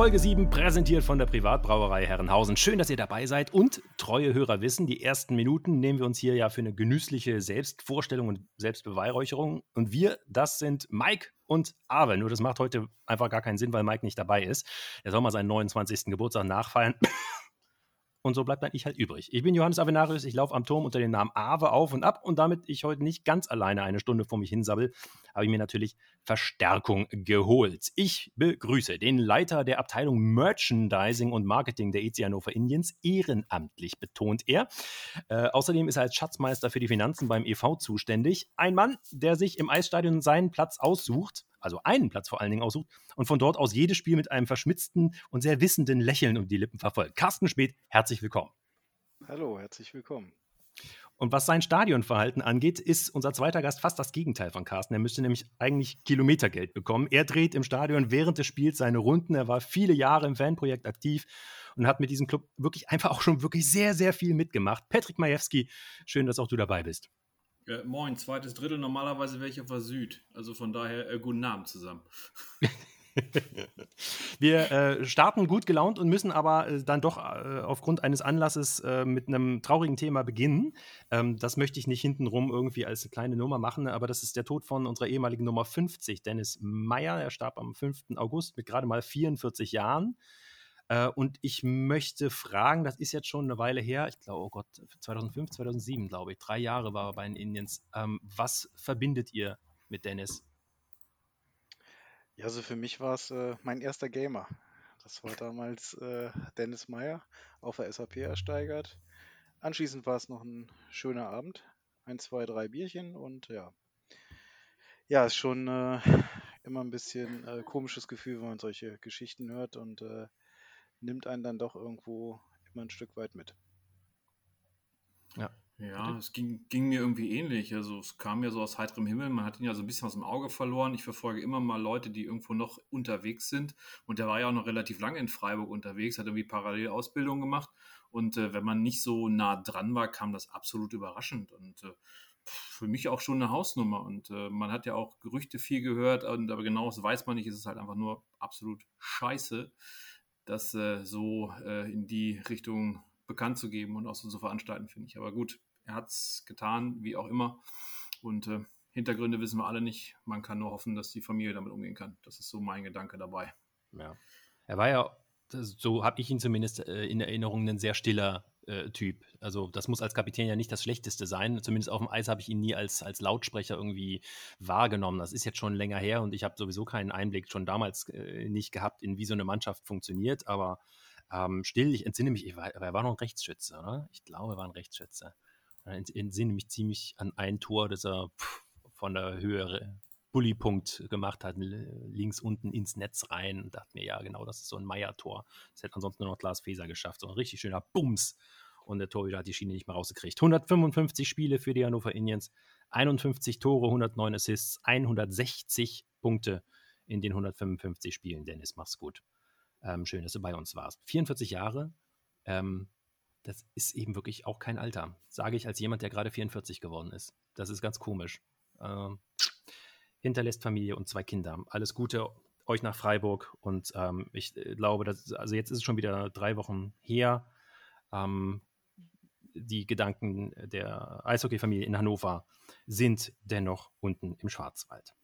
Folge 7, präsentiert von der Privatbrauerei Herrenhausen. Schön, dass ihr dabei seid und treue Hörer wissen, die ersten Minuten nehmen wir uns hier ja für eine genüssliche Selbstvorstellung und Selbstbeweihräucherung. Und wir, das sind Mike und Ave. Nur das macht heute einfach gar keinen Sinn, weil Mike nicht dabei ist. Er soll mal seinen 29. Geburtstag nachfeiern. Und so bleibt dann ich halt übrig. Ich bin Johannes Avenarius, ich laufe am Turm unter dem Namen Ave auf und ab und damit ich heute nicht ganz alleine eine Stunde vor mich hinsabbel, habe ich mir natürlich Verstärkung geholt. Ich begrüße den Leiter der Abteilung Merchandising und Marketing der EC Hannover Indians, ehrenamtlich betont er. Äh, außerdem ist er als Schatzmeister für die Finanzen beim EV zuständig. Ein Mann, der sich im Eisstadion seinen Platz aussucht, also einen Platz vor allen Dingen aussucht und von dort aus jedes Spiel mit einem verschmitzten und sehr wissenden Lächeln um die Lippen verfolgt. Carsten Schmidt, herzlich willkommen. Hallo, herzlich willkommen. Und was sein Stadionverhalten angeht, ist unser zweiter Gast fast das Gegenteil von Carsten. Er müsste nämlich eigentlich Kilometergeld bekommen. Er dreht im Stadion während des Spiels seine Runden. Er war viele Jahre im Fanprojekt aktiv und hat mit diesem Club wirklich einfach auch schon wirklich sehr, sehr viel mitgemacht. Patrick Majewski, schön, dass auch du dabei bist. Äh, moin, zweites Drittel. Normalerweise wäre ich auf der Süd. Also von daher äh, guten Abend zusammen. Wir äh, starten gut gelaunt und müssen aber äh, dann doch äh, aufgrund eines Anlasses äh, mit einem traurigen Thema beginnen. Ähm, das möchte ich nicht hintenrum irgendwie als eine kleine Nummer machen, aber das ist der Tod von unserer ehemaligen Nummer 50, Dennis Meyer. Er starb am 5. August mit gerade mal 44 Jahren. Äh, und ich möchte fragen, das ist jetzt schon eine Weile her, ich glaube, oh Gott, 2005, 2007, glaube ich, drei Jahre war er bei den Indians. Ähm, was verbindet ihr mit Dennis? Ja, also für mich war es äh, mein erster Gamer. Das war damals äh, Dennis Meyer auf der SAP ersteigert. Anschließend war es noch ein schöner Abend. Ein, zwei, drei Bierchen und ja. Ja, ist schon äh, immer ein bisschen äh, komisches Gefühl, wenn man solche Geschichten hört und äh, nimmt einen dann doch irgendwo immer ein Stück weit mit. Ja. Ja, es ging, ging mir irgendwie ähnlich. Also es kam ja so aus heiterem Himmel. Man hat ihn ja so ein bisschen aus dem Auge verloren. Ich verfolge immer mal Leute, die irgendwo noch unterwegs sind. Und der war ja auch noch relativ lange in Freiburg unterwegs, hat irgendwie parallel Ausbildung gemacht. Und äh, wenn man nicht so nah dran war, kam das absolut überraschend. Und äh, für mich auch schon eine Hausnummer. Und äh, man hat ja auch Gerüchte viel gehört, und, aber genau das weiß man nicht. Es ist halt einfach nur absolut scheiße das äh, so äh, in die Richtung bekannt zu geben und auch so zu veranstalten, finde ich. Aber gut, er hat es getan, wie auch immer. Und äh, Hintergründe wissen wir alle nicht. Man kann nur hoffen, dass die Familie damit umgehen kann. Das ist so mein Gedanke dabei. Ja. Er war ja, so habe ich ihn zumindest äh, in Erinnerung, ein sehr stiller äh, Typ. Also das muss als Kapitän ja nicht das Schlechteste sein. Zumindest auf dem Eis habe ich ihn nie als, als Lautsprecher irgendwie wahrgenommen. Das ist jetzt schon länger her und ich habe sowieso keinen Einblick schon damals äh, nicht gehabt, in wie so eine Mannschaft funktioniert. Aber ähm, still, ich entsinne mich, war, er war noch ein Rechtsschütze, oder? Ich glaube, er war ein Rechtsschütze. Ich entsinne mich ziemlich an ein Tor, das er von der Höhe Bullypunkt gemacht hat, links unten ins Netz rein und dachte mir, ja, genau, das ist so ein Meier-Tor. Das hätte ansonsten nur noch Glas Faser geschafft. So ein richtig schöner Bums. Und der Torhüter hat die Schiene nicht mehr rausgekriegt. 155 Spiele für die Hannover Indians, 51 Tore, 109 Assists, 160 Punkte in den 155 Spielen. Dennis, mach's gut. Ähm, schön, dass du bei uns warst. 44 Jahre, ähm, das ist eben wirklich auch kein Alter. Sage ich als jemand, der gerade 44 geworden ist. Das ist ganz komisch. Ähm, hinterlässt Familie und zwei Kinder. Alles Gute euch nach Freiburg und ähm, ich äh, glaube, dass, also jetzt ist es schon wieder drei Wochen her. Ähm, die Gedanken der Eishockey-Familie in Hannover sind dennoch unten im Schwarzwald.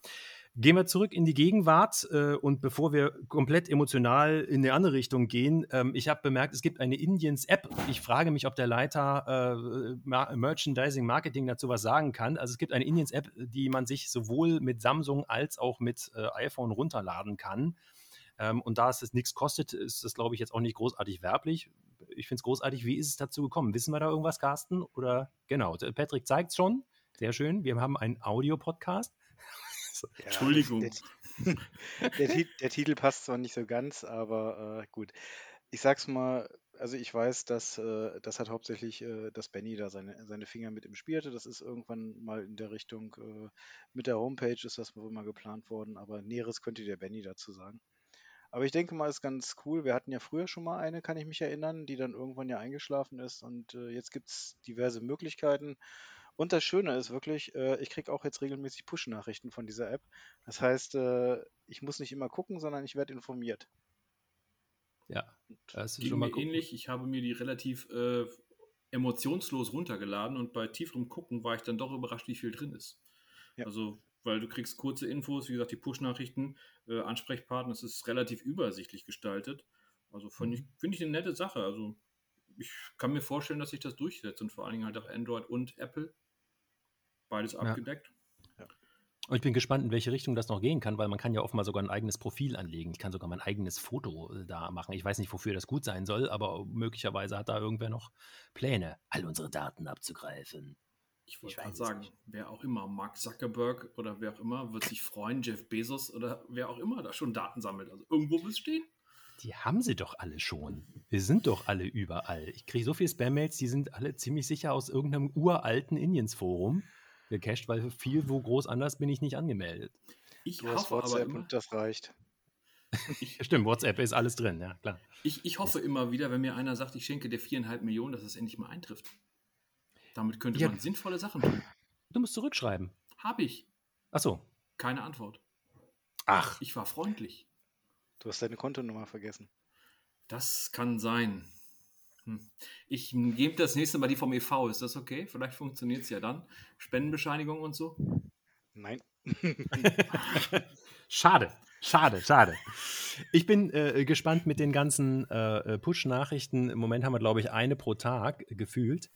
Gehen wir zurück in die Gegenwart äh, und bevor wir komplett emotional in eine andere Richtung gehen, ähm, ich habe bemerkt, es gibt eine Indians-App. Ich frage mich, ob der Leiter äh, Merchandising Marketing dazu was sagen kann. Also es gibt eine Indians-App, die man sich sowohl mit Samsung als auch mit äh, iPhone runterladen kann. Ähm, und da es das nichts kostet, ist das, glaube ich, jetzt auch nicht großartig werblich. Ich finde es großartig. Wie ist es dazu gekommen? Wissen wir da irgendwas, Carsten? Oder genau, Patrick zeigt es schon. Sehr schön. Wir haben einen Audio-Podcast. Ja, Entschuldigung. Der, der, der, Titel passt zwar nicht so ganz, aber äh, gut. Ich sag's mal, also ich weiß, dass äh, das hat hauptsächlich, äh, dass Benny da seine, seine Finger mit im Spiel hatte. Das ist irgendwann mal in der Richtung äh, mit der Homepage ist das wohl mal geplant worden, aber Näheres könnte der Benny dazu sagen. Aber ich denke mal, ist ganz cool. Wir hatten ja früher schon mal eine, kann ich mich erinnern, die dann irgendwann ja eingeschlafen ist und äh, jetzt gibt es diverse Möglichkeiten. Und das Schöne ist wirklich, äh, ich kriege auch jetzt regelmäßig Push-Nachrichten von dieser App. Das heißt, äh, ich muss nicht immer gucken, sondern ich werde informiert. Ja, das ist schon mal mir ähnlich. Ich habe mir die relativ äh, emotionslos runtergeladen und bei tieferem Gucken war ich dann doch überrascht, wie viel drin ist. Ja. Also, weil du kriegst kurze Infos, wie gesagt, die Push-Nachrichten, äh, Ansprechpartner, es ist relativ übersichtlich gestaltet. Also finde ich, mhm. find ich eine nette Sache. Also ich kann mir vorstellen, dass sich das durchsetzt und vor allen Dingen halt auch Android und Apple. Beides ja. abgedeckt. Und ich bin gespannt, in welche Richtung das noch gehen kann, weil man kann ja offenbar sogar ein eigenes Profil anlegen. Ich kann sogar mein eigenes Foto äh, da machen. Ich weiß nicht, wofür das gut sein soll, aber möglicherweise hat da irgendwer noch Pläne, all unsere Daten abzugreifen. Ich wollte gerade sagen, nicht. wer auch immer, Mark Zuckerberg oder wer auch immer, wird sich freuen, Jeff Bezos oder wer auch immer da schon Daten sammelt. Also irgendwo muss es stehen. Die haben sie doch alle schon. Wir sind doch alle überall. Ich kriege so viele Spam-Mails, die sind alle ziemlich sicher aus irgendeinem uralten Indiens-Forum gecached, weil viel wo groß anders bin ich nicht angemeldet. Ich du hast WhatsApp immer, und das reicht. Ich, Stimmt, WhatsApp ist alles drin, ja klar. Ich, ich hoffe immer wieder, wenn mir einer sagt, ich schenke dir viereinhalb Millionen, dass das endlich mal eintrifft. Damit könnte ja. man sinnvolle Sachen tun. Du musst zurückschreiben. Habe ich. Ach so. Keine Antwort. Ach. Ich war freundlich. Du hast deine Kontonummer vergessen. Das kann sein. Hm. Ich gebe das nächste Mal die vom EV. Ist das okay? Vielleicht funktioniert es ja dann. Spendenbescheinigung und so? Nein. schade, schade, schade. Ich bin äh, gespannt mit den ganzen äh, äh, Push-Nachrichten. Im Moment haben wir, glaube ich, eine pro Tag gefühlt.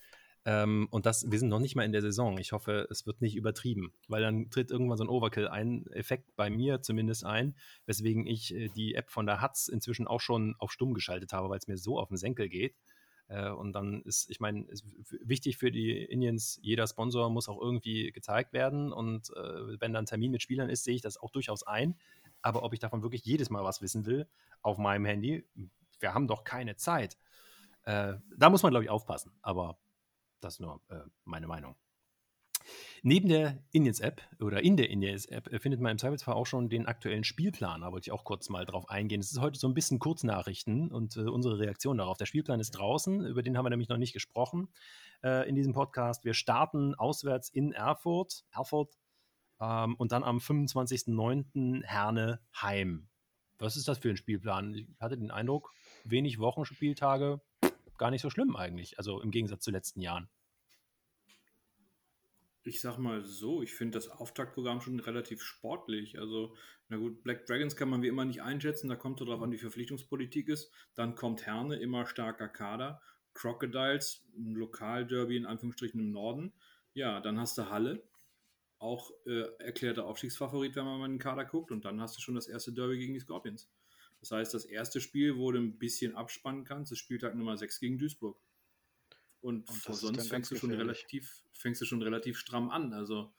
Ähm, und das, wir sind noch nicht mal in der Saison. Ich hoffe, es wird nicht übertrieben, weil dann tritt irgendwann so ein Overkill ein, Effekt bei mir zumindest ein, weswegen ich äh, die App von der Hatz inzwischen auch schon auf stumm geschaltet habe, weil es mir so auf den Senkel geht. Äh, und dann ist, ich meine, wichtig für die Indians, jeder Sponsor muss auch irgendwie gezeigt werden. Und äh, wenn dann Termin mit Spielern ist, sehe ich das auch durchaus ein. Aber ob ich davon wirklich jedes Mal was wissen will auf meinem Handy, wir haben doch keine Zeit. Äh, da muss man, glaube ich, aufpassen. Aber das ist nur äh, meine Meinung. Neben der Indians-App oder in der Indians-App äh, findet man im Zweifelsfall auch schon den aktuellen Spielplan. Da wollte ich auch kurz mal drauf eingehen. Es ist heute so ein bisschen Kurznachrichten und äh, unsere Reaktion darauf. Der Spielplan ist draußen, über den haben wir nämlich noch nicht gesprochen äh, in diesem Podcast. Wir starten auswärts in Erfurt, Erfurt ähm, und dann am 25.09. Herne Heim. Was ist das für ein Spielplan? Ich hatte den Eindruck, wenig Wochenspieltage, gar nicht so schlimm eigentlich. Also im Gegensatz zu letzten Jahren. Ich sag mal so, ich finde das Auftaktprogramm schon relativ sportlich. Also, na gut, Black Dragons kann man wie immer nicht einschätzen, da kommt darauf an, wie Verpflichtungspolitik ist. Dann kommt Herne, immer starker Kader. Crocodiles, ein Lokalderby in Anführungsstrichen im Norden. Ja, dann hast du Halle, auch äh, erklärter Aufstiegsfavorit, wenn man mal in den Kader guckt. Und dann hast du schon das erste Derby gegen die Scorpions. Das heißt, das erste Spiel, wo du ein bisschen abspannen kannst, ist Spieltag Nummer 6 gegen Duisburg. Und, Und sonst fängst du, schon relativ, fängst du schon relativ stramm an. Also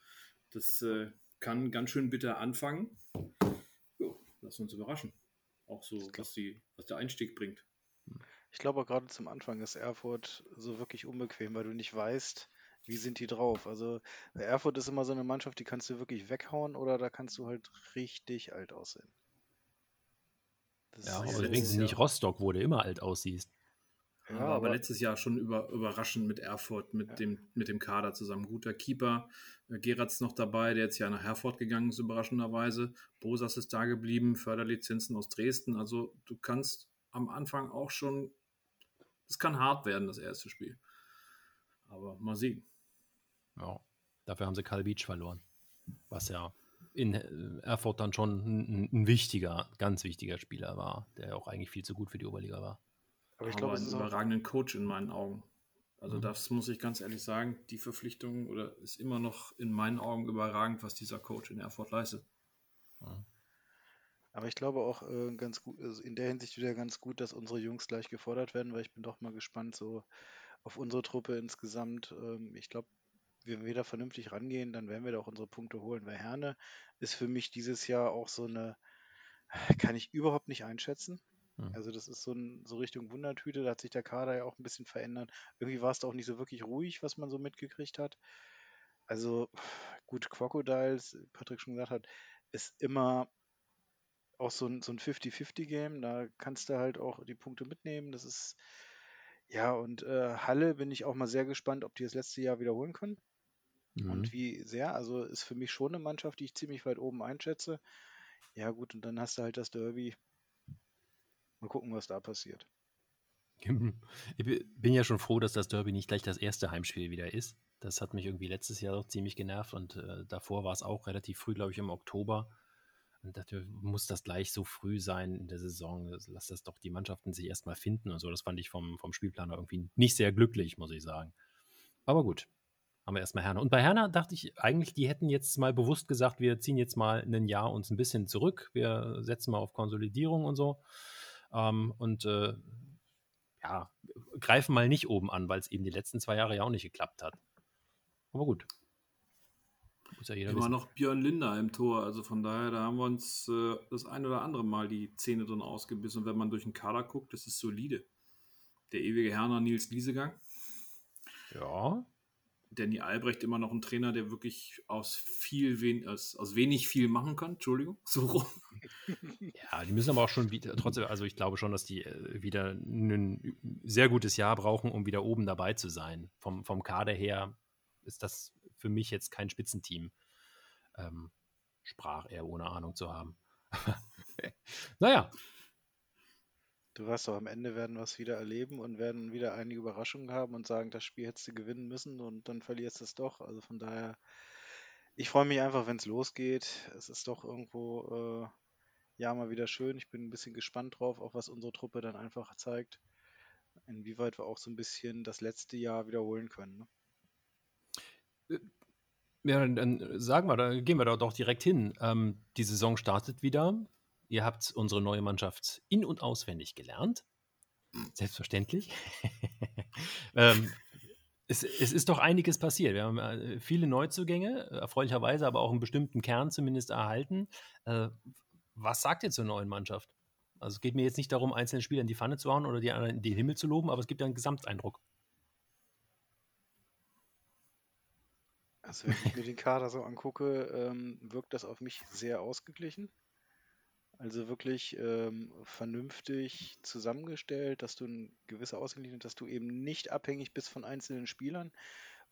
das äh, kann ganz schön bitter anfangen. Jo, lass uns überraschen. Auch so, was, die, was der Einstieg bringt. Ich glaube auch gerade zum Anfang ist Erfurt so wirklich unbequem, weil du nicht weißt, wie sind die drauf. Also Erfurt ist immer so eine Mannschaft, die kannst du wirklich weghauen oder da kannst du halt richtig alt aussehen. Das ja, aber deswegen nicht Rostock, wo du immer alt aussiehst. Ja, aber, aber, letztes Jahr schon über, überraschend mit Erfurt, mit, ja. dem, mit dem Kader zusammen. Guter Keeper, äh, Geratz noch dabei, der jetzt ja nach Herford gegangen ist, überraschenderweise. Bosas ist da geblieben, Förderlizenzen aus Dresden. Also du kannst am Anfang auch schon, es kann hart werden, das erste Spiel. Aber mal sehen. Ja, dafür haben sie Karl Beach verloren. Was ja in äh, Erfurt dann schon ein, ein, wichtiger, ganz wichtiger Spieler war, der auch eigentlich viel zu gut für die Oberliga war. Aber ich glaube, einen überragenden Coach in meinen Augen. Also mhm. das muss ich ganz ehrlich sagen, die Verpflichtung oder ist immer noch in meinen Augen überragend, was dieser Coach in Erfurt leistet. Mhm. Aber ich glaube auch äh, ganz gut, also in der Hinsicht wieder ganz gut, dass unsere Jungs gleich gefordert werden, weil ich bin doch mal gespannt so auf unsere Truppe insgesamt. Ähm, ich glaube, wenn wir da vernünftig rangehen, dann werden wir da auch unsere Punkte holen. Weil Herne ist für mich dieses Jahr auch so eine, kann ich überhaupt nicht einschätzen. Hm. Also das ist so, ein, so Richtung Wundertüte, da hat sich der Kader ja auch ein bisschen verändert. Irgendwie war es da auch nicht so wirklich ruhig, was man so mitgekriegt hat. Also gut, Crocodiles, Patrick schon gesagt hat, ist immer auch so ein, so ein 50-50-Game. Da kannst du halt auch die Punkte mitnehmen. Das ist, ja, und äh, Halle bin ich auch mal sehr gespannt, ob die das letzte Jahr wiederholen können. Mhm. Und wie sehr, also ist für mich schon eine Mannschaft, die ich ziemlich weit oben einschätze. Ja, gut, und dann hast du halt das Derby. Mal gucken, was da passiert. Ich bin ja schon froh, dass das Derby nicht gleich das erste Heimspiel wieder ist. Das hat mich irgendwie letztes Jahr auch ziemlich genervt und äh, davor war es auch relativ früh, glaube ich, im Oktober. Und dachte, muss das gleich so früh sein in der Saison? Lass das doch die Mannschaften sich erstmal finden und so. Das fand ich vom, vom Spielplaner irgendwie nicht sehr glücklich, muss ich sagen. Aber gut, haben wir erstmal Herner. Und bei Herner dachte ich eigentlich, die hätten jetzt mal bewusst gesagt, wir ziehen jetzt mal ein Jahr uns ein bisschen zurück. Wir setzen mal auf Konsolidierung und so. Ähm, und äh, ja, greifen mal nicht oben an, weil es eben die letzten zwei Jahre ja auch nicht geklappt hat. Aber gut. Muss ja jeder Immer wissen. noch Björn Linder im Tor. Also von daher, da haben wir uns äh, das ein oder andere Mal die Zähne drin ausgebissen. Und wenn man durch den Kader guckt, das ist solide. Der ewige Herner Nils Liesegang. Ja. Danny Albrecht immer noch ein Trainer, der wirklich aus viel wen aus, aus wenig viel machen kann. Entschuldigung, so rum. Ja, die müssen aber auch schon wieder, trotzdem, also ich glaube schon, dass die äh, wieder ein sehr gutes Jahr brauchen, um wieder oben dabei zu sein. Vom, vom Kader her ist das für mich jetzt kein Spitzenteam. Ähm, sprach er ohne Ahnung zu haben. naja, Du weißt doch, am Ende werden wir es wieder erleben und werden wieder einige Überraschungen haben und sagen, das Spiel hättest du gewinnen müssen und dann verlierst du es doch. Also von daher, ich freue mich einfach, wenn es losgeht. Es ist doch irgendwo, äh, ja, mal wieder schön. Ich bin ein bisschen gespannt drauf, auch was unsere Truppe dann einfach zeigt. Inwieweit wir auch so ein bisschen das letzte Jahr wiederholen können. Ne? Ja, dann, dann sagen wir, da gehen wir da doch direkt hin. Ähm, die Saison startet wieder. Ihr habt unsere neue Mannschaft in- und auswendig gelernt. Selbstverständlich. ähm, es, es, ist doch einiges passiert. Wir haben äh, viele Neuzugänge, erfreulicherweise aber auch einen bestimmten Kern zumindest erhalten. Äh, was sagt ihr zur neuen Mannschaft? Also es geht mir jetzt nicht darum, einzelne Spieler in die Pfanne zu hauen oder die anderen in den Himmel zu loben, aber es gibt ja einen Gesamteindruck. Also wenn ich mir den Kader so angucke, ähm, wirkt das auf mich sehr ausgeglichen. Also wirklich ähm, vernünftig zusammengestellt, dass du eine gewisse Ausgeglichen, dass du eben nicht abhängig bist von einzelnen Spielern.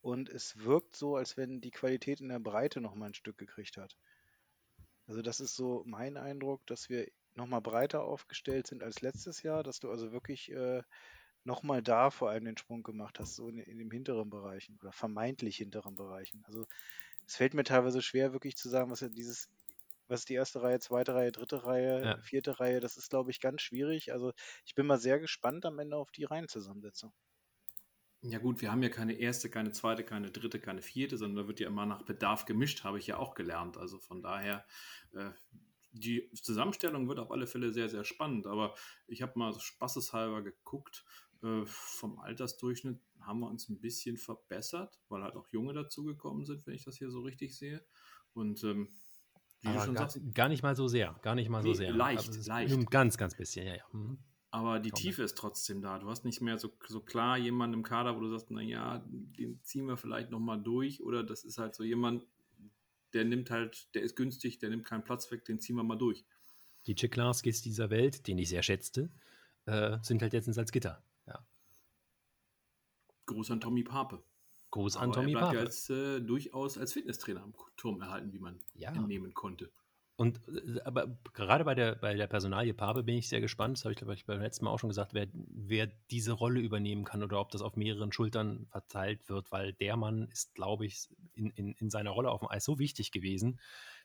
Und es wirkt so, als wenn die Qualität in der Breite nochmal ein Stück gekriegt hat. Also das ist so mein Eindruck, dass wir nochmal breiter aufgestellt sind als letztes Jahr, dass du also wirklich äh, nochmal da vor allem den Sprung gemacht hast, so in, in den hinteren Bereichen oder vermeintlich hinteren Bereichen. Also es fällt mir teilweise schwer, wirklich zu sagen, was ja dieses was ist die erste Reihe, zweite Reihe, dritte Reihe, ja. vierte Reihe, das ist, glaube ich, ganz schwierig. Also ich bin mal sehr gespannt am Ende auf die Reihenzusammensetzung. Ja gut, wir haben ja keine erste, keine zweite, keine dritte, keine vierte, sondern da wird ja immer nach Bedarf gemischt, habe ich ja auch gelernt. Also von daher, äh, die Zusammenstellung wird auf alle Fälle sehr, sehr spannend. Aber ich habe mal so spaßeshalber geguckt, äh, vom Altersdurchschnitt haben wir uns ein bisschen verbessert, weil halt auch Junge dazugekommen sind, wenn ich das hier so richtig sehe. Und ähm, wie du schon gar, sagst. Gar nicht mal so sehr. Gar nicht mal nee, so sehr. Leicht, leicht. Nur ganz, ganz bisschen, ja, ja. Mhm. Aber die Komm Tiefe ist trotzdem da. Du hast nicht mehr so, so klar jemanden im Kader, wo du sagst, naja, den ziehen wir vielleicht nochmal durch. Oder das ist halt so jemand, der nimmt halt, der ist günstig, der nimmt keinen Platz weg, den ziehen wir mal durch. Die Czeklarskis dieser Welt, den ich sehr schätzte, äh, sind halt jetzt in Salzgitter. Ja. Gruß an Tommy Pape. Gruß an Tommy er ja als, äh, durchaus als Fitnesstrainer am Turm erhalten, wie man ja. entnehmen konnte. Und äh, aber gerade bei der, bei der Personalie Pape bin ich sehr gespannt, das habe ich, glaube ich, beim letzten Mal auch schon gesagt, wer, wer diese Rolle übernehmen kann oder ob das auf mehreren Schultern verteilt wird, weil der Mann ist, glaube ich, in, in, in seiner Rolle auf dem Eis so wichtig gewesen,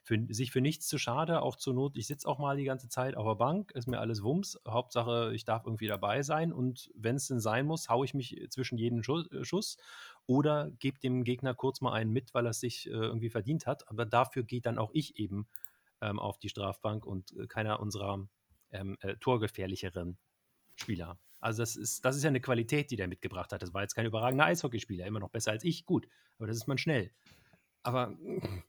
für, sich für nichts zu schade, auch zur Not, ich sitze auch mal die ganze Zeit auf der Bank, ist mir alles Wumms, Hauptsache, ich darf irgendwie dabei sein. Und wenn es denn sein muss, haue ich mich zwischen jeden äh, Schuss oder gebe dem Gegner kurz mal einen mit, weil er es sich äh, irgendwie verdient hat, aber dafür geht dann auch ich eben ähm, auf die Strafbank und äh, keiner unserer ähm, äh, torgefährlicheren Spieler. Also das ist, das ist ja eine Qualität, die der mitgebracht hat. Das war jetzt kein überragender Eishockeyspieler, immer noch besser als ich, gut, aber das ist man schnell. Aber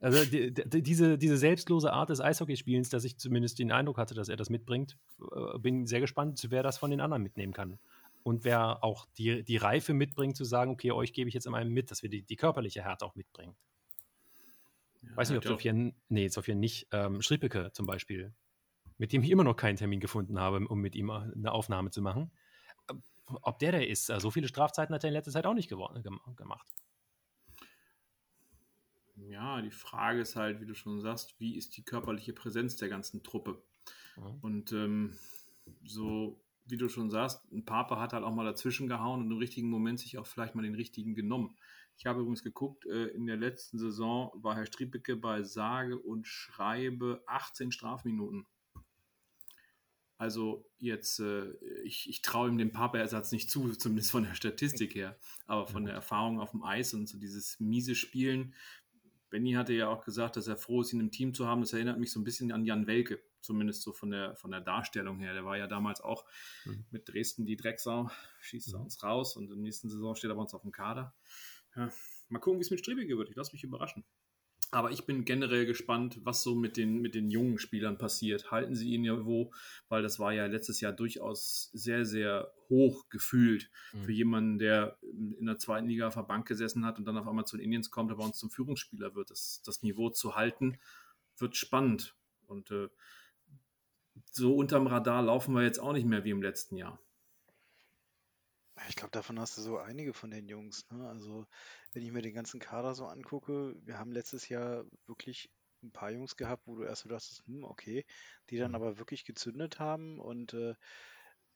also die, die, diese, diese selbstlose Art des Eishockeyspielens, dass ich zumindest den Eindruck hatte, dass er das mitbringt, äh, bin sehr gespannt, wer das von den anderen mitnehmen kann. Und wer auch die, die Reife mitbringt, zu sagen, okay, euch gebe ich jetzt in einem mit, dass wir die, die körperliche Härte auch mitbringen. Ja, Weiß nicht, ob Sofian, nee, Sofian nicht, ähm, Schrippeke zum Beispiel, mit dem ich immer noch keinen Termin gefunden habe, um mit ihm eine Aufnahme zu machen. Ob der der ist, so viele Strafzeiten hat er in letzter Zeit auch nicht gemacht. Ja, die Frage ist halt, wie du schon sagst, wie ist die körperliche Präsenz der ganzen Truppe? Mhm. Und ähm, so wie du schon sagst, ein Papa hat halt auch mal dazwischen gehauen und im richtigen Moment sich auch vielleicht mal den richtigen genommen. Ich habe übrigens geguckt, äh, in der letzten Saison war Herr Striebecke bei sage und schreibe 18 Strafminuten. Also jetzt, äh, ich, ich traue ihm den Papa-Ersatz nicht zu, zumindest von der Statistik her, aber von der Erfahrung auf dem Eis und so dieses miese Spielen. Benny hatte ja auch gesagt, dass er froh ist, ihn im Team zu haben. Das erinnert mich so ein bisschen an Jan Welke, zumindest so von der, von der Darstellung her. Der war ja damals auch mhm. mit Dresden die Drecksau, schießt er mhm. uns raus und in der nächsten Saison steht er bei uns auf dem Kader. Ja, mal gucken, wie es mit Strebige wird. Ich lasse mich überraschen. Aber ich bin generell gespannt, was so mit den, mit den jungen Spielern passiert. Halten sie ihn ja wo, weil das war ja letztes Jahr durchaus sehr, sehr hoch gefühlt mhm. für jemanden, der in der zweiten Liga auf der Bank gesessen hat und dann auf einmal zu den Indians kommt, aber uns zum Führungsspieler wird. Das, das Niveau zu halten, wird spannend. Und äh, so unterm Radar laufen wir jetzt auch nicht mehr wie im letzten Jahr. Ich glaube, davon hast du so einige von den Jungs. Ne? Also, wenn ich mir den ganzen Kader so angucke, wir haben letztes Jahr wirklich ein paar Jungs gehabt, wo du erst so dachtest, hm, okay, die dann mhm. aber wirklich gezündet haben und äh,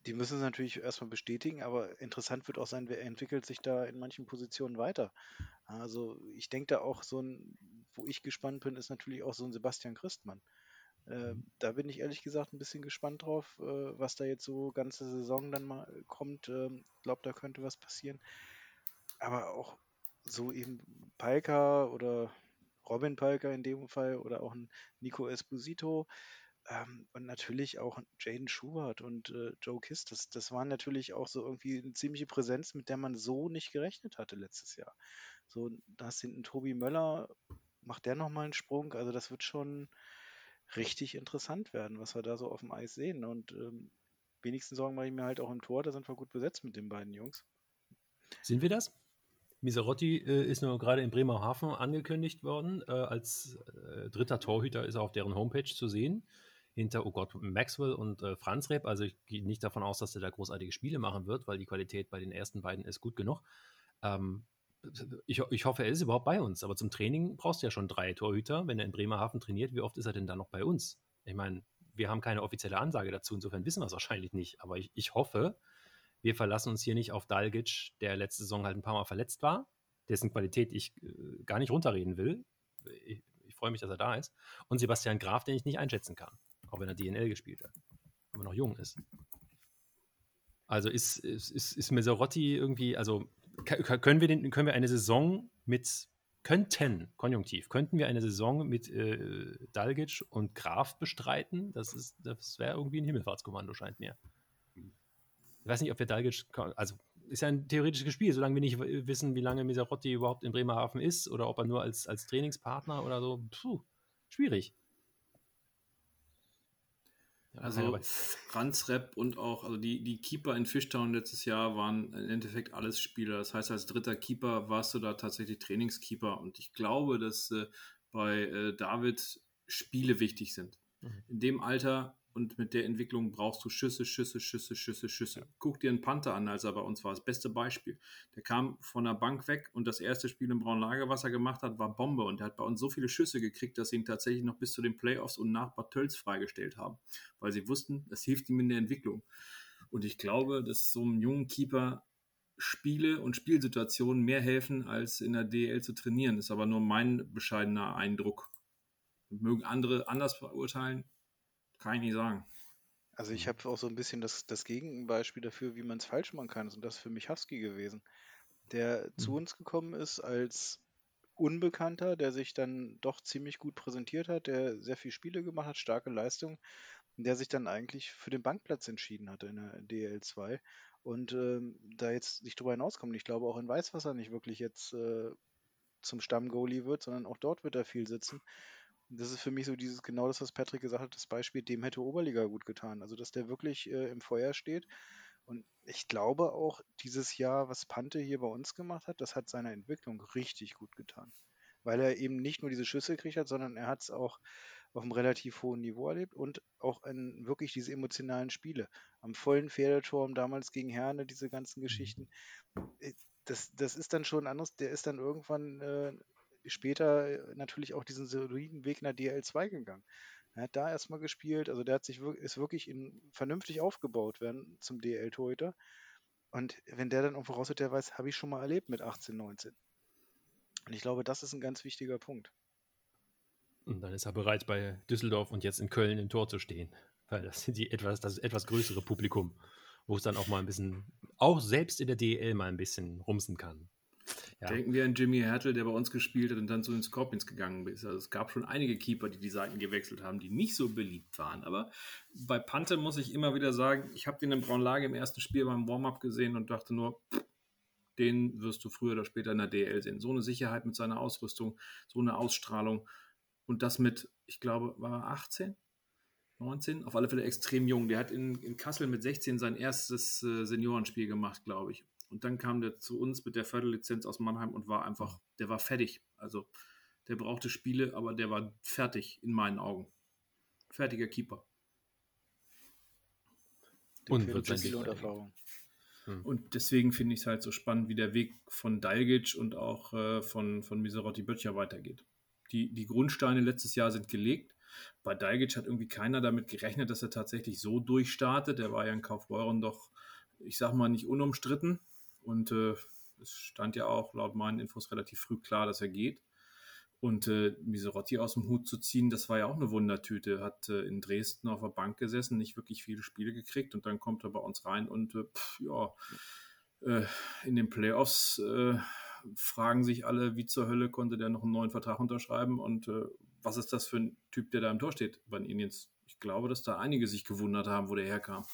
die müssen es natürlich erstmal bestätigen, aber interessant wird auch sein, wer entwickelt sich da in manchen Positionen weiter. Also ich denke da auch so ein, wo ich gespannt bin, ist natürlich auch so ein Sebastian Christmann. Äh, da bin ich ehrlich gesagt ein bisschen gespannt drauf, äh, was da jetzt so ganze Saison dann mal kommt. Ähm, glaube, da könnte was passieren. Aber auch so eben Palka oder Robin Palka in dem Fall oder auch ein Nico Esposito ähm, und natürlich auch Jaden Schubert und äh, Joe Kiss. Das, das waren natürlich auch so irgendwie eine ziemliche Präsenz, mit der man so nicht gerechnet hatte letztes Jahr. So, da du hinten Tobi Möller, macht der nochmal einen Sprung? Also das wird schon richtig interessant werden, was wir da so auf dem Eis sehen. Und ähm, wenigsten Sorgen mache ich mir halt auch im Tor, da sind wir gut besetzt mit den beiden Jungs. Sind wir das? Miserotti äh, ist nur gerade in Bremerhaven angekündigt worden. Äh, als äh, dritter Torhüter ist er auf deren Homepage zu sehen. Hinter, oh Gott, Maxwell und äh, Franz Repp. Also ich gehe nicht davon aus, dass er da großartige Spiele machen wird, weil die Qualität bei den ersten beiden ist gut genug. Ähm, ich, ich, hoffe, er ist überhaupt bei uns. Aber zum Training brauchst du ja schon drei Torhüter. Wenn er in Bremerhaven trainiert, wie oft ist er denn da noch bei uns? Ich meine, wir haben keine offizielle Ansage dazu. Insofern wissen wir es wahrscheinlich nicht. Aber ich, ich hoffe, wir verlassen uns hier nicht auf Dalgic, der letzte Saison halt ein paar Mal verletzt war, dessen Qualität ich äh, gar nicht runterreden will. Ich, ich freue mich, dass er da ist. Und Sebastian Graf, den ich nicht einschätzen kann, auch wenn er DNL gespielt hat, aber noch jung ist. Also ist, ist, ist, ist Meserotti irgendwie, also können wir, den, können wir eine Saison mit, könnten, konjunktiv, könnten wir eine Saison mit äh, Dalgic und Graf bestreiten? Das, das wäre irgendwie ein Himmelfahrtskommando, scheint mir. Ich weiß nicht, ob wir Dalgic, also ist ja ein theoretisches Spiel, solange wir nicht wissen, wie lange Miserotti überhaupt in Bremerhaven ist oder ob er nur als, als Trainingspartner oder so, puh, schwierig. Also Franz Repp und auch, also die, die Keeper in Fishtown letztes Jahr waren im Endeffekt alles Spieler. Das heißt, als dritter Keeper warst du da tatsächlich Trainingskeeper. Und ich glaube, dass äh, bei äh, David Spiele wichtig sind. Mhm. In dem Alter und mit der Entwicklung brauchst du Schüsse, Schüsse, Schüsse, Schüsse, Schüsse. Guck dir einen Panther an, als er bei uns war. Das beste Beispiel. Der kam von der Bank weg und das erste Spiel im braunen Lager, was er gemacht hat, war Bombe. Und er hat bei uns so viele Schüsse gekriegt, dass sie ihn tatsächlich noch bis zu den Playoffs und nach Bad Tölz freigestellt haben. Weil sie wussten, das hilft ihm in der Entwicklung. Und ich glaube, dass so einem jungen Keeper Spiele und Spielsituationen mehr helfen, als in der DL zu trainieren. Ist aber nur mein bescheidener Eindruck. Mögen andere anders beurteilen, kann ich nicht sagen. Also ich mhm. habe auch so ein bisschen das, das Gegenbeispiel dafür, wie man es falsch machen kann. Und das ist für mich Husky gewesen, der mhm. zu uns gekommen ist als Unbekannter, der sich dann doch ziemlich gut präsentiert hat, der sehr viele Spiele gemacht hat, starke Leistung, der sich dann eigentlich für den Bankplatz entschieden hatte in der DL2 und ähm, da jetzt nicht drüber hinauskommt. Ich glaube auch in Weißwasser nicht wirklich jetzt äh, zum Stammgoalie wird, sondern auch dort wird er viel sitzen. Das ist für mich so dieses, genau das, was Patrick gesagt hat, das Beispiel, dem hätte Oberliga gut getan. Also, dass der wirklich äh, im Feuer steht. Und ich glaube auch, dieses Jahr, was Pante hier bei uns gemacht hat, das hat seiner Entwicklung richtig gut getan. Weil er eben nicht nur diese Schüsse gekriegt hat, sondern er hat es auch auf einem relativ hohen Niveau erlebt und auch in wirklich diese emotionalen Spiele. Am vollen Pferdeturm damals gegen Herne, diese ganzen mhm. Geschichten. Äh, das, das ist dann schon anders. Der ist dann irgendwann äh, später äh, natürlich auch diesen soliden Weg nach DL2 gegangen. Er hat da erstmal gespielt, also der hat sich ist wirklich in, vernünftig aufgebaut werden zum DL-Torhüter. Und wenn der dann auch voraus der weiß, habe ich schon mal erlebt mit 18, 19. Und ich glaube, das ist ein ganz wichtiger Punkt. Und dann ist er bereit, bei Düsseldorf und jetzt in Köln im Tor zu stehen. Weil das sind die etwas, das etwas größere Publikum, wo es dann auch mal ein bisschen, auch selbst in der DL mal ein bisschen rumsen kann. Ja. Denken wir an Jimmy Hertel, der bei uns gespielt hat und dann zu den Scorpions gegangen ist. Also es gab schon einige Keeper, die die Seiten gewechselt haben, die nicht so beliebt waren. Aber bei Pante muss ich immer wieder sagen, ich habe den in Braunlage im ersten Spiel beim Warm-up gesehen und dachte nur, den wirst du früher oder später in der DL sehen. So eine Sicherheit mit seiner Ausrüstung, so eine Ausstrahlung und das mit, ich glaube, war er 18? 19? Auf alle Fälle extrem jung. Der hat in, in Kassel mit 16 sein erstes äh, Seniorenspiel gemacht, glaube ich. Und dann kam der zu uns mit der Förderlizenz aus Mannheim und war einfach, der war fertig. Also der brauchte Spiele, aber der war fertig in meinen Augen. Fertiger Keeper. Und wird sein. Hm. Und deswegen finde ich es halt so spannend, wie der Weg von Dalgic und auch äh, von, von Miserotti Böttcher weitergeht. Die, die Grundsteine letztes Jahr sind gelegt. Bei Dalgic hat irgendwie keiner damit gerechnet, dass er tatsächlich so durchstartet. Der war ja in Kaufbeuren doch, ich sag mal, nicht unumstritten. Und äh, es stand ja auch laut meinen Infos relativ früh klar, dass er geht. Und äh, Miserotti aus dem Hut zu ziehen, das war ja auch eine Wundertüte. Hat äh, in Dresden auf der Bank gesessen, nicht wirklich viele Spiele gekriegt und dann kommt er bei uns rein und äh, pff, ja, äh, in den Playoffs äh, fragen sich alle, wie zur Hölle konnte der noch einen neuen Vertrag unterschreiben und äh, was ist das für ein Typ, der da im Tor steht bei den Indians? Ich glaube, dass da einige sich gewundert haben, wo der herkam.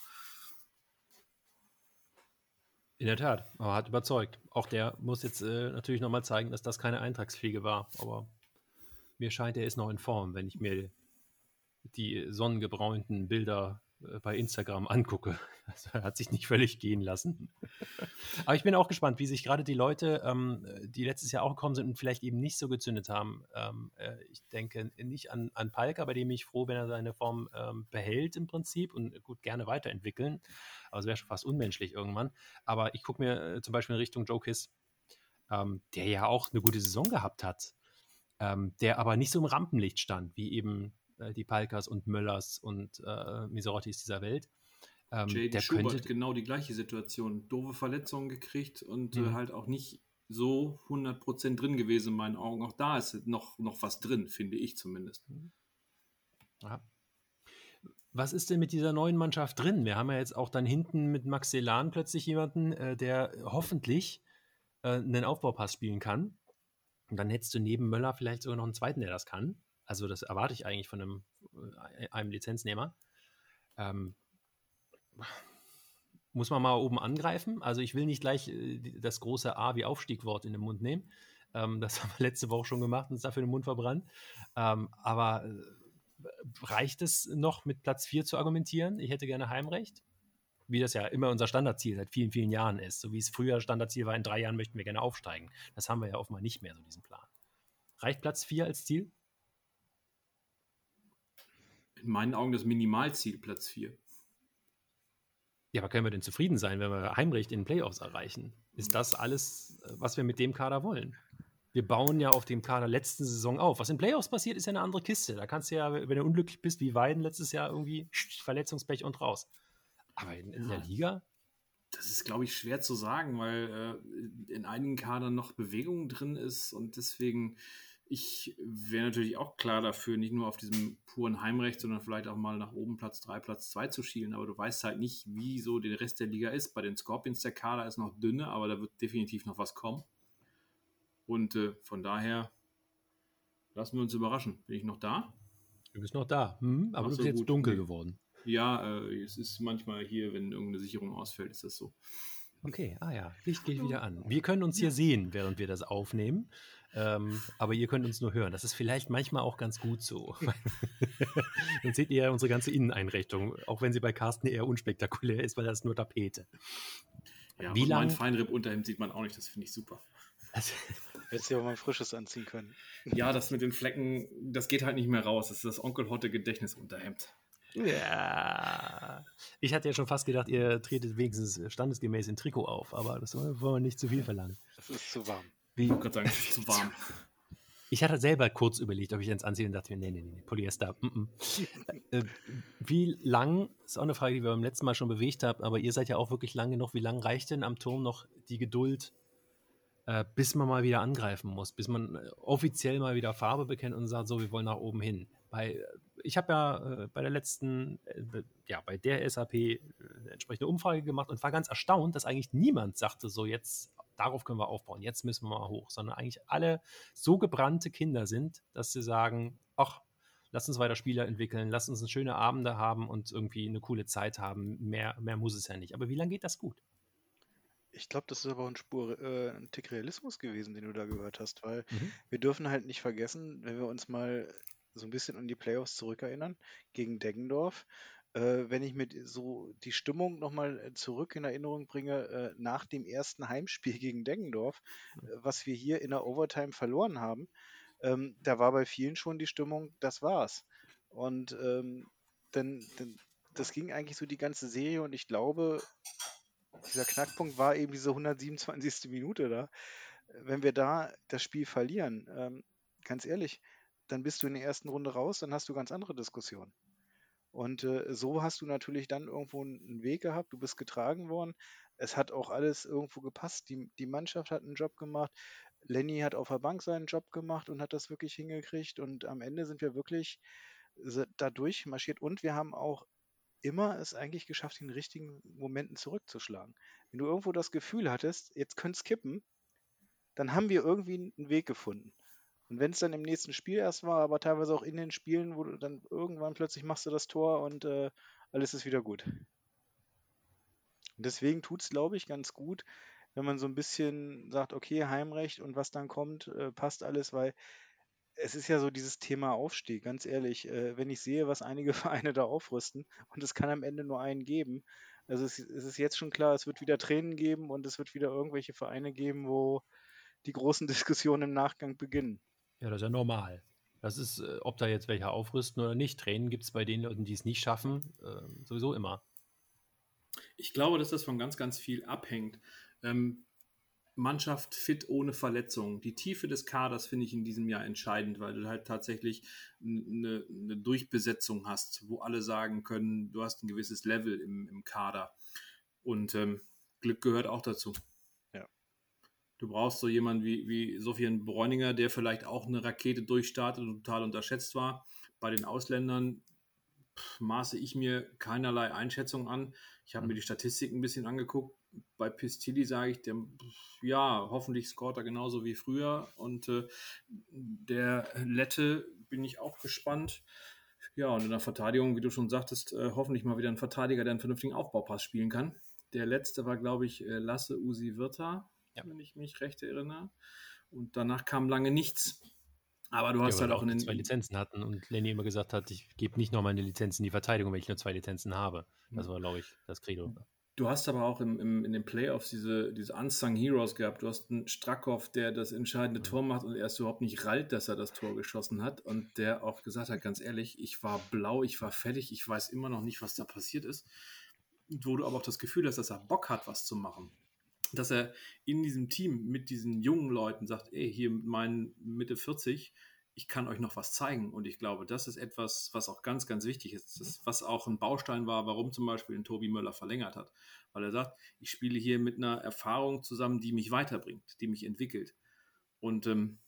In der Tat, aber hat überzeugt. Auch der muss jetzt äh, natürlich nochmal zeigen, dass das keine Eintragsfliege war. Aber mir scheint, er ist noch in Form, wenn ich mir die sonnengebräunten Bilder bei Instagram angucke. Also hat sich nicht völlig gehen lassen. Aber ich bin auch gespannt, wie sich gerade die Leute, ähm, die letztes Jahr auch gekommen sind und vielleicht eben nicht so gezündet haben. Ähm, äh, ich denke nicht an, an Palka, bei dem ich froh, wenn er seine Form ähm, behält im Prinzip und gut gerne weiterentwickeln. Aber es wäre schon fast unmenschlich irgendwann. Aber ich gucke mir äh, zum Beispiel in Richtung Joe Kiss, ähm, der ja auch eine gute Saison gehabt hat, ähm, der aber nicht so im Rampenlicht stand, wie eben äh, die Palkas und Möllers und äh, Miserottis dieser Welt. Ähm, JD der Schubert, könnte genau die gleiche Situation. Doofe Verletzungen gekriegt und äh, mhm. äh, halt auch nicht so 100% drin gewesen in meinen Augen. Auch da ist noch, noch was drin, finde ich zumindest. Mhm. Ja. Was ist denn mit dieser neuen Mannschaft drin? Wir haben ja jetzt auch dann hinten mit Max Celan plötzlich jemanden, äh, der hoffentlich äh, einen Aufbaupass spielen kann. Und dann hättest du neben Möller vielleicht sogar noch einen zweiten, der das kann. Also das erwarte ich eigentlich von einem, äh, einem Lizenznehmer. Ähm, muss man mal oben angreifen. Also ich will nicht gleich äh, das große A wie Aufstiegwort in den Mund nehmen. Ähm, das haben wir letzte Woche schon gemacht und uns dafür den Mund verbrannt. Ähm, aber äh, reicht es noch mit Platz 4 zu argumentieren? Ich hätte gerne Heimrecht. Wie das ja immer unser Standardziel seit vielen, vielen Jahren ist. So wie es früher Standardziel war, in drei Jahren möchten wir gerne aufsteigen. Das haben wir ja offenbar nicht mehr, so diesen Plan. Reicht Platz 4 als Ziel? In meinen Augen das Minimalziel, Platz 4. Ja, aber können wir denn zufrieden sein, wenn wir Heimrecht in den Playoffs erreichen? Ist das alles, was wir mit dem Kader wollen? Wir bauen ja auf dem Kader letzten Saison auf. Was in Playoffs passiert, ist ja eine andere Kiste. Da kannst du ja, wenn du unglücklich bist, wie Weiden letztes Jahr irgendwie Verletzungspech und raus. Aber in, in der Liga? Das ist, glaube ich, schwer zu sagen, weil äh, in einigen Kadern noch Bewegung drin ist und deswegen ich wäre natürlich auch klar dafür, nicht nur auf diesem puren Heimrecht, sondern vielleicht auch mal nach oben Platz 3, Platz 2 zu schielen. Aber du weißt halt nicht, wie so der Rest der Liga ist. Bei den Scorpions der Kader ist noch dünne, aber da wird definitiv noch was kommen. Und äh, von daher lassen wir uns überraschen. Bin ich noch da? Du bist noch da, hm, aber es ist jetzt gut. dunkel geworden. Ja, äh, es ist manchmal hier, wenn irgendeine Sicherung ausfällt, ist das so. Okay, ah ja, Licht geht wieder an. Wir können uns hier sehen, während wir das aufnehmen. Ähm, aber ihr könnt uns nur hören. Das ist vielleicht manchmal auch ganz gut so. Dann seht ihr ja unsere ganze Inneneinrichtung, auch wenn sie bei Carsten eher unspektakulär ist, weil das ist nur Tapete. Ja, Wie lange? Mein Feinripp-Unterhemd sieht man auch nicht, das finde ich super. Hättest du ja auch mal ein frisches anziehen können. Ja, das mit den Flecken, das geht halt nicht mehr raus. Das ist das Onkel Hotte Gedächtnisunterhemd. Ja. Ich hatte ja schon fast gedacht, ihr tretet wenigstens standesgemäß in Trikot auf, aber das wollen wir nicht zu viel verlangen. Das ist zu warm. Ich wollte gerade sagen, es ist zu warm. Ich hatte selber kurz überlegt, ob ich ins anziehe und dachte mir, nee, nee, nee, Polyester. Mm -mm. äh, wie lang, ist auch eine Frage, die wir beim letzten Mal schon bewegt haben, aber ihr seid ja auch wirklich lang genug. Wie lang reicht denn am Turm noch die Geduld, äh, bis man mal wieder angreifen muss, bis man äh, offiziell mal wieder Farbe bekennt und sagt, so, wir wollen nach oben hin? Bei, ich habe ja bei der letzten, ja, bei der SAP eine entsprechende Umfrage gemacht und war ganz erstaunt, dass eigentlich niemand sagte, so jetzt darauf können wir aufbauen, jetzt müssen wir mal hoch, sondern eigentlich alle so gebrannte Kinder sind, dass sie sagen, ach, lass uns weiter Spieler entwickeln, lass uns eine schöne Abende haben und irgendwie eine coole Zeit haben. Mehr, mehr muss es ja nicht. Aber wie lange geht das gut? Ich glaube, das ist aber ein Spur, äh, ein Tick Realismus gewesen, den du da gehört hast, weil mhm. wir dürfen halt nicht vergessen, wenn wir uns mal so ein bisschen an die Playoffs zurückerinnern, gegen Deggendorf, äh, wenn ich mir so die Stimmung nochmal äh, zurück in Erinnerung bringe, äh, nach dem ersten Heimspiel gegen Deggendorf, äh, was wir hier in der Overtime verloren haben, ähm, da war bei vielen schon die Stimmung, das war's. Und ähm, dann, dann, das ging eigentlich so die ganze Serie und ich glaube, dieser Knackpunkt war eben diese 127. Minute da. Wenn wir da das Spiel verlieren, ähm, ganz ehrlich, dann bist du in der ersten Runde raus, dann hast du ganz andere Diskussionen. Und äh, so hast du natürlich dann irgendwo einen Weg gehabt, du bist getragen worden. Es hat auch alles irgendwo gepasst. Die, die Mannschaft hat einen Job gemacht. Lenny hat auf der Bank seinen Job gemacht und hat das wirklich hingekriegt. Und am Ende sind wir wirklich da durchmarschiert. Und wir haben auch immer es eigentlich geschafft, in richtigen Momenten zurückzuschlagen. Wenn du irgendwo das Gefühl hattest, jetzt könnte es kippen, dann haben wir irgendwie einen Weg gefunden. Und wenn es dann im nächsten Spiel erst war, aber teilweise auch in den Spielen, wo du dann irgendwann plötzlich machst du das Tor und äh, alles ist wieder gut. Und deswegen tut es, glaube ich, ganz gut, wenn man so ein bisschen sagt, okay, Heimrecht und was dann kommt, äh, passt alles, weil es ist ja so dieses Thema Aufstieg, ganz ehrlich, äh, wenn ich sehe, was einige Vereine da aufrüsten und es kann am Ende nur einen geben, also es, es, ist jetzt schon klar, es wird wieder Tränen geben und es wird wieder irgendwelche Vereine geben, wo die großen Diskussionen im Nachgang beginnen. Ja, das ist ja normal. Das ist, äh, ob da jetzt welche aufrüsten oder nicht. Tränen gibt es bei den Leuten, die es nicht schaffen, äh, sowieso immer. Ich glaube, dass das von ganz, ganz viel abhängt. Ähm, Mannschaft fit ohne Verletzung. Die Tiefe des Kaders finde ich in diesem Jahr entscheidend, weil du halt tatsächlich eine, eine, Durchbesetzung hast, wo alle sagen können, du hast ein gewisses Level im, im Kader. Und ähm, Glück gehört auch dazu. Du brauchst so jemanden wie, wie Sofian Bräuninger, der vielleicht auch eine Rakete durchstartet und total unterschätzt war. Bei den Ausländern pff, maße ich mir keinerlei Einschätzung an. Ich habe mir die Statistik ein bisschen angeguckt. Bei Pistilli sage ich, der, ja, hoffentlich scoret er genauso wie früher. Und äh, der Lette bin ich auch gespannt. Ja, und in der Verteidigung, wie du schon sagtest, äh, hoffentlich mal wieder ein Verteidiger, der einen vernünftigen Aufbaupass spielen kann. Der letzte war, glaube ich, äh, Lasse Usi Wirta ja. wenn ich mich recht erinnere. Und danach kam lange nichts. Aber du hast ja, halt auch in den. zwei Lizenzen hatten und Lenny immer gesagt hat, ich gebe nicht noch meine Lizenzen in die Verteidigung, wenn ich nur zwei Lizenzen habe. Das war, glaube ich, das Credo. Du hast aber auch im, im, in den Playoffs diese, diese Unsung Heroes gehabt. Du hast einen Strackhoff, der das entscheidende mhm. Tor macht und erst überhaupt nicht rallt, dass er das Tor geschossen hat. Und der auch gesagt hat, ganz ehrlich, ich war blau, ich war fertig, ich weiß immer noch nicht, was da passiert ist. wo du aber auch das Gefühl hast, dass er Bock hat, was zu machen dass er in diesem Team mit diesen jungen Leuten sagt, ey, hier mit meinen Mitte 40, ich kann euch noch was zeigen. Und ich glaube, das ist etwas, was auch ganz, ganz wichtig ist. Das, was auch ein Baustein war, warum zum Beispiel ein Tobi Möller verlängert hat. Weil er sagt, ich spiele hier mit einer Erfahrung zusammen, die mich weiterbringt, die mich entwickelt. Und ähm,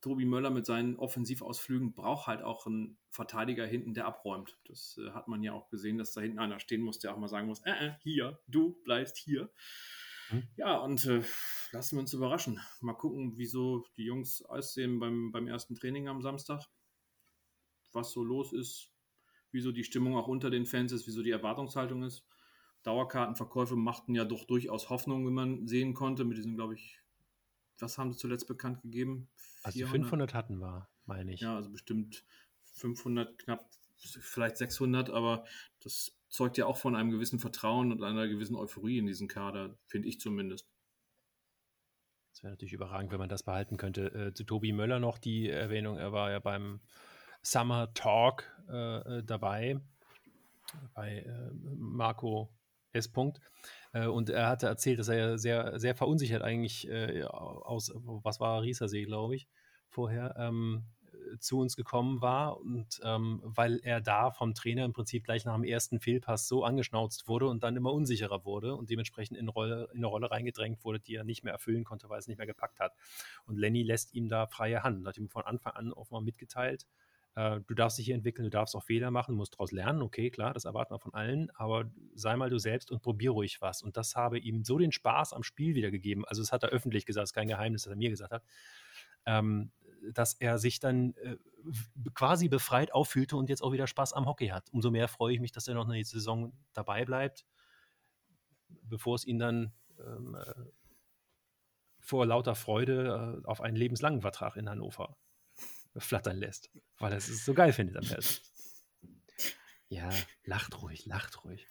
Tobi Möller mit seinen Offensivausflügen braucht halt auch einen Verteidiger hinten, der abräumt. Das äh, hat man ja auch gesehen, dass da hinten einer stehen muss, der auch mal sagen muss, äh, äh, hier, du bleibst hier. Hm? Ja, und äh, lassen wir uns überraschen. Mal gucken, wieso die Jungs aussehen beim, beim ersten Training am Samstag. Was so los ist, wieso die Stimmung auch unter den Fans ist, wieso die Erwartungshaltung ist. Dauerkartenverkäufe machten ja doch durchaus Hoffnung, wie man sehen konnte, mit diesen, glaube ich, was haben sie zuletzt bekannt gegeben? 400? Also 500 hatten wir, meine ich. Ja, also bestimmt 500, knapp, vielleicht 600, aber das zeugt ja auch von einem gewissen Vertrauen und einer gewissen Euphorie in diesen Kader, finde ich zumindest. Das wäre natürlich überragend, wenn man das behalten könnte. Äh, zu Tobi Möller noch die Erwähnung, er war ja beim Summer Talk äh, äh dabei, bei äh, Marco S. -Punkt. Äh, und er hatte erzählt, dass er sehr, sehr verunsichert eigentlich äh, aus, was war Riesersee, glaube ich, vorher, ähm, zu uns gekommen war und ähm, weil er da vom Trainer im Prinzip gleich nach dem ersten Fehlpass so angeschnauzt wurde und dann immer unsicherer wurde und dementsprechend in, Rolle, in eine Rolle reingedrängt wurde, die er nicht mehr erfüllen konnte, weil es nicht mehr gepackt hat. Und Lenny lässt ihm da freie Hand, hat ihm von Anfang an mal mitgeteilt, äh, du darfst dich hier entwickeln, du darfst auch Fehler machen, musst daraus lernen, okay, klar, das erwarten wir von allen, aber sei mal du selbst und probier ruhig was. Und das habe ihm so den Spaß am Spiel wiedergegeben. Also, das hat er öffentlich gesagt, ist kein Geheimnis, das er mir gesagt hat. Ähm, dass er sich dann äh, quasi befreit auffühlte und jetzt auch wieder Spaß am Hockey hat. Umso mehr freue ich mich, dass er noch eine Saison dabei bleibt, bevor es ihn dann ähm, äh, vor lauter Freude äh, auf einen lebenslangen Vertrag in Hannover flattern lässt, weil er es so geil findet am Herzen. Ja, lacht ruhig, lacht ruhig.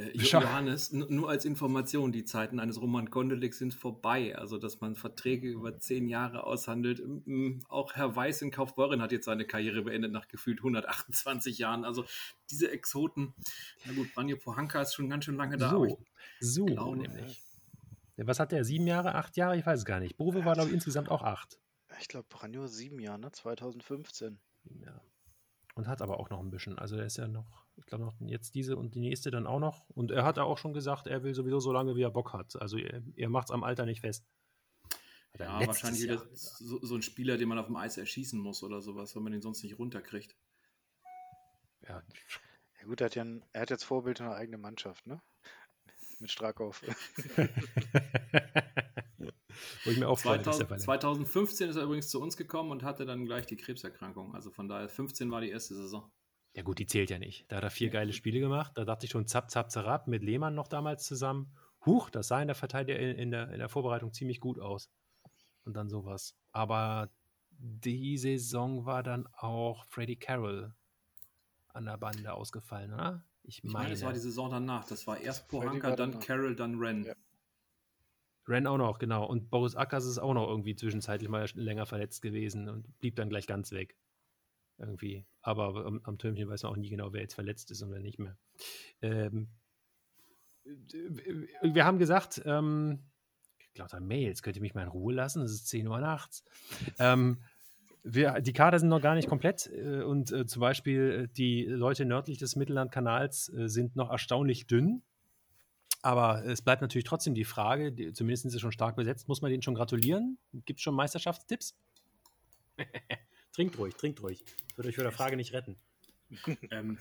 Äh, Johannes, nur als Information, die Zeiten eines Roman Gondelik sind vorbei. Also, dass man Verträge über zehn Jahre aushandelt. Auch Herr Weiß in Kaufbeuren hat jetzt seine Karriere beendet nach gefühlt 128 Jahren. Also, diese Exoten. Na gut, Branjo Pohanka ist schon ganz schön lange da. So, so glaube, nämlich. Was hat der? Sieben Jahre, acht Jahre? Ich weiß es gar nicht. Bove war, glaube ich, insgesamt auch acht. Ich glaube, Branjo sieben Jahre, ne? 2015. Ja. Und hat aber auch noch ein bisschen. Also, der ist ja noch ich glaube noch jetzt diese und die nächste dann auch noch. Und er hat auch schon gesagt, er will sowieso so lange, wie er Bock hat. Also er, er macht es am Alter nicht fest. Ja, wahrscheinlich wieder so, so, ein Spieler, den man auf dem Eis erschießen muss oder sowas, wenn man ihn sonst nicht runterkriegt. Ja, ja gut, er hat, ja ein, er hat jetzt Vorbild in einer eigenen Mannschaft, ne? Mit Strakow. Wo ich mir auch 2000, 2015 ist er übrigens zu uns gekommen und hatte dann gleich die Krebserkrankung. Also von daher, 15 war die erste Saison. Ja gut, die zählt ja nicht. Da hat er vier ja. geile Spiele gemacht. Da dachte ich schon, zapp, zapp, zerab, mit Lehmann noch damals zusammen. Huch, das sah in der Verteidigung in der, in der Vorbereitung ziemlich gut aus. Und dann sowas. Aber die Saison war dann auch Freddie Carroll an der Bande ausgefallen, oder? Ich meine, ich meine das war die Saison danach. Das war erst Pohanka, dann Carroll, dann Ren. Ja. Ren auch noch, genau. Und Boris Ackers ist auch noch irgendwie zwischenzeitlich mal länger verletzt gewesen und blieb dann gleich ganz weg irgendwie. Aber am, am, Türmchen weiß man auch nie genau, wer jetzt verletzt ist und wer nicht mehr. Ähm, wir haben gesagt, ähm, lauter Mails, könnt ihr mich mal in Ruhe lassen? Es ist 10 Uhr nachts. Ähm, wir, die Kader sind noch gar nicht komplett äh, und äh, zum Beispiel äh, die Leute nördlich des Mittellandkanals äh, sind noch erstaunlich dünn. Aber es bleibt natürlich trotzdem die Frage, die, zumindest sind sie schon stark besetzt, muss man denen schon gratulieren? Gibt es schon Meisterschaftstipps? Trinkt ruhig, trinkt ruhig. Wird euch vor der Frage nicht retten. ähm,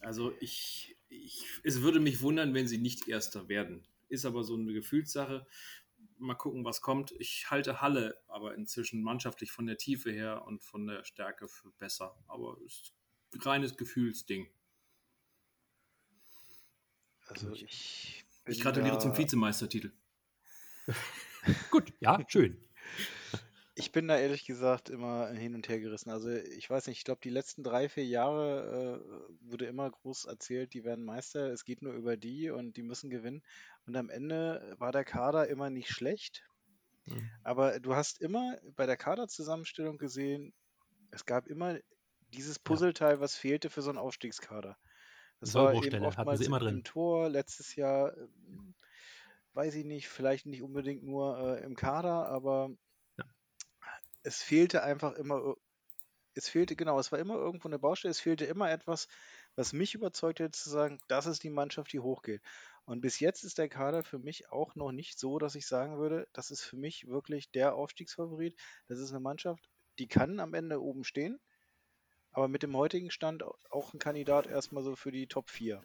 also ich, ich, es würde mich wundern, wenn sie nicht Erster werden. Ist aber so eine Gefühlssache. Mal gucken, was kommt. Ich halte Halle aber inzwischen mannschaftlich von der Tiefe her und von der Stärke für besser. Aber es ist ein reines Gefühlsding. Also ich. Ich gratuliere zum Vizemeistertitel. Gut, ja, schön. Ich bin da ehrlich gesagt immer hin und her gerissen. Also ich weiß nicht, ich glaube, die letzten drei, vier Jahre äh, wurde immer groß erzählt, die werden Meister, es geht nur über die und die müssen gewinnen. Und am Ende war der Kader immer nicht schlecht. Mhm. Aber du hast immer bei der Kaderzusammenstellung gesehen, es gab immer dieses Puzzleteil, was fehlte für so einen Aufstiegskader. Das war eben oftmals immer drin. im Tor, letztes Jahr, äh, weiß ich nicht, vielleicht nicht unbedingt nur äh, im Kader, aber es fehlte einfach immer, es fehlte, genau, es war immer irgendwo eine Baustelle, es fehlte immer etwas, was mich überzeugt hätte zu sagen, das ist die Mannschaft, die hochgeht. Und bis jetzt ist der Kader für mich auch noch nicht so, dass ich sagen würde, das ist für mich wirklich der Aufstiegsfavorit. Das ist eine Mannschaft, die kann am Ende oben stehen, aber mit dem heutigen Stand auch ein Kandidat erstmal so für die Top 4.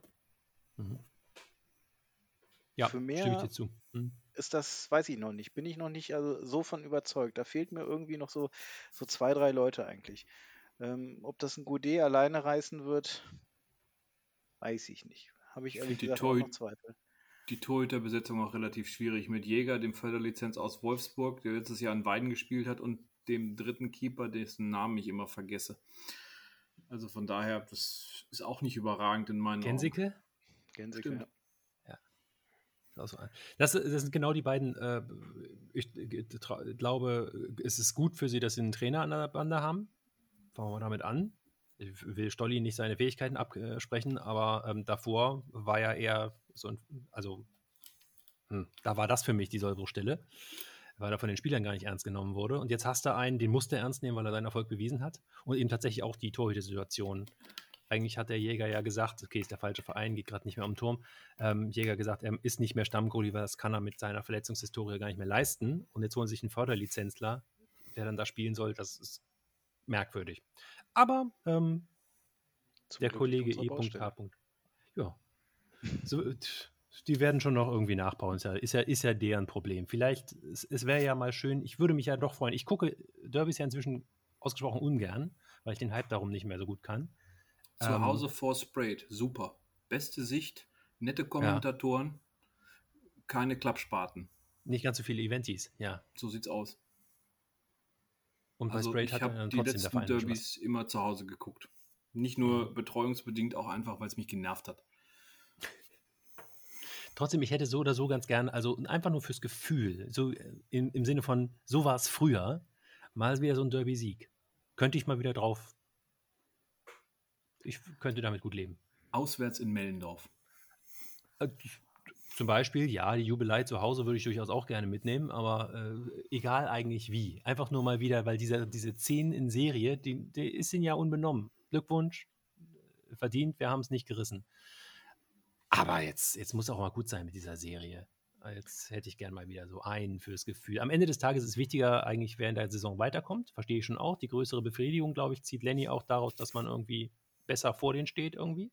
Mhm. Ja, für mehr, stimme ich dir zu. Mhm ist das, weiß ich noch nicht, bin ich noch nicht also so von überzeugt. Da fehlt mir irgendwie noch so, so zwei, drei Leute eigentlich. Ähm, ob das ein Godet alleine reißen wird, weiß ich nicht. Habe ich ehrlich gesagt auch noch Zweifel. Die Torhüterbesetzung auch relativ schwierig mit Jäger, dem Förderlizenz aus Wolfsburg, der letztes Jahr in Weiden gespielt hat, und dem dritten Keeper, dessen Namen ich immer vergesse. Also von daher, das ist auch nicht überragend in meinen Gensicke? Augen. Gensicke? Gensicke, das, das, sind genau die beiden. Äh, ich, ich, glaube, es ist gut für sie, dass sie einen Trainer an der Bande haben. Fangen wir damit an. Ich will Stolli nicht seine Fähigkeiten absprechen, aber ähm, davor war ja eher so ein, also hm, da war das für mich die Sollbruchstelle. Weil er von den Spielern gar nicht ernst genommen wurde. Und jetzt hast du einen, den musste er ernst nehmen, weil er seinen Erfolg bewiesen hat. Und eben tatsächlich auch die Torhüter-Situation. Eigentlich hat der Jäger ja gesagt, okay, ist der falsche Verein, geht gerade nicht mehr um den Turm. Ähm, Jäger gesagt, er ist nicht mehr Stammgoalie, weil das kann er mit seiner Verletzungshistorie gar nicht mehr leisten. Und jetzt holen sich einen Förderlizenzler, der dann da spielen soll. Das ist merkwürdig. Aber ähm, der Glück Kollege E.K. Ja. So, die werden schon noch irgendwie nachbauen. Ist ja, ist ja, ist ja deren Problem. Vielleicht, es, es wäre ja mal schön, ich würde mich ja doch freuen. Ich gucke Derbys ja inzwischen ausgesprochen ungern, weil ich den Hype darum nicht mehr so gut kann. Zu ähm, Hause vor Sprayed, super. Beste Sicht, nette Kommentatoren, ja. keine Klappspaten. Nicht ganz so viele Eventis, ja. So sieht's aus. Und bei also Sprayed hat man die letzten Derbys immer zu Hause geguckt. Nicht nur betreuungsbedingt, auch einfach, weil es mich genervt hat. Trotzdem, ich hätte so oder so ganz gern, also einfach nur fürs Gefühl, so äh, im, im Sinne von, so war es früher, mal wieder so ein Derby-Sieg. Könnte ich mal wieder drauf. Ich könnte damit gut leben. Auswärts in Mellendorf. Äh, zum Beispiel, ja, die Jubelei zu Hause würde ich durchaus auch gerne mitnehmen, aber äh, egal eigentlich wie. Einfach nur mal wieder, weil dieser, diese 10 in Serie, die, die ist ihnen ja unbenommen. Glückwunsch, verdient, wir haben es nicht gerissen. Aber jetzt, jetzt muss auch mal gut sein mit dieser Serie. Jetzt hätte ich gern mal wieder so einen fürs Gefühl. Am Ende des Tages ist es wichtiger, eigentlich, wer in der Saison weiterkommt. Verstehe ich schon auch. Die größere Befriedigung, glaube ich, zieht Lenny auch daraus, dass man irgendwie besser vor denen steht, irgendwie.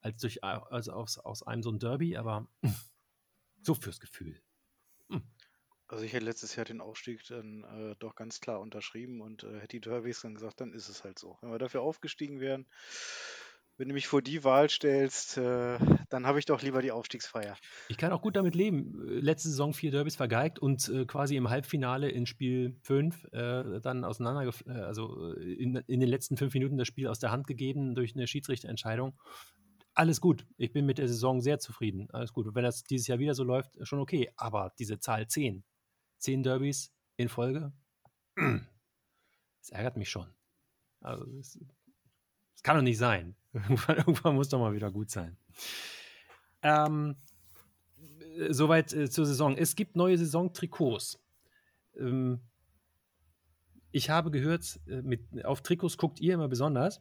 Als durch also aus, aus einem so ein Derby, aber so fürs Gefühl. Hm. Also ich hätte letztes Jahr den Aufstieg dann äh, doch ganz klar unterschrieben und äh, hätte die Derbys dann gesagt, dann ist es halt so. Wenn wir dafür aufgestiegen wären, wenn du mich vor die Wahl stellst, äh, dann habe ich doch lieber die Aufstiegsfeier. Ich kann auch gut damit leben. Letzte Saison vier Derbys vergeigt und äh, quasi im Halbfinale in Spiel 5 äh, dann auseinander, äh, also äh, in, in, den letzten fünf Minuten das Spiel aus der Hand gegeben durch eine Schiedsrichterentscheidung. Alles gut. Ich bin mit der Saison sehr zufrieden. Alles gut. Und wenn das dieses Jahr wieder so läuft, schon okay. Aber diese Zahl 10, 10 Derbys in Folge, das ärgert mich schon. Also, das kann doch nicht sein. Irgendwann, irgendwann muss doch mal wieder gut sein. Ähm, soweit äh, zur Saison. Es gibt neue Saisontrikots. Ähm, ich habe gehört, äh, mit, auf Trikots guckt ihr immer besonders.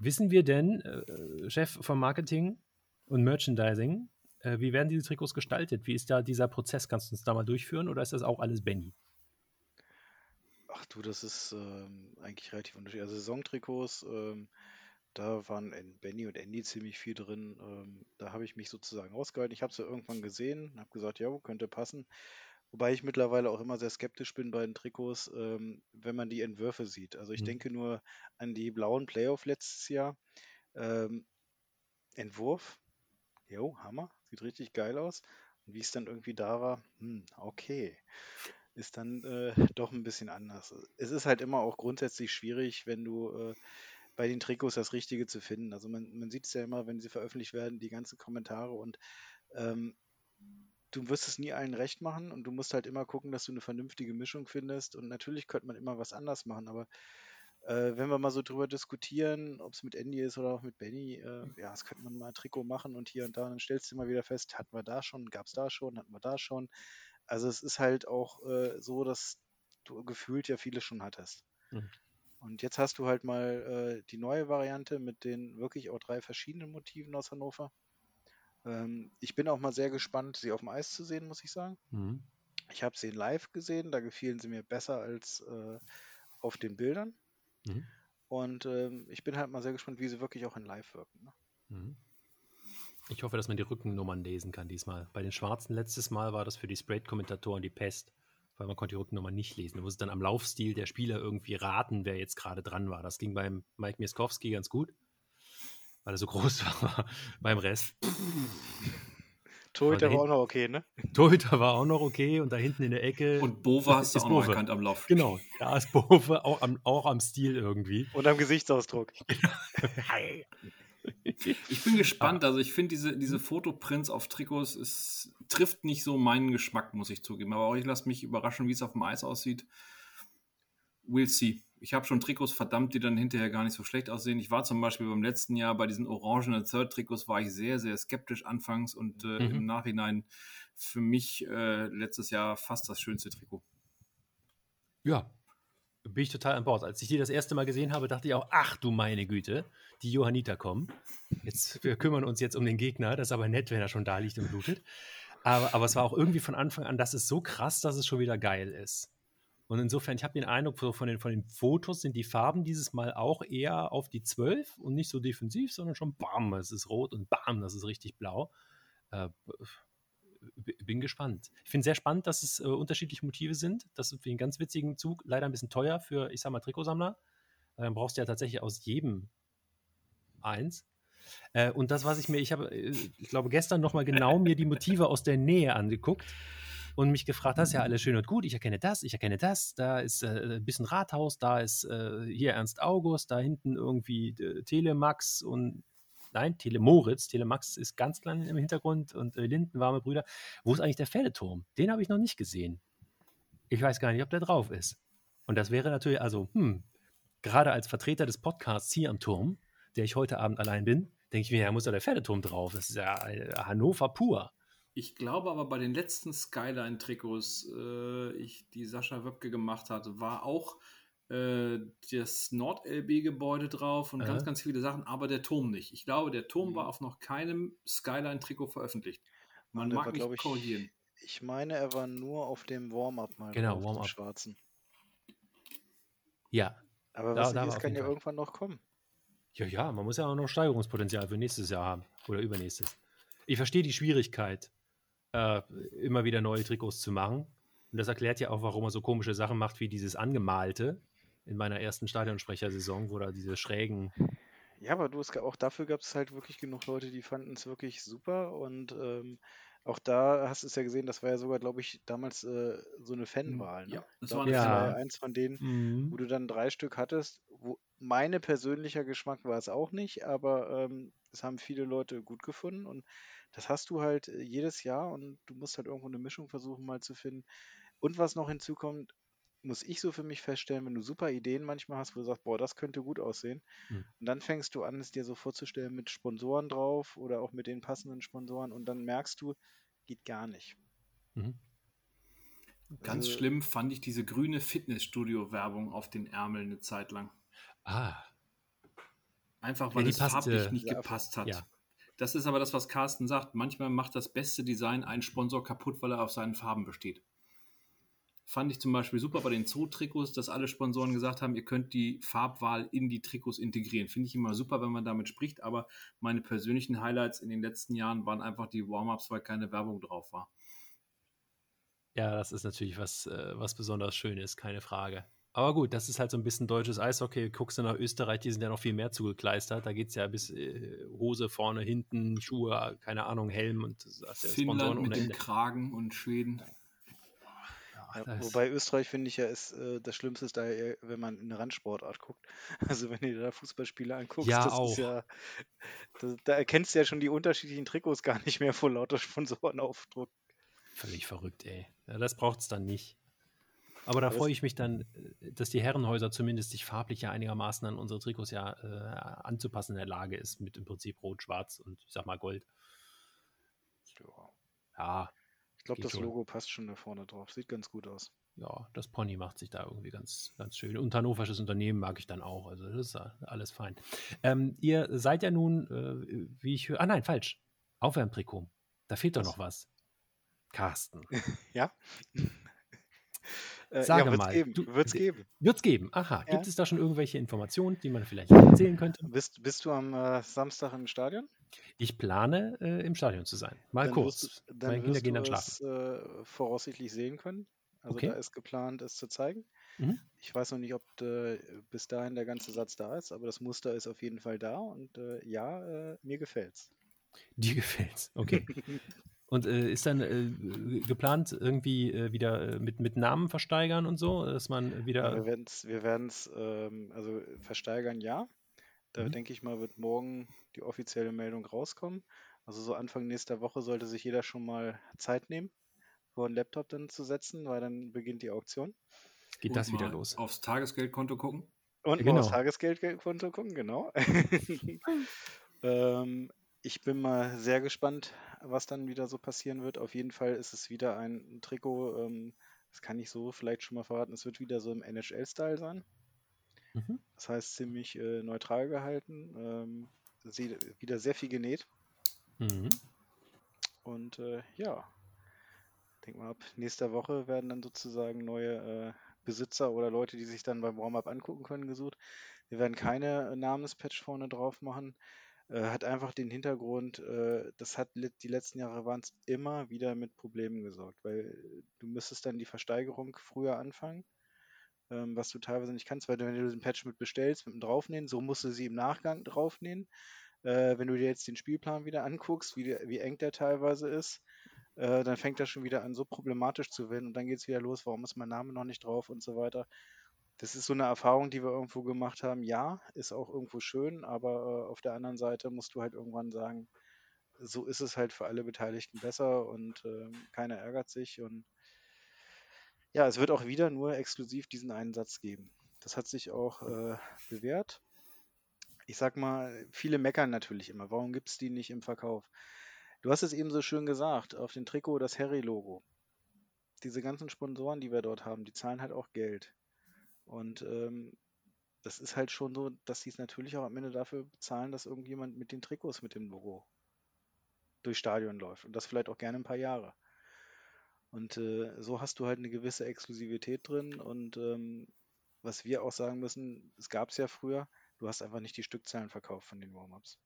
Wissen wir denn, äh, Chef vom Marketing und Merchandising, äh, wie werden diese Trikots gestaltet? Wie ist da dieser Prozess? Kannst du uns da mal durchführen oder ist das auch alles Benny? Ach du, das ist ähm, eigentlich relativ unterschiedlich. Also Saisontrikots, ähm, da waren Benny und Andy ziemlich viel drin. Ähm, da habe ich mich sozusagen ausgehalten. Ich habe es ja irgendwann gesehen, habe gesagt, ja, könnte passen. Wobei ich mittlerweile auch immer sehr skeptisch bin bei den Trikots, ähm, wenn man die Entwürfe sieht. Also ich mhm. denke nur an die blauen Playoff letztes Jahr. Ähm, Entwurf, jo, Hammer, sieht richtig geil aus. Und wie es dann irgendwie da war, hm, okay, ist dann äh, doch ein bisschen anders. Es ist halt immer auch grundsätzlich schwierig, wenn du äh, bei den Trikots das Richtige zu finden. Also man, man sieht es ja immer, wenn sie veröffentlicht werden, die ganzen Kommentare und ähm, du wirst es nie allen recht machen und du musst halt immer gucken, dass du eine vernünftige Mischung findest. Und natürlich könnte man immer was anders machen, aber äh, wenn wir mal so drüber diskutieren, ob es mit Andy ist oder auch mit Benny, äh, ja, das könnte man mal ein Trikot machen und hier und da, dann stellst du immer wieder fest, hatten wir da schon, gab es da schon, hatten wir da schon. Also es ist halt auch äh, so, dass du gefühlt ja viele schon hattest. Mhm. Und jetzt hast du halt mal äh, die neue Variante mit den wirklich auch drei verschiedenen Motiven aus Hannover. Ähm, ich bin auch mal sehr gespannt, sie auf dem Eis zu sehen, muss ich sagen. Mhm. Ich habe sie in live gesehen, da gefielen sie mir besser als äh, auf den Bildern. Mhm. Und ähm, ich bin halt mal sehr gespannt, wie sie wirklich auch in live wirken. Ne? Ich hoffe, dass man die Rückennummern lesen kann diesmal. Bei den Schwarzen letztes Mal war das für die Sprayed-Kommentatoren die Pest weil man konnte die Rückennummer nicht lesen. Du musst dann am Laufstil der Spieler irgendwie raten, wer jetzt gerade dran war. Das ging beim Mike Mieskowski ganz gut, weil er so groß war. beim Rest. Torhüter war auch noch okay, ne? Torhüter war auch noch okay und da hinten in der Ecke. Und Bova hast du auch noch erkannt am Lauf. Genau, da ist Bova auch am, auch am Stil irgendwie. Und am Gesichtsausdruck. Ich bin gespannt. Also ich finde diese, diese Fotoprints auf Trikots es trifft nicht so meinen Geschmack, muss ich zugeben. Aber auch ich lasse mich überraschen, wie es auf dem Eis aussieht. We'll see. ich habe schon Trikots verdammt, die dann hinterher gar nicht so schlecht aussehen. Ich war zum Beispiel beim letzten Jahr bei diesen orangenen Third-Trikots war ich sehr, sehr skeptisch anfangs und äh, mhm. im Nachhinein für mich äh, letztes Jahr fast das schönste Trikot. Ja, bin ich total an Bord. Als ich die das erste Mal gesehen habe, dachte ich auch, ach du meine Güte, die Johanniter kommen. Jetzt, wir kümmern uns jetzt um den Gegner. Das ist aber nett, wenn er schon da liegt und blutet. Aber, aber es war auch irgendwie von Anfang an, das ist so krass, dass es schon wieder geil ist. Und insofern, ich habe den Eindruck, von den, von den Fotos sind die Farben dieses Mal auch eher auf die 12 und nicht so defensiv, sondern schon bam, es ist rot und bam, das ist richtig blau. Äh, bin gespannt. Ich finde sehr spannend, dass es äh, unterschiedliche Motive sind. Das ist für einen ganz witzigen Zug leider ein bisschen teuer für, ich sag mal, Trikotsammler. Dann brauchst du ja tatsächlich aus jedem eins. Äh, und das, was ich mir, ich habe, äh, ich glaube, gestern nochmal genau mir die Motive aus der Nähe angeguckt und mich gefragt, das ist ja alles schön und gut, ich erkenne das, ich erkenne das, da ist äh, ein bisschen Rathaus, da ist äh, hier Ernst August, da hinten irgendwie äh, Telemax und nein, Telemoritz, Telemax ist ganz klein im Hintergrund und äh, Linden, warme Brüder. Wo ist eigentlich der Pferdeturm? Den habe ich noch nicht gesehen. Ich weiß gar nicht, ob der drauf ist. Und das wäre natürlich, also, hm, gerade als Vertreter des Podcasts hier am Turm, der ich heute Abend allein bin, denke ich mir, da muss doch der Pferdeturm drauf. Das ist ja äh, Hannover pur. Ich glaube aber bei den letzten Skyline-Trikots, äh, die Sascha Wöpke gemacht hat, war auch äh, das Nord-LB-Gebäude drauf und äh. ganz, ganz viele Sachen, aber der Turm nicht. Ich glaube, der Turm mhm. war auf noch keinem Skyline-Trikot veröffentlicht. Man mag war, mich korrigieren. Ich, ich meine, er war nur auf dem Warm-Up mal genau, Warm-Up. schwarzen. Ja. Aber was da, ist, kann ja Fall. irgendwann noch kommen. Ja, ja, man muss ja auch noch Steigerungspotenzial für nächstes Jahr haben oder übernächstes. Ich verstehe die Schwierigkeit, äh, immer wieder neue Trikots zu machen. Und das erklärt ja auch, warum er so komische Sachen macht, wie dieses Angemahlte in meiner ersten Stadionsprechersaison, wo da diese schrägen. Ja, aber du, es, auch dafür gab es halt wirklich genug Leute, die fanden es wirklich super. Und ähm, auch da hast du es ja gesehen, das war ja sogar, glaube ich, damals äh, so eine Fanwahl. Ne? Ja, das war, das war ja eins von denen, mhm. wo du dann drei Stück hattest. Wo meine persönlicher Geschmack war es auch nicht, aber ähm, es haben viele Leute gut gefunden. Und das hast du halt äh, jedes Jahr und du musst halt irgendwo eine Mischung versuchen mal zu finden. Und was noch hinzukommt, muss ich so für mich feststellen, wenn du super Ideen manchmal hast, wo du sagst, boah, das könnte gut aussehen. Mhm. Und dann fängst du an, es dir so vorzustellen mit Sponsoren drauf oder auch mit den passenden Sponsoren und dann merkst du, geht gar nicht. Mhm. Ganz also, schlimm fand ich diese grüne Fitnessstudio-Werbung auf den Ärmeln eine Zeit lang. Ah. Einfach weil ja, es farblich nicht ja, gepasst hat. Ja. Das ist aber das, was Carsten sagt. Manchmal macht das beste Design einen Sponsor kaputt, weil er auf seinen Farben besteht. Fand ich zum Beispiel super bei den Zoo-Trikots, dass alle Sponsoren gesagt haben, ihr könnt die Farbwahl in die Trikots integrieren. Finde ich immer super, wenn man damit spricht, aber meine persönlichen Highlights in den letzten Jahren waren einfach die Warm-Ups, weil keine Werbung drauf war. Ja, das ist natürlich was, äh, was besonders Schönes, keine Frage. Aber gut, das ist halt so ein bisschen deutsches Eishockey. Guckst du nach Österreich, die sind ja noch viel mehr zugekleistert. Da geht es ja bis äh, Hose vorne, hinten, Schuhe, keine Ahnung, Helm und das ja Finnland mit dem Kragen und Schweden. Ja, wobei Österreich finde ich ja ist äh, das Schlimmste ist da, wenn man in eine Randsportart guckt. Also wenn du da Fußballspiele anguckst, ja, das auch. ist ja, das, da erkennst du ja schon die unterschiedlichen Trikots gar nicht mehr vor lauter Sponsoren aufdruck. Völlig verrückt, ey. Ja, das braucht es dann nicht. Aber da freue ich mich dann, äh, dass die Herrenhäuser zumindest sich farblich ja einigermaßen an unsere Trikots ja äh, anzupassen in der Lage ist, mit im Prinzip Rot, Schwarz und ich sag mal Gold. Ja. ja ich glaube, das schon. Logo passt schon da vorne drauf. Sieht ganz gut aus. Ja, das Pony macht sich da irgendwie ganz, ganz schön. Und hannoversches Unternehmen mag ich dann auch. Also das ist alles fein. Ähm, ihr seid ja nun, äh, wie ich höre, ah nein, falsch. Aufwärmtrikot. Da fehlt was? doch noch was. Carsten. ja. Äh, Sage ja, mal. Geben. Du, wird's geben. Wird's geben. Aha. Ja. Gibt es da schon irgendwelche Informationen, die man vielleicht erzählen könnte? Bist, bist du am äh, Samstag im Stadion? Ich plane, äh, im Stadion zu sein. Mal dann kurz. Wirst, dann Meine Kinder gehen dann schlafen. Es, äh, voraussichtlich sehen können. Also okay. da ist geplant, es zu zeigen. Mhm. Ich weiß noch nicht, ob äh, bis dahin der ganze Satz da ist, aber das Muster ist auf jeden Fall da und äh, ja, mir gefällt's. Dir gefällt's, okay. Und äh, ist dann äh, geplant, irgendwie äh, wieder äh, mit, mit Namen versteigern und so, dass man wieder. Ja, wir werden es wir werden's, ähm, also versteigern, ja. Da mhm. denke ich mal, wird morgen die offizielle Meldung rauskommen. Also so Anfang nächster Woche sollte sich jeder schon mal Zeit nehmen, vor einen Laptop dann zu setzen, weil dann beginnt die Auktion. geht das wieder los. Aufs Tagesgeldkonto gucken. Und ja, genau. aufs Tagesgeldkonto gucken, genau. ähm, ich bin mal sehr gespannt, was dann wieder so passieren wird. Auf jeden Fall ist es wieder ein Trikot, ähm, das kann ich so vielleicht schon mal verraten, es wird wieder so im NHL-Style sein. Mhm. Das heißt ziemlich äh, neutral gehalten, ähm, wieder sehr viel genäht. Mhm. Und äh, ja, denk mal ab nächster Woche werden dann sozusagen neue äh, Besitzer oder Leute, die sich dann beim Warm-up angucken können, gesucht. Wir werden keine Namenspatch vorne drauf machen. Äh, hat einfach den Hintergrund, äh, das hat die letzten Jahre waren es immer wieder mit Problemen gesorgt, weil du müsstest dann die Versteigerung früher anfangen, ähm, was du teilweise nicht kannst, weil wenn du den Patch mit bestellst, mit dem Draufnähen, so musst du sie im Nachgang draufnähen. Äh, wenn du dir jetzt den Spielplan wieder anguckst, wie, wie eng der teilweise ist, äh, dann fängt das schon wieder an, so problematisch zu werden und dann geht es wieder los, warum ist mein Name noch nicht drauf und so weiter. Das ist so eine Erfahrung, die wir irgendwo gemacht haben. Ja, ist auch irgendwo schön, aber äh, auf der anderen Seite musst du halt irgendwann sagen, so ist es halt für alle Beteiligten besser und äh, keiner ärgert sich und ja, es wird auch wieder nur exklusiv diesen einen Satz geben. Das hat sich auch äh, bewährt. Ich sag mal, viele meckern natürlich immer. Warum gibt es die nicht im Verkauf? Du hast es eben so schön gesagt, auf dem Trikot das Harry-Logo. Diese ganzen Sponsoren, die wir dort haben, die zahlen halt auch Geld. Und ähm, das ist halt schon so, dass sie es natürlich auch am Ende dafür bezahlen, dass irgendjemand mit den Trikots mit dem Logo durchs Stadion läuft. Und das vielleicht auch gerne ein paar Jahre. Und äh, so hast du halt eine gewisse Exklusivität drin. Und ähm, was wir auch sagen müssen, es gab es ja früher, du hast einfach nicht die Stückzahlen verkauft von den Warm-Ups.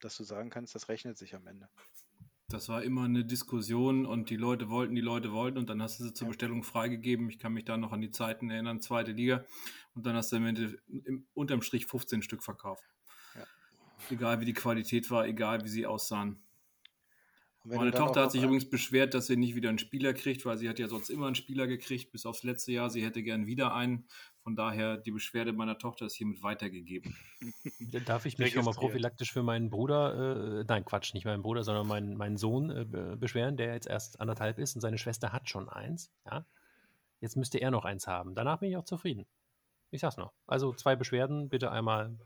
Dass du sagen kannst, das rechnet sich am Ende. Das war immer eine Diskussion und die Leute wollten, die Leute wollten und dann hast du sie zur Bestellung freigegeben. Ich kann mich da noch an die Zeiten erinnern, zweite Liga. Und dann hast du im, Ende, im unterm Strich 15 Stück verkauft. Ja. Egal wie die Qualität war, egal wie sie aussahen. Meine Tochter hat sich übrigens beschwert, dass sie nicht wieder einen Spieler kriegt, weil sie hat ja sonst immer einen Spieler gekriegt, bis aufs letzte Jahr. Sie hätte gern wieder einen. Von daher, die Beschwerde meiner Tochter ist hiermit weitergegeben. Darf ich mich schon mal prophylaktisch für meinen Bruder, äh, nein, Quatsch, nicht meinen Bruder, sondern meinen, meinen Sohn äh, beschweren, der jetzt erst anderthalb ist und seine Schwester hat schon eins. Ja? Jetzt müsste er noch eins haben. Danach bin ich auch zufrieden. Ich sag's noch. Also zwei Beschwerden, bitte einmal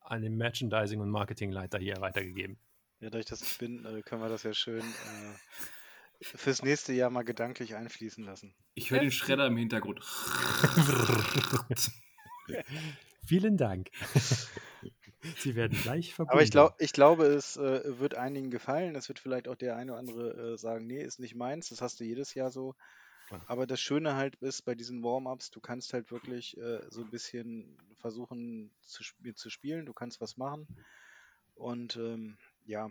an den Merchandising- und Marketingleiter hier weitergegeben. Ja, dadurch, dass ich bin, äh, können wir das ja schön äh, fürs nächste Jahr mal gedanklich einfließen lassen. Ich höre den Schredder im Hintergrund. Vielen Dank. Sie werden gleich verbunden. Aber ich, glaub, ich glaube, es äh, wird einigen gefallen. Es wird vielleicht auch der eine oder andere äh, sagen, nee, ist nicht meins. Das hast du jedes Jahr so. Aber das Schöne halt ist bei diesen Warm-ups, du kannst halt wirklich äh, so ein bisschen versuchen zu, sp zu spielen. Du kannst was machen. Und ähm, ja,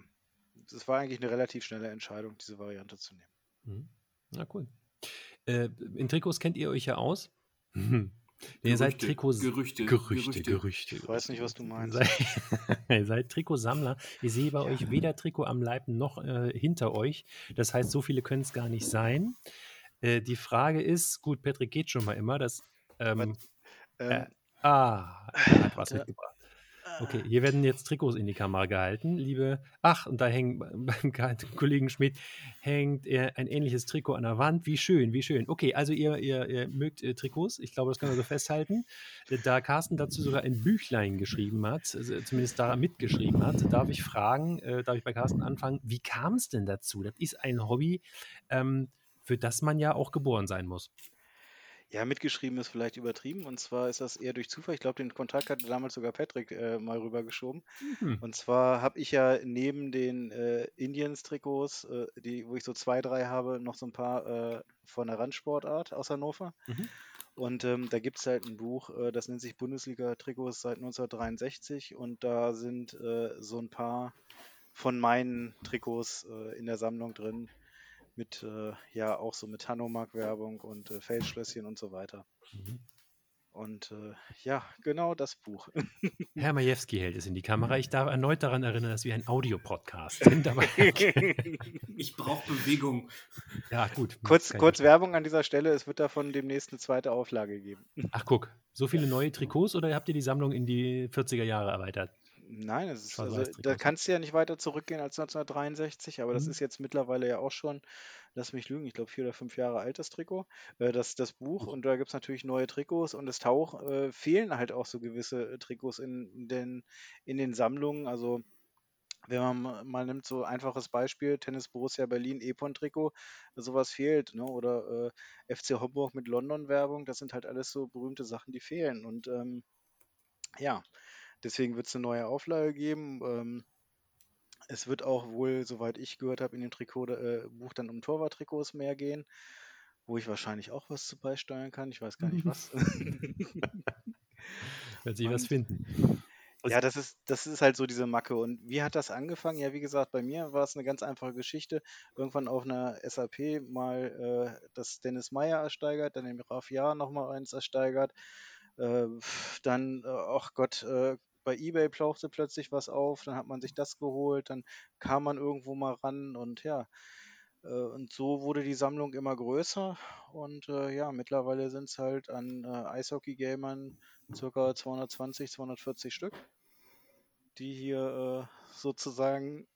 es war eigentlich eine relativ schnelle Entscheidung, diese Variante zu nehmen. Mhm. Na cool. Äh, in Trikots kennt ihr euch ja aus. Mhm. Ihr seid Trikots. Gerüchte, Gerüchte, Gerüchte, Gerüchte. Ich weiß nicht, was du meinst. ihr seid Trikotsammler. Ich sehe bei ja. euch weder Trikot am Leib noch äh, hinter euch. Das heißt, so viele können es gar nicht sein. Äh, die Frage ist, gut, Patrick geht schon mal immer, das. Ähm, ähm, äh, ah, er hat was mitgebracht. Okay, hier werden jetzt Trikots in die Kamera gehalten, liebe. Ach, und da hängt beim Kollegen Schmidt hängt ein ähnliches Trikot an der Wand. Wie schön, wie schön. Okay, also ihr, ihr, ihr mögt äh, Trikots. Ich glaube, das können wir so festhalten. Da Carsten dazu sogar ein Büchlein geschrieben hat, zumindest da mitgeschrieben hat, darf ich fragen, äh, darf ich bei Carsten anfangen, wie kam es denn dazu? Das ist ein Hobby, ähm, für das man ja auch geboren sein muss. Ja, mitgeschrieben ist vielleicht übertrieben. Und zwar ist das eher durch Zufall. Ich glaube, den Kontakt hatte damals sogar Patrick äh, mal rübergeschoben. Mhm. Und zwar habe ich ja neben den äh, Indians-Trikots, äh, die, wo ich so zwei, drei habe, noch so ein paar äh, von der Randsportart aus Hannover. Mhm. Und ähm, da gibt es halt ein Buch, äh, das nennt sich Bundesliga-Trikots seit 1963. Und da sind äh, so ein paar von meinen Trikots in der Sammlung drin mit, äh, ja, auch so mit Hanomag-Werbung und äh, Feldschlösschen und so weiter. Mhm. Und äh, ja, genau das Buch. Herr Majewski hält es in die Kamera. Ich darf erneut daran erinnern, dass wir ein Audiopodcast sind. Aber ich brauche Bewegung. Ja, gut. Kurz, kurz Werbung an dieser Stelle. Es wird davon demnächst eine zweite Auflage geben. Ach, guck. So viele neue Trikots oder habt ihr die Sammlung in die 40er Jahre erweitert? Nein, es ist, also, da kannst du ja nicht weiter zurückgehen als 1963, aber das mhm. ist jetzt mittlerweile ja auch schon, lass mich lügen, ich glaube vier oder fünf Jahre alt, das Trikot, äh, das, das Buch. Und da gibt es natürlich neue Trikots und es tauch, äh, fehlen halt auch so gewisse äh, Trikots in den, in den Sammlungen. Also wenn man mal nimmt, so einfaches Beispiel, Tennis Borussia Berlin, Epon-Trikot, sowas fehlt, ne? Oder äh, FC Homburg mit London-Werbung, das sind halt alles so berühmte Sachen, die fehlen. Und ähm, ja, deswegen wird es eine neue Auflage geben. Ähm, es wird auch wohl, soweit ich gehört habe, in dem Trikot, äh, Buch dann um Torwarttrikots mehr gehen, wo ich wahrscheinlich auch was zu beisteuern kann. Ich weiß gar nicht was. Wird sich was finden. Ja, das ist, das ist halt so diese Macke. Und wie hat das angefangen? Ja, wie gesagt, bei mir war es eine ganz einfache Geschichte. Irgendwann auf einer SAP mal äh, das Dennis Meyer ersteigert, dann im Rafia nochmal eins ersteigert. Äh, dann, äh, ach Gott, äh, bei eBay plauchte plötzlich was auf, dann hat man sich das geholt, dann kam man irgendwo mal ran und ja, äh, und so wurde die Sammlung immer größer und äh, ja, mittlerweile sind es halt an äh, Eishockey-Gamern circa 220, 240 Stück, die hier äh, sozusagen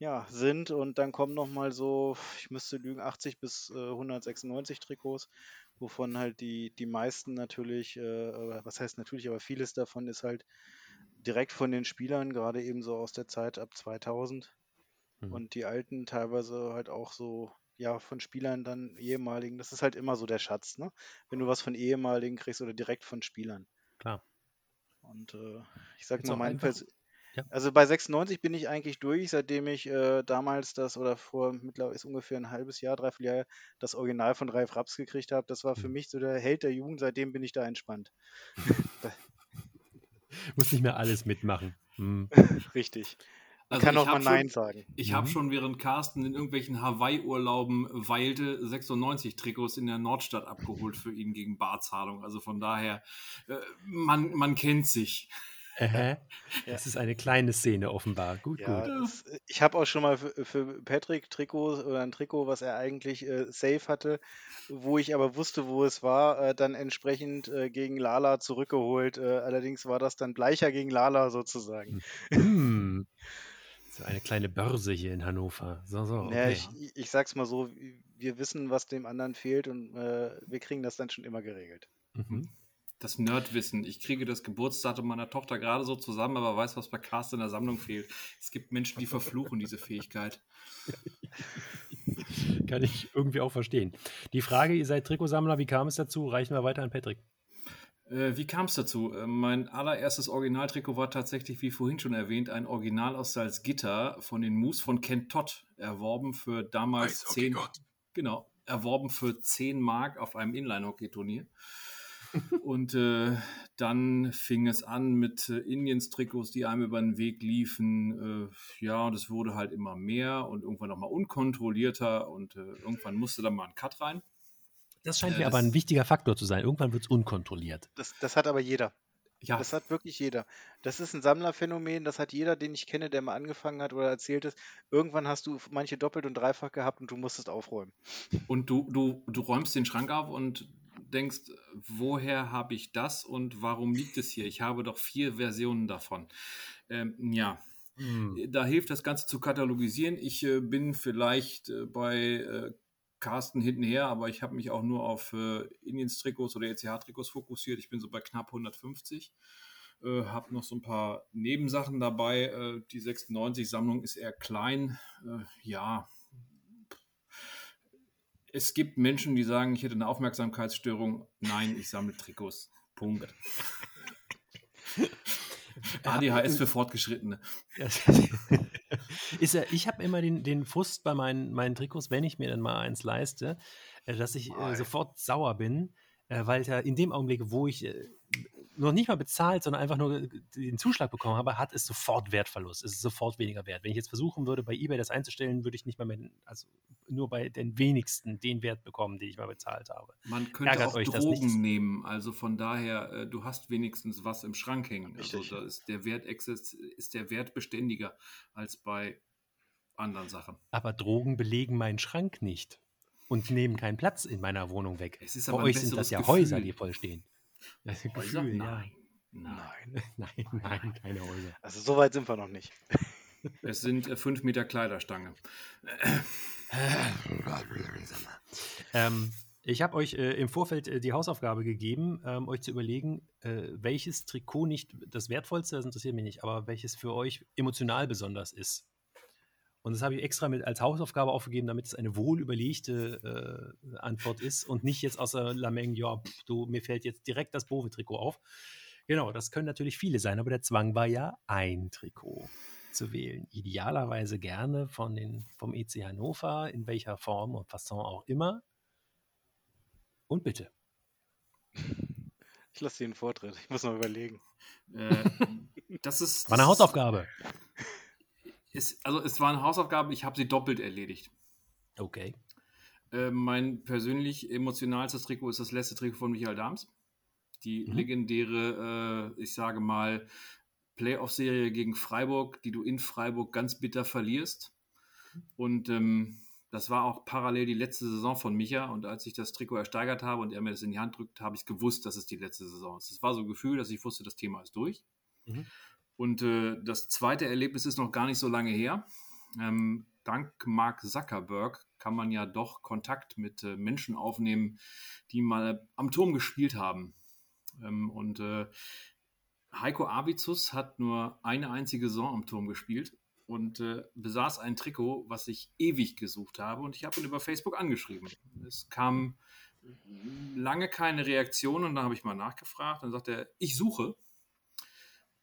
ja, sind und dann kommen nochmal so, ich müsste lügen, 80 bis äh, 196 Trikots, wovon halt die, die meisten natürlich, äh, was heißt natürlich, aber vieles davon ist halt direkt von den Spielern, gerade eben so aus der Zeit ab 2000 mhm. und die alten teilweise halt auch so, ja, von Spielern dann ehemaligen, das ist halt immer so der Schatz, ne? Wenn du was von ehemaligen kriegst oder direkt von Spielern. Klar. Und äh, ich sag Jetzt mal, mein Pers ja. Also bei 96 bin ich eigentlich durch, seitdem ich äh, damals das oder vor mittlerweile ist ungefähr ein halbes Jahr, dreiviertel Jahr das Original von Ralf Raps gekriegt habe. Das war für mhm. mich so der Held der Jugend, seitdem bin ich da entspannt. Muss nicht mehr alles mitmachen. Hm. Richtig. Also kann auch mal Nein schon, sagen. Ich mhm. habe schon während Carsten in irgendwelchen Hawaii-Urlauben weilte 96 Trikots in der Nordstadt abgeholt für ihn gegen Barzahlung. Also von daher, äh, man, man kennt sich. Äh, das ist eine kleine Szene offenbar. Gut, ja, gut. Das, ich habe auch schon mal für, für, Patrick Trikot oder ein Trikot, was er eigentlich äh, safe hatte, wo ich aber wusste, wo es war, äh, dann entsprechend äh, gegen Lala zurückgeholt. Äh, allerdings war das dann Bleicher gegen Lala sozusagen. Hm. So eine kleine Börse hier in Hannover. So, so, okay. ja, ich, ich sag's mal so, wir wissen, was dem anderen fehlt und äh, wir kriegen das dann schon immer geregelt. Mhm das Nerdwissen. Ich kriege das Geburtsdatum meiner Tochter gerade so zusammen, aber weiß, was bei Cast in der Sammlung fehlt. Es gibt Menschen, die verfluchen diese Fähigkeit. Kann ich irgendwie auch verstehen. Die Frage, ihr seid Trikotsammler, wie kam es dazu? Reichen wir weiter an Patrick. Äh, wie kam es dazu? Äh, mein allererstes Originaltrikot war tatsächlich, wie vorhin schon erwähnt, ein Original aus Salzgitter von den Moose von Ken Todd, erworben für damals 10, genau, erworben für 10 Mark auf einem Inline-Hockey-Turnier. Und äh, dann fing es an mit äh, Indiens-Trikots, die einem über den Weg liefen. Äh, ja, und es wurde halt immer mehr und irgendwann nochmal unkontrollierter und äh, irgendwann musste dann mal ein Cut rein. Das scheint mir aber ein wichtiger Faktor zu sein. Irgendwann wird es unkontrolliert. Das, das hat aber jeder. Ja. Das hat wirklich jeder. Das ist ein Sammlerphänomen, das hat jeder, den ich kenne, der mal angefangen hat oder erzählt ist. Irgendwann hast du manche doppelt und dreifach gehabt und du musstest aufräumen. Und du, du, du räumst den Schrank auf und denkst, woher habe ich das und warum liegt es hier? Ich habe doch vier Versionen davon. Ähm, ja, hm. da hilft das Ganze zu katalogisieren. Ich äh, bin vielleicht äh, bei äh, Carsten hintenher, aber ich habe mich auch nur auf äh, Indiens-Trikots oder ECH-Trikots fokussiert. Ich bin so bei knapp 150. Äh, habe noch so ein paar Nebensachen dabei. Äh, die 96-Sammlung ist eher klein. Äh, ja, es gibt Menschen, die sagen, ich hätte eine Aufmerksamkeitsstörung. Nein, ich sammle Trikots. Punkt. ADHS für Fortgeschrittene. ist ja, ich habe immer den, den Frust bei meinen, meinen Trikots, wenn ich mir dann mal eins leiste, äh, dass ich äh, sofort sauer bin, äh, weil ja in dem Augenblick, wo ich äh, noch nicht mal bezahlt, sondern einfach nur den Zuschlag bekommen habe, hat es sofort Wertverlust. Es ist sofort weniger wert. Wenn ich jetzt versuchen würde, bei eBay das einzustellen, würde ich nicht mal mehr, also nur bei den wenigsten den Wert bekommen, den ich mal bezahlt habe. Man könnte Ärgert auch Drogen nehmen. Also von daher, äh, du hast wenigstens was im Schrank hängen. Also da ist der Wert ist der Wert beständiger als bei anderen Sachen. Aber Drogen belegen meinen Schrank nicht und nehmen keinen Platz in meiner Wohnung weg. Es ist Bei euch sind das ja Gefühl. Häuser, die voll stehen. Das Gefühl, Nein. Nein. nein, nein, keine Häuser. Also so weit sind wir noch nicht. Es sind äh, fünf Meter Kleiderstange. ähm, ich habe euch äh, im Vorfeld äh, die Hausaufgabe gegeben, ähm, euch zu überlegen, äh, welches Trikot nicht das wertvollste, das interessiert mich nicht, aber welches für euch emotional besonders ist. Und das habe ich extra mit als Hausaufgabe aufgegeben, damit es eine wohl überlegte äh, Antwort ist und nicht jetzt außer Lameng, ja, pff, du, mir fällt jetzt direkt das Bove-Trikot auf. Genau, das können natürlich viele sein, aber der Zwang war ja ein Trikot zu wählen. Idealerweise gerne von den, vom EC Hannover, in welcher Form und Fasson auch immer. Und bitte. Ich lasse dir einen Vortritt. Ich muss noch überlegen. Äh, das ist. War eine Hausaufgabe. Ist, also, es war eine Hausaufgabe, ich habe sie doppelt erledigt. Okay. Äh, mein persönlich emotionalstes Trikot ist das letzte Trikot von Michael Dahms. Die mhm. legendäre, äh, ich sage mal, Playoff-Serie gegen Freiburg, die du in Freiburg ganz bitter verlierst. Und ähm, das war auch parallel die letzte Saison von Micha. Und als ich das Trikot ersteigert habe und er mir das in die Hand drückt, habe ich gewusst, dass es die letzte Saison ist. Das war so ein Gefühl, dass ich wusste, das Thema ist durch. Mhm. Und äh, das zweite Erlebnis ist noch gar nicht so lange her. Ähm, dank Mark Zuckerberg kann man ja doch Kontakt mit äh, Menschen aufnehmen, die mal am Turm gespielt haben. Ähm, und äh, Heiko Avizus hat nur eine einzige Saison am Turm gespielt und äh, besaß ein Trikot, was ich ewig gesucht habe. Und ich habe ihn über Facebook angeschrieben. Es kam lange keine Reaktion und da habe ich mal nachgefragt. Dann sagte er, ich suche.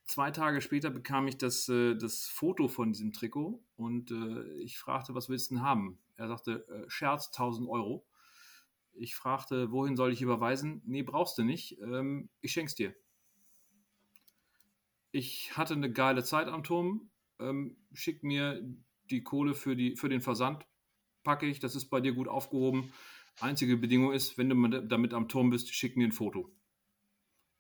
Zwei Tage später bekam ich das, äh, das Foto von diesem Trikot und äh, ich fragte, was willst du denn haben? Er sagte, äh, Scherz, 1000 Euro. Ich fragte, wohin soll ich überweisen? Nee, brauchst du nicht. Ähm, ich schenk's dir. Ich hatte eine geile Zeit am Turm ähm, schick mir die Kohle für, die, für den Versand, packe ich, das ist bei dir gut aufgehoben. Einzige Bedingung ist, wenn du damit am Turm bist, schick mir ein Foto.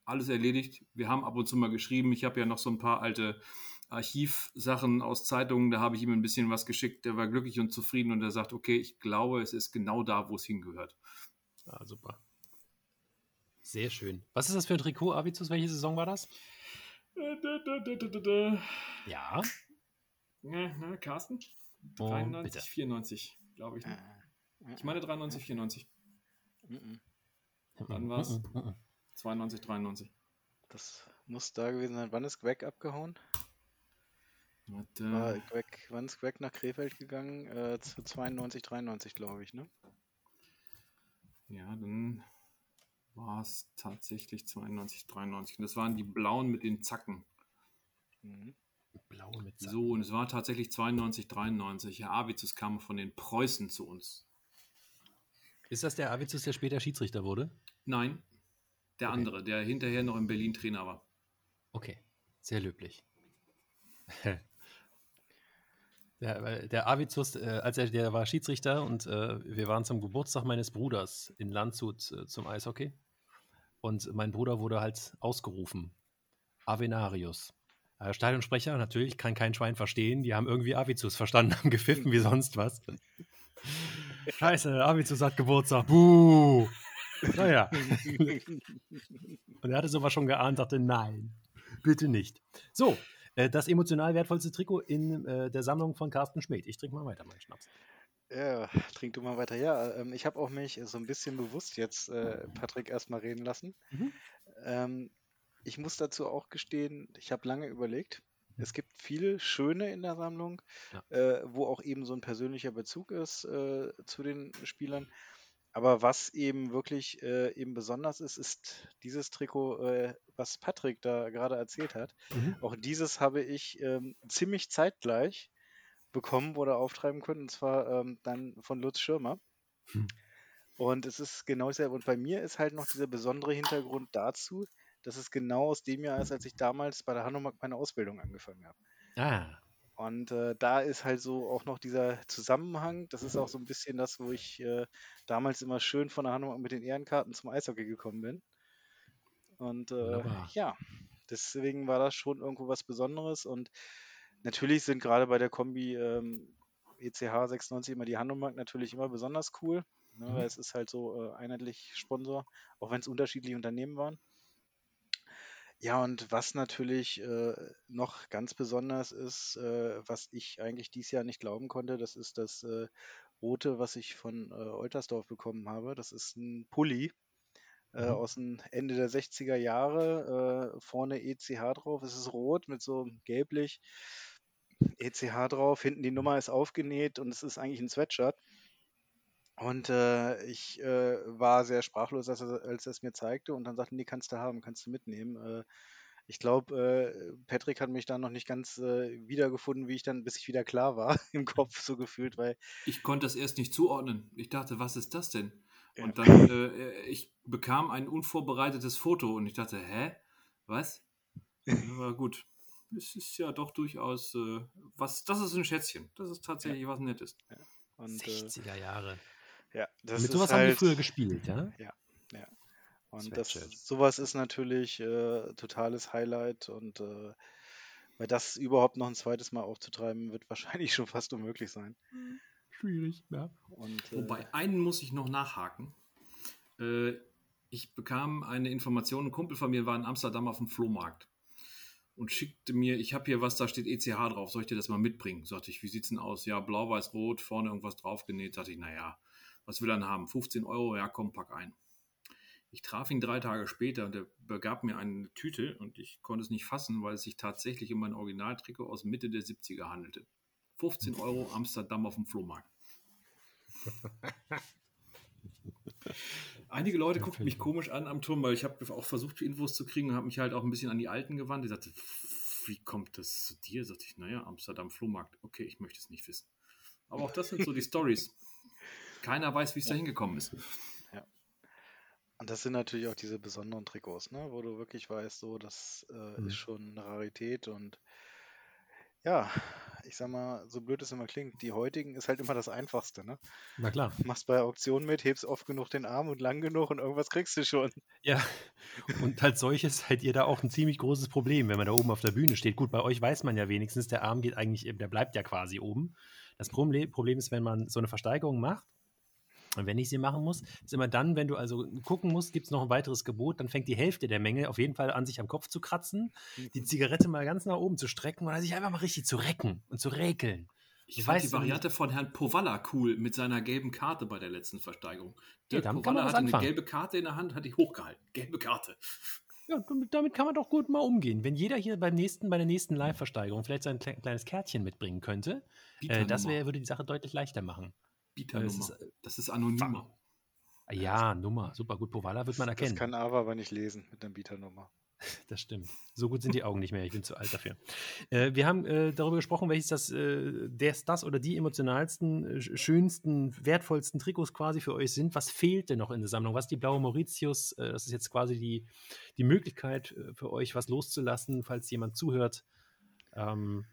Alles erledigt. Wir haben ab und zu mal geschrieben. Ich habe ja noch so ein paar alte Archivsachen aus Zeitungen. Da habe ich ihm ein bisschen was geschickt. Der war glücklich und zufrieden und er sagt, okay, ich glaube, es ist genau da, wo es hingehört. Ah, super. Sehr schön. Was ist das für ein Trikot, Avizus? Welche Saison war das? Ja. Ja, na, Carsten? 93, oh, 94, glaube ich. Ne? Ich meine 93, 94. Wann war es? 92, 93. Das muss da gewesen sein. Wann ist Quack abgehauen? Warte. War Quack, wann ist Quack nach Krefeld gegangen? Äh, 92, 93, glaube ich, ne? Ja, dann war es tatsächlich 92, 93. Und das waren die blauen mit den Zacken. Mhm. Blaue mit Zacken. So, und es war tatsächlich 92, 93. Herr Avizus kam von den Preußen zu uns. Ist das der Avizus, der später Schiedsrichter wurde? Nein, der okay. andere, der hinterher noch in Berlin Trainer war. Okay, sehr löblich. Der, der Avizus, äh, als er der war Schiedsrichter und äh, wir waren zum Geburtstag meines Bruders in Landshut äh, zum Eishockey. Und mein Bruder wurde halt ausgerufen. Avenarius. Äh, Stadionsprecher, natürlich, kann kein Schwein verstehen. Die haben irgendwie Avizus verstanden, haben gepfiffen wie sonst was. Scheiße, Avizus hat Geburtstag. Buh! Naja. Und er hatte sowas schon geahnt, dachte, nein, bitte nicht. So, äh, das emotional wertvollste Trikot in äh, der Sammlung von Carsten Schmidt. Ich trinke mal weiter meinen Schnaps. Ja, trink du mal weiter. Ja, ähm, ich habe auch mich so ein bisschen bewusst jetzt äh, Patrick erstmal reden lassen. Mhm. Ähm, ich muss dazu auch gestehen, ich habe lange überlegt. Es gibt viele schöne in der Sammlung, ja. äh, wo auch eben so ein persönlicher Bezug ist äh, zu den Spielern. Aber was eben wirklich äh, eben besonders ist, ist dieses Trikot, äh, was Patrick da gerade erzählt hat. Mhm. Auch dieses habe ich ähm, ziemlich zeitgleich bekommen oder auftreiben können, und zwar ähm, dann von Lutz Schirmer. Hm. Und es ist genau dasselbe. Und bei mir ist halt noch dieser besondere Hintergrund dazu, dass es genau aus dem Jahr ist, als ich damals bei der Hanomag meine Ausbildung angefangen habe. Ah. Und äh, da ist halt so auch noch dieser Zusammenhang. Das ist auch so ein bisschen das, wo ich äh, damals immer schön von der Hanomag mit den Ehrenkarten zum Eishockey gekommen bin. Und äh, ja, deswegen war das schon irgendwo was Besonderes. Und Natürlich sind gerade bei der Kombi ähm, ECH 96 immer die Handelmark natürlich immer besonders cool, ne, mhm. weil es ist halt so äh, einheitlich Sponsor, auch wenn es unterschiedliche Unternehmen waren. Ja, und was natürlich äh, noch ganz besonders ist, äh, was ich eigentlich dieses Jahr nicht glauben konnte, das ist das äh, Rote, was ich von äh, Oltersdorf bekommen habe. Das ist ein Pulli äh, mhm. aus dem Ende der 60er Jahre. Äh, vorne ECH drauf. Es ist rot mit so gelblich ECH drauf. Hinten die Nummer ist aufgenäht und es ist eigentlich ein Sweatshirt. Und äh, ich äh, war sehr sprachlos, als er, als er es mir zeigte und dann sagte, nee, kannst du haben, kannst du mitnehmen. Äh, ich glaube, äh, Patrick hat mich da noch nicht ganz äh, wiedergefunden, wie ich dann, bis ich wieder klar war im Kopf so gefühlt, weil Ich konnte das erst nicht zuordnen. Ich dachte, was ist das denn? Ja. Und dann, äh, ich bekam ein unvorbereitetes Foto und ich dachte, hä? Was? Aber gut, es ist ja doch durchaus was, das ist ein Schätzchen. Das ist tatsächlich ja. was Nettes. Ja. Und, 60er Jahre. Ja, das Mit sowas halt, haben die früher gespielt, ja? Ja, ja. Und das, sowas ist natürlich äh, totales Highlight und äh, weil das überhaupt noch ein zweites Mal aufzutreiben, wird wahrscheinlich schon fast unmöglich sein. Schwierig, ja. Und, äh, Wobei, einen muss ich noch nachhaken. Äh, ich bekam eine Information, ein Kumpel von mir war in Amsterdam auf dem Flohmarkt und schickte mir, ich habe hier was, da steht ECH drauf, soll ich dir das mal mitbringen? Sagte ich, wie sieht's denn aus? Ja, blau, weiß, rot, vorne irgendwas draufgenäht. Sagte ich, naja, was will er denn haben? 15 Euro, ja komm, pack ein. Ich traf ihn drei Tage später und er begab mir eine Tüte und ich konnte es nicht fassen, weil es sich tatsächlich um ein Originaltrikot aus Mitte der 70er handelte. 15 Euro Amsterdam auf dem Flohmarkt. Einige Leute guckten mich komisch an am Turm, weil ich habe auch versucht, Infos zu kriegen und habe mich halt auch ein bisschen an die Alten gewandt. Die sagte, wie kommt das zu dir? Sagte ich, naja, Amsterdam Flohmarkt. Okay, ich möchte es nicht wissen. Aber auch das sind so die Stories. Keiner weiß, wie es ja. da hingekommen ist. Ja. Und das sind natürlich auch diese besonderen Trikots, ne? wo du wirklich weißt, so, das äh, mhm. ist schon eine Rarität und ja, ich sag mal, so blöd es immer klingt, die heutigen ist halt immer das Einfachste, ne? Na klar. Machst bei Auktionen mit, hebst oft genug den Arm und lang genug und irgendwas kriegst du schon. Ja, und als solches seid ihr da auch ein ziemlich großes Problem, wenn man da oben auf der Bühne steht. Gut, bei euch weiß man ja wenigstens, der Arm geht eigentlich, der bleibt ja quasi oben. Das Problem ist, wenn man so eine Versteigerung macht, wenn ich sie machen muss, ist immer dann, wenn du also gucken musst, gibt es noch ein weiteres Gebot, dann fängt die Hälfte der Menge auf jeden Fall an, sich am Kopf zu kratzen, die mhm. Zigarette mal ganz nach oben zu strecken oder sich einfach mal richtig zu recken und zu räkeln. Ich, ich fand die Variante von Herrn Powalla cool mit seiner gelben Karte bei der letzten Versteigerung. Der ja, Powalla hatte eine gelbe Karte in der Hand, hat die hochgehalten. Gelbe Karte. Ja, damit kann man doch gut mal umgehen. Wenn jeder hier beim nächsten, bei der nächsten Live-Versteigerung vielleicht sein kleines Kärtchen mitbringen könnte, äh, das wär, würde die Sache deutlich leichter machen. Bieternummer. Das ist, das ist anonymer. Ja, Nummer. Super gut. Povala wird man erkennen. Das kann Ava aber nicht lesen mit einer Bieternummer. Das stimmt. So gut sind die Augen nicht mehr. Ich bin zu alt dafür. Äh, wir haben äh, darüber gesprochen, welches das, äh, das, das oder die emotionalsten, äh, schönsten, wertvollsten Trikots quasi für euch sind. Was fehlt denn noch in der Sammlung? Was ist die blaue Mauritius? Äh, das ist jetzt quasi die, die Möglichkeit äh, für euch, was loszulassen, falls jemand zuhört, ähm,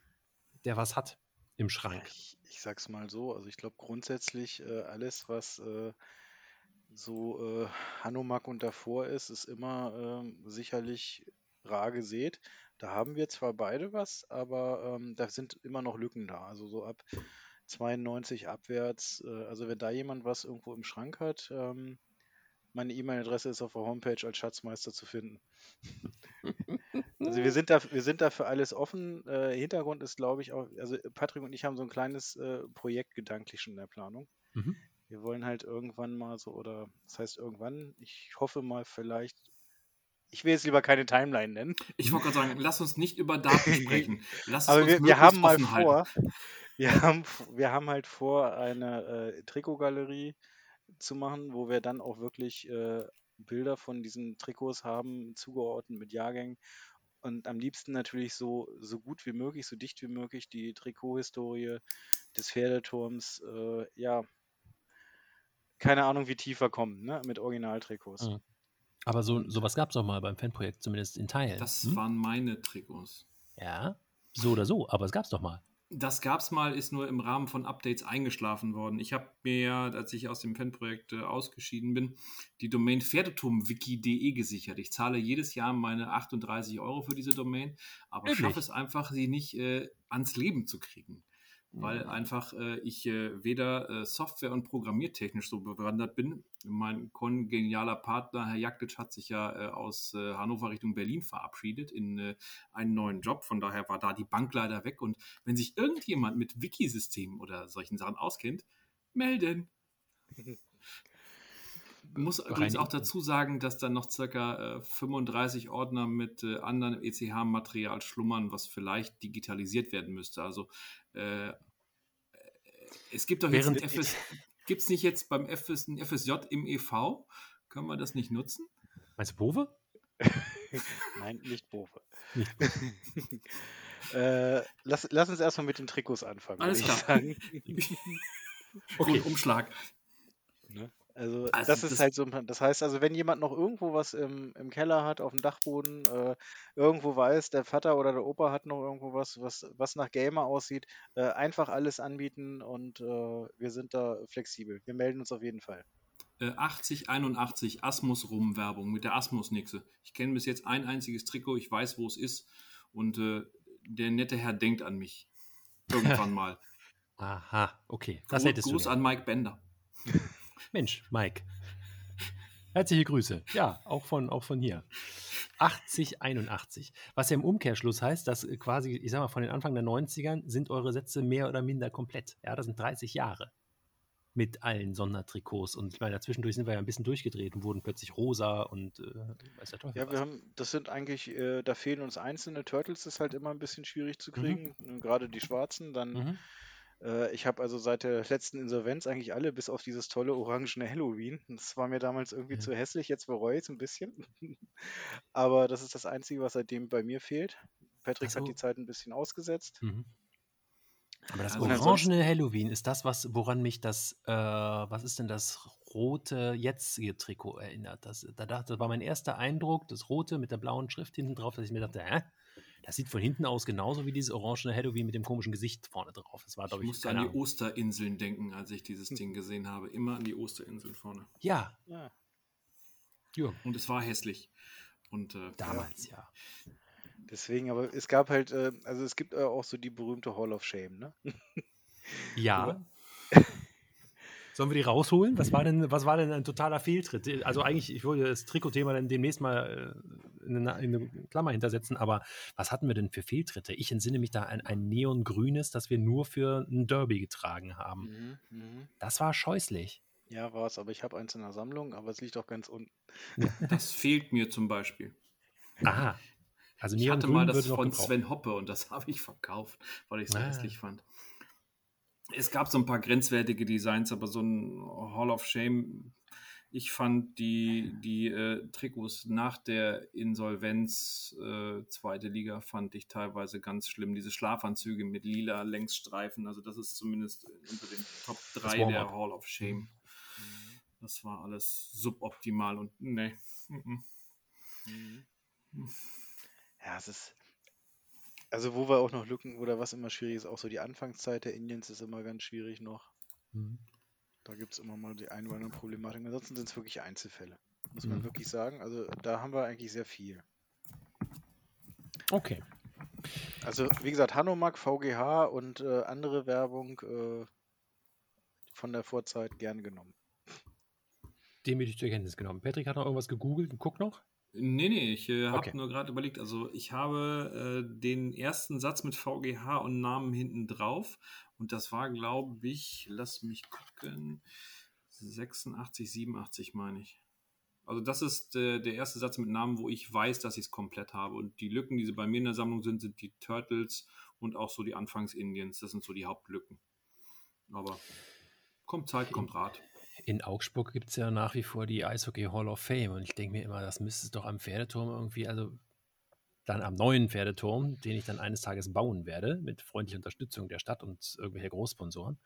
der was hat im Schrank. Ich, ich sag's mal so, also ich glaube grundsätzlich äh, alles, was äh, so äh, Hanomag und davor ist, ist immer ähm, sicherlich rar gesät. Da haben wir zwar beide was, aber ähm, da sind immer noch Lücken da. Also so ab 92 abwärts. Äh, also wenn da jemand was irgendwo im Schrank hat, ähm, meine E-Mail-Adresse ist auf der Homepage als Schatzmeister zu finden. also wir sind da, wir sind da für alles offen. Äh, Hintergrund ist, glaube ich, auch, also Patrick und ich haben so ein kleines äh, Projekt gedanklich schon in der Planung. Mhm. Wir wollen halt irgendwann mal so, oder das heißt irgendwann, ich hoffe mal vielleicht, ich will jetzt lieber keine Timeline nennen. Ich wollte gerade sagen, lass uns nicht über Daten sprechen. Lass Aber wir, wir haben mal vor, wir haben, wir haben halt vor, eine äh, Trikotgalerie zu machen, wo wir dann auch wirklich äh, Bilder von diesen Trikots haben, zugeordnet mit Jahrgängen. Und am liebsten natürlich so, so gut wie möglich, so dicht wie möglich die Trikothistorie des Pferdeturms, äh, ja, keine Ahnung, wie tiefer kommen, ne, mit Originaltrikots. Mhm. Aber so, sowas gab es auch mal beim Fanprojekt, zumindest in Teilen. Das hm? waren meine Trikots. Ja, so oder so, aber es gab es doch mal. Das gab es mal, ist nur im Rahmen von Updates eingeschlafen worden. Ich habe mir ja, als ich aus dem Fanprojekt äh, ausgeschieden bin, die Domain pferdeturmwiki.de gesichert. Ich zahle jedes Jahr meine 38 Euro für diese Domain, aber schaffe es einfach, sie nicht äh, ans Leben zu kriegen. Weil einfach äh, ich äh, weder äh, Software- und programmiertechnisch so bewandert bin. Mein kongenialer Partner, Herr Jaktic, hat sich ja äh, aus äh, Hannover Richtung Berlin verabschiedet in äh, einen neuen Job. Von daher war da die Bank leider weg. Und wenn sich irgendjemand mit Wiki-Systemen oder solchen Sachen auskennt, melden. muss übrigens auch dazu sagen, dass dann noch circa äh, 35 Ordner mit äh, anderem ECH-Material schlummern, was vielleicht digitalisiert werden müsste. Also äh, es gibt doch jetzt ein FS, gibt es nicht jetzt beim FS, ein FSJ im EV? Können wir das nicht nutzen? Meinst du Bove? Nein, nicht Bove. äh, lass, lass, uns erstmal mit den Trikots anfangen. Alles klar. okay, Umschlag. Also, also das, das ist halt so, das heißt also, wenn jemand noch irgendwo was im, im Keller hat, auf dem Dachboden, äh, irgendwo weiß, der Vater oder der Opa hat noch irgendwo was, was, was nach Gamer aussieht, äh, einfach alles anbieten und äh, wir sind da flexibel. Wir melden uns auf jeden Fall. 8081 äh, Asmus Rum Werbung mit der Asmus Nixe. Ich kenne bis jetzt ein einziges Trikot, ich weiß, wo es ist und äh, der nette Herr denkt an mich. Irgendwann mal. Aha, okay. Das Gruß, hättest Gruß du an Mike Bender. Mensch, Mike. Herzliche Grüße. Ja, auch von, auch von hier. 8081. Was ja im Umkehrschluss heißt, dass quasi, ich sag mal, von den Anfang der 90ern sind eure Sätze mehr oder minder komplett. Ja, das sind 30 Jahre mit allen Sondertrikots. Und ich meine, dazwischendurch sind wir ja ein bisschen durchgedreht und wurden plötzlich rosa und äh, weiß der Teufel. Ja, wir was. haben, das sind eigentlich, äh, da fehlen uns einzelne Turtles, ist halt immer ein bisschen schwierig zu kriegen. Mhm. Gerade die schwarzen, dann. Mhm äh, ich habe also seit der letzten Insolvenz eigentlich alle, bis auf dieses tolle orangene Halloween. Das war mir damals irgendwie ja. zu hässlich, jetzt bereue ich es ein bisschen. Aber das ist das Einzige, was seitdem bei mir fehlt. Patrick so. hat die Zeit ein bisschen ausgesetzt. Mhm. Aber das also orangene Halloween ist das, was, woran mich das, äh, was ist denn das rote jetzige Trikot erinnert? Das, da dachte, das war mein erster Eindruck, das rote mit der blauen Schrift hinten drauf, dass ich mir dachte, hä? Das sieht von hinten aus genauso wie dieses orangene Halloween mit dem komischen Gesicht vorne drauf. Das war, ich, ich musste an die Osterinseln denken, als ich dieses hm. Ding gesehen habe. Immer an die Osterinseln vorne. Ja. ja. ja. Und es war hässlich. Und, äh, Damals, ja. ja. Deswegen, aber es gab halt, äh, also es gibt äh, auch so die berühmte Hall of Shame, ne? Ja. Sollen wir die rausholen? Was war denn, was war denn ein totaler Fehltritt? Also eigentlich, ich wollte das Trikotthema dann demnächst mal äh, eine, in eine, Klammer hintersetzen, aber was hatten wir denn für Fehltritte? Ich entsinne mich da an ein neongrünes, das wir nur für ein Derby getragen haben. Mhm, mh. Das war scheußlich. Ja, war es, aber ich habe eins in der Sammlung, aber es liegt auch ganz unten. Das fehlt mir zum Beispiel. Aha. Also ich hatte mal das von Sven Hoppe und das habe ich verkauft, weil ich es so ah. hässlich fand es gab so ein paar grenzwertige Designs, aber so ein Hall of Shame. Ich fand die, die äh, Trikots nach der Insolvenz, äh, zweite Liga, fand ich teilweise ganz schlimm. Diese Schlafanzüge mit lila Längsstreifen, also das ist zumindest unter den Top 3 der Hall of Shame. Mhm. Das war alles suboptimal und ne. Mhm. Ja, es ist, also wo wir auch noch Lücken oder was immer schwierig ist, auch so die Anfangszeit der Indians ist immer ganz schwierig noch. Mhm. Da gibt es immer mal die ein oder andere Problematik. Ansonsten sind es wirklich Einzelfälle, muss man mhm. wirklich sagen. Also da haben wir eigentlich sehr viel. Okay. Also wie gesagt, Hanomag, VGH und äh, andere Werbung äh, von der Vorzeit gern genommen. Demütig zur Kenntnis genommen. Patrick hat noch irgendwas gegoogelt und guckt noch. Nee, nee, ich äh, habe okay. nur gerade überlegt, also ich habe äh, den ersten Satz mit VGH und Namen hinten drauf und das war, glaube ich, lass mich gucken, 86, 87 meine ich. Also das ist äh, der erste Satz mit Namen, wo ich weiß, dass ich es komplett habe. Und die Lücken, die sie bei mir in der Sammlung sind, sind die Turtles und auch so die Anfangs-Indians. Das sind so die Hauptlücken. Aber kommt Zeit, kommt Rat in Augsburg gibt es ja nach wie vor die Eishockey Hall of Fame und ich denke mir immer, das müsste es doch am Pferdeturm irgendwie, also dann am neuen Pferdeturm, den ich dann eines Tages bauen werde, mit freundlicher Unterstützung der Stadt und irgendwelcher Großsponsoren.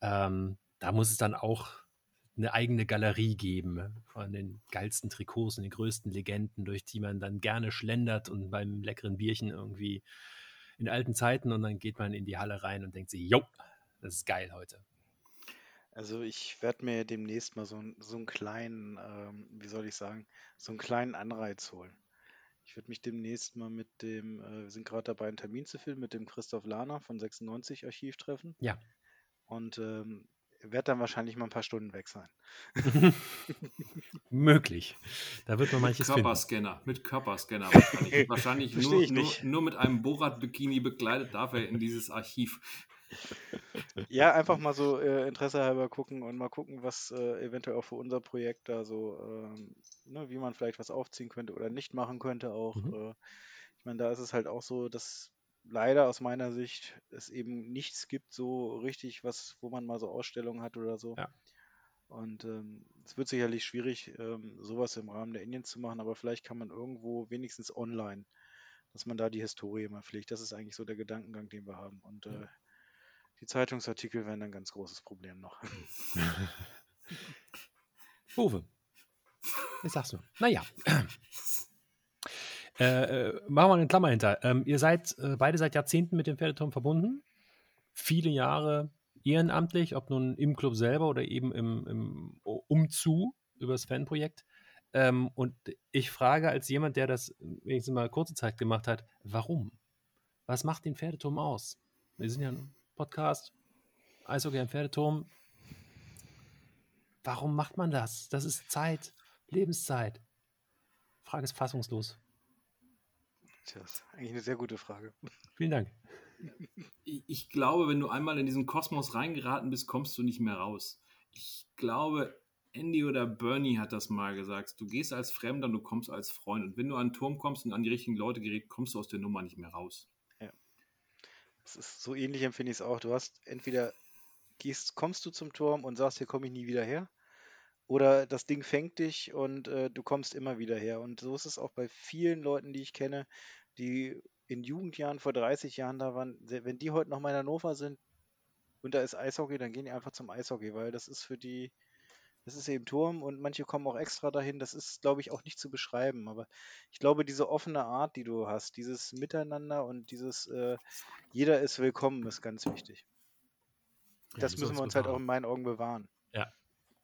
Ähm, da muss es dann auch eine eigene Galerie geben von den geilsten Trikots und den größten Legenden, durch die man dann gerne schlendert und beim leckeren Bierchen irgendwie in alten Zeiten und dann geht man in die Halle rein und denkt sich, jo, das ist geil heute. Also ich werde mir demnächst mal so, so einen kleinen, ähm, wie soll ich sagen, so einen kleinen Anreiz holen. Ich würde mich demnächst mal mit dem, äh, wir sind gerade dabei, einen Termin zu finden, mit dem Christoph Lahner von 96 Archiv treffen. Ja. Und ähm, werde dann wahrscheinlich mal ein paar Stunden weg sein. Möglich. Da wird man manches Körperscanner, finden. Mit Körperscanner wahrscheinlich. wahrscheinlich nur, nur, nur, mit einem Borat-Bikini bekleidet darf er in dieses Archiv. Ja, einfach mal so äh, Interesse halber gucken und mal gucken, was äh, eventuell auch für unser Projekt da so, ähm, ne, wie man vielleicht was aufziehen könnte oder nicht machen könnte auch. Mhm. Äh, ich meine, da ist es halt auch so, dass leider aus meiner Sicht es eben nichts gibt, so richtig, was, wo man mal so Ausstellungen hat oder so. Ja. Und ähm, es wird sicherlich schwierig, ähm, sowas im Rahmen der Indiens zu machen, aber vielleicht kann man irgendwo wenigstens online, dass man da die Historie mal pflegt. Das ist eigentlich so der Gedankengang, den wir haben. Und äh, die Zeitungsartikel wären ein ganz großes Problem noch. Uwe, ich sag's nur. Naja. Äh, äh, machen wir eine Klammer hinter. Ähm, ihr seid äh, beide seit Jahrzehnten mit dem Pferdeturm verbunden. Viele Jahre ehrenamtlich, ob nun im Club selber oder eben im, im Umzu über das Fanprojekt. Ähm, und ich frage als jemand, der das wenigstens mal kurze Zeit gemacht hat, warum? Was macht den Pferdeturm aus? Wir sind ja Podcast, Eishockey am Pferdeturm. Warum macht man das? Das ist Zeit, Lebenszeit. Frage ist fassungslos. Tja, das ist eigentlich eine sehr gute Frage. Vielen Dank. Ich glaube, wenn du einmal in diesen Kosmos reingeraten bist, kommst du nicht mehr raus. Ich glaube, Andy oder Bernie hat das mal gesagt. Du gehst als Fremder und du kommst als Freund. Und wenn du an den Turm kommst und an die richtigen Leute gerätst, kommst du aus der Nummer nicht mehr raus. Das ist so ähnlich empfinde ich es auch. Du hast entweder gehst, kommst du zum Turm und sagst, hier komme ich nie wieder her. Oder das Ding fängt dich und äh, du kommst immer wieder her. Und so ist es auch bei vielen Leuten, die ich kenne, die in Jugendjahren vor 30 Jahren da waren. Wenn die heute noch mal in Hannover sind und da ist Eishockey, dann gehen die einfach zum Eishockey, weil das ist für die, das ist eben Turm und manche kommen auch extra dahin. Das ist, glaube ich, auch nicht zu beschreiben. Aber ich glaube, diese offene Art, die du hast, dieses Miteinander und dieses äh, jeder ist willkommen, ist ganz wichtig. Ja, das müssen wir uns halt auch in meinen Augen bewahren. Ja,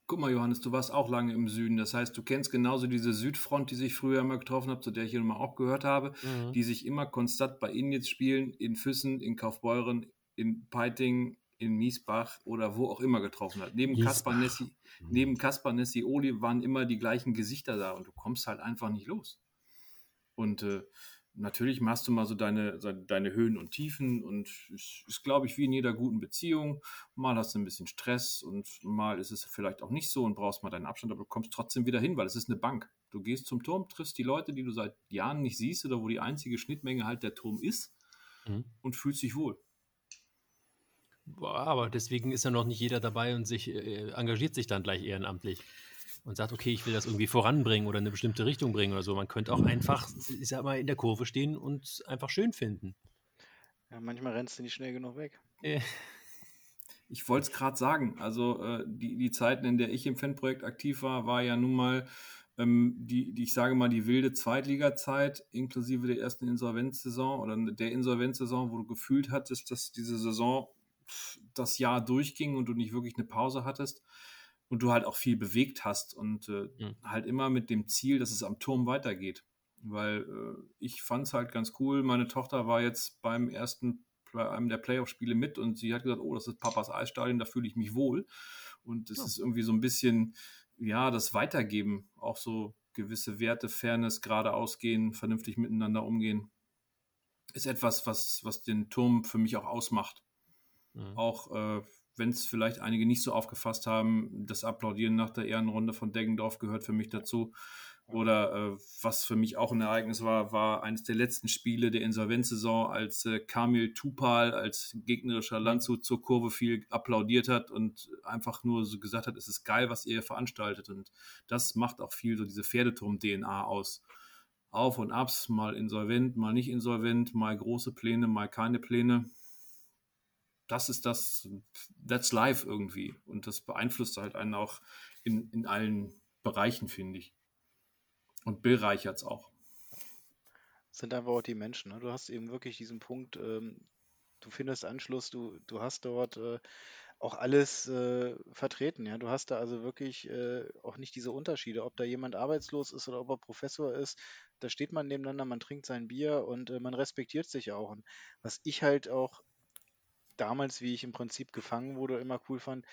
Guck mal, Johannes, du warst auch lange im Süden. Das heißt, du kennst genauso diese Südfront, die sich früher immer getroffen hat, zu der ich hier mal auch gehört habe, mhm. die sich immer konstant bei Ihnen jetzt spielen, in Füssen, in Kaufbeuren, in Peiting, in Miesbach oder wo auch immer getroffen hat. Neben Kaspar Nessi, mhm. neben Kaspar Nessi Oli waren immer die gleichen Gesichter da und du kommst halt einfach nicht los. Und äh, natürlich machst du mal so deine, deine Höhen und Tiefen und es ist, glaube ich, wie in jeder guten Beziehung. Mal hast du ein bisschen Stress und mal ist es vielleicht auch nicht so und brauchst mal deinen Abstand, aber du kommst trotzdem wieder hin, weil es ist eine Bank. Du gehst zum Turm, triffst die Leute, die du seit Jahren nicht siehst oder wo die einzige Schnittmenge halt der Turm ist mhm. und fühlst dich wohl. Aber deswegen ist ja noch nicht jeder dabei und sich äh, engagiert sich dann gleich ehrenamtlich und sagt, okay, ich will das irgendwie voranbringen oder in eine bestimmte Richtung bringen oder so. Man könnte auch einfach, ich sag mal, in der Kurve stehen und einfach schön finden. Ja, manchmal rennst du nicht schnell genug weg. Ich wollte es gerade sagen. Also äh, die, die Zeiten, in der ich im Fanprojekt aktiv war, war ja nun mal ähm, die, die, ich sage mal, die wilde Zweitliga-Zeit, inklusive der ersten Insolvenzsaison oder der Insolvenzsaison, wo du gefühlt hattest, dass diese Saison das Jahr durchging und du nicht wirklich eine Pause hattest und du halt auch viel bewegt hast und äh, mhm. halt immer mit dem Ziel, dass es am Turm weitergeht. Weil äh, ich fand es halt ganz cool. Meine Tochter war jetzt beim ersten, bei einem der Playoff-Spiele mit und sie hat gesagt, oh, das ist Papas Eisstadion, da fühle ich mich wohl. Und es ja. ist irgendwie so ein bisschen, ja, das Weitergeben, auch so gewisse Werte, Fairness, geradeaus gehen, vernünftig miteinander umgehen, ist etwas, was, was den Turm für mich auch ausmacht. Mhm. Auch äh, wenn es vielleicht einige nicht so aufgefasst haben, das Applaudieren nach der Ehrenrunde von Deggendorf gehört für mich dazu. Oder äh, was für mich auch ein Ereignis war, war eines der letzten Spiele der Insolvenzsaison, als äh, Kamil Tupal als gegnerischer Landshut zur Kurve viel applaudiert hat und einfach nur so gesagt hat, es ist geil, was ihr veranstaltet. Und das macht auch viel so diese Pferdeturm-DNA aus. Auf und abs, mal insolvent, mal nicht insolvent, mal große Pläne, mal keine Pläne das ist das, that's life irgendwie. Und das beeinflusst halt einen auch in, in allen Bereichen, finde ich. Und bereichert es auch. Das sind einfach auch die Menschen. Ne? Du hast eben wirklich diesen Punkt, ähm, du findest Anschluss, du, du hast dort äh, auch alles äh, vertreten. Ja, du hast da also wirklich äh, auch nicht diese Unterschiede, ob da jemand arbeitslos ist oder ob er Professor ist. Da steht man nebeneinander, man trinkt sein Bier und äh, man respektiert sich auch. Und was ich halt auch damals, wie ich im Prinzip gefangen wurde, immer cool fand,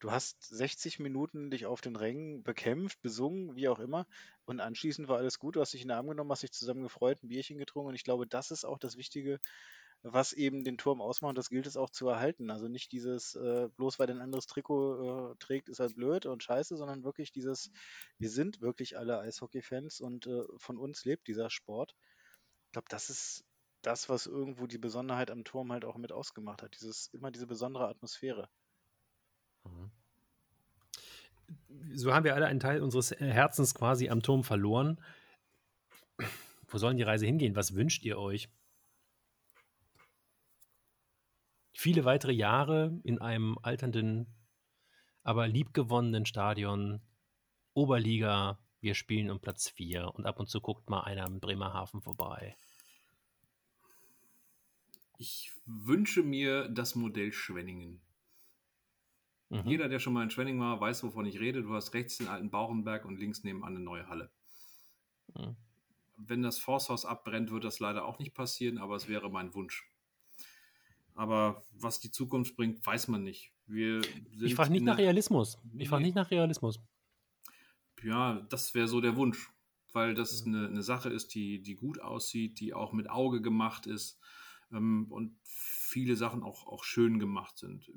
du hast 60 Minuten dich auf den Rängen bekämpft, besungen, wie auch immer, und anschließend war alles gut, du hast dich in den Arm genommen, hast dich zusammen gefreut, ein Bierchen getrunken und ich glaube, das ist auch das Wichtige, was eben den Turm ausmacht. Das gilt es auch zu erhalten. Also nicht dieses, äh, bloß weil ein anderes Trikot äh, trägt, ist er blöd und scheiße, sondern wirklich dieses, wir sind wirklich alle Eishockey-Fans und äh, von uns lebt dieser Sport. Ich glaube, das ist das, was irgendwo die Besonderheit am Turm halt auch mit ausgemacht hat. Dieses, immer diese besondere Atmosphäre. Mhm. So haben wir alle einen Teil unseres Herzens quasi am Turm verloren. Wo sollen die Reise hingehen? Was wünscht ihr euch? viele weitere Jahre in einem alternden, aber liebgewonnenen Stadion, Oberliga, wir spielen um Platz 4 und ab und zu guckt mal einer am Bremerhaven vorbei. Ich wünsche mir das Modell Schwenningen. Mhm. Jeder, der schon mal in Schwenningen war, weiß, wovon ich rede. Du hast rechts den alten Bauchenberg und links nebenan eine neue Halle. Mhm. Wenn das Forsthaus abbrennt, wird das leider auch nicht passieren, aber es wäre mein Wunsch. Aber was die Zukunft bringt, weiß man nicht. Wir ich frage nicht nach Realismus. Ich frage nicht nach Realismus. Ja, das wäre so der Wunsch, weil das eine, eine Sache ist, die, die gut aussieht, die auch mit Auge gemacht ist ähm, und viele Sachen auch, auch schön gemacht sind.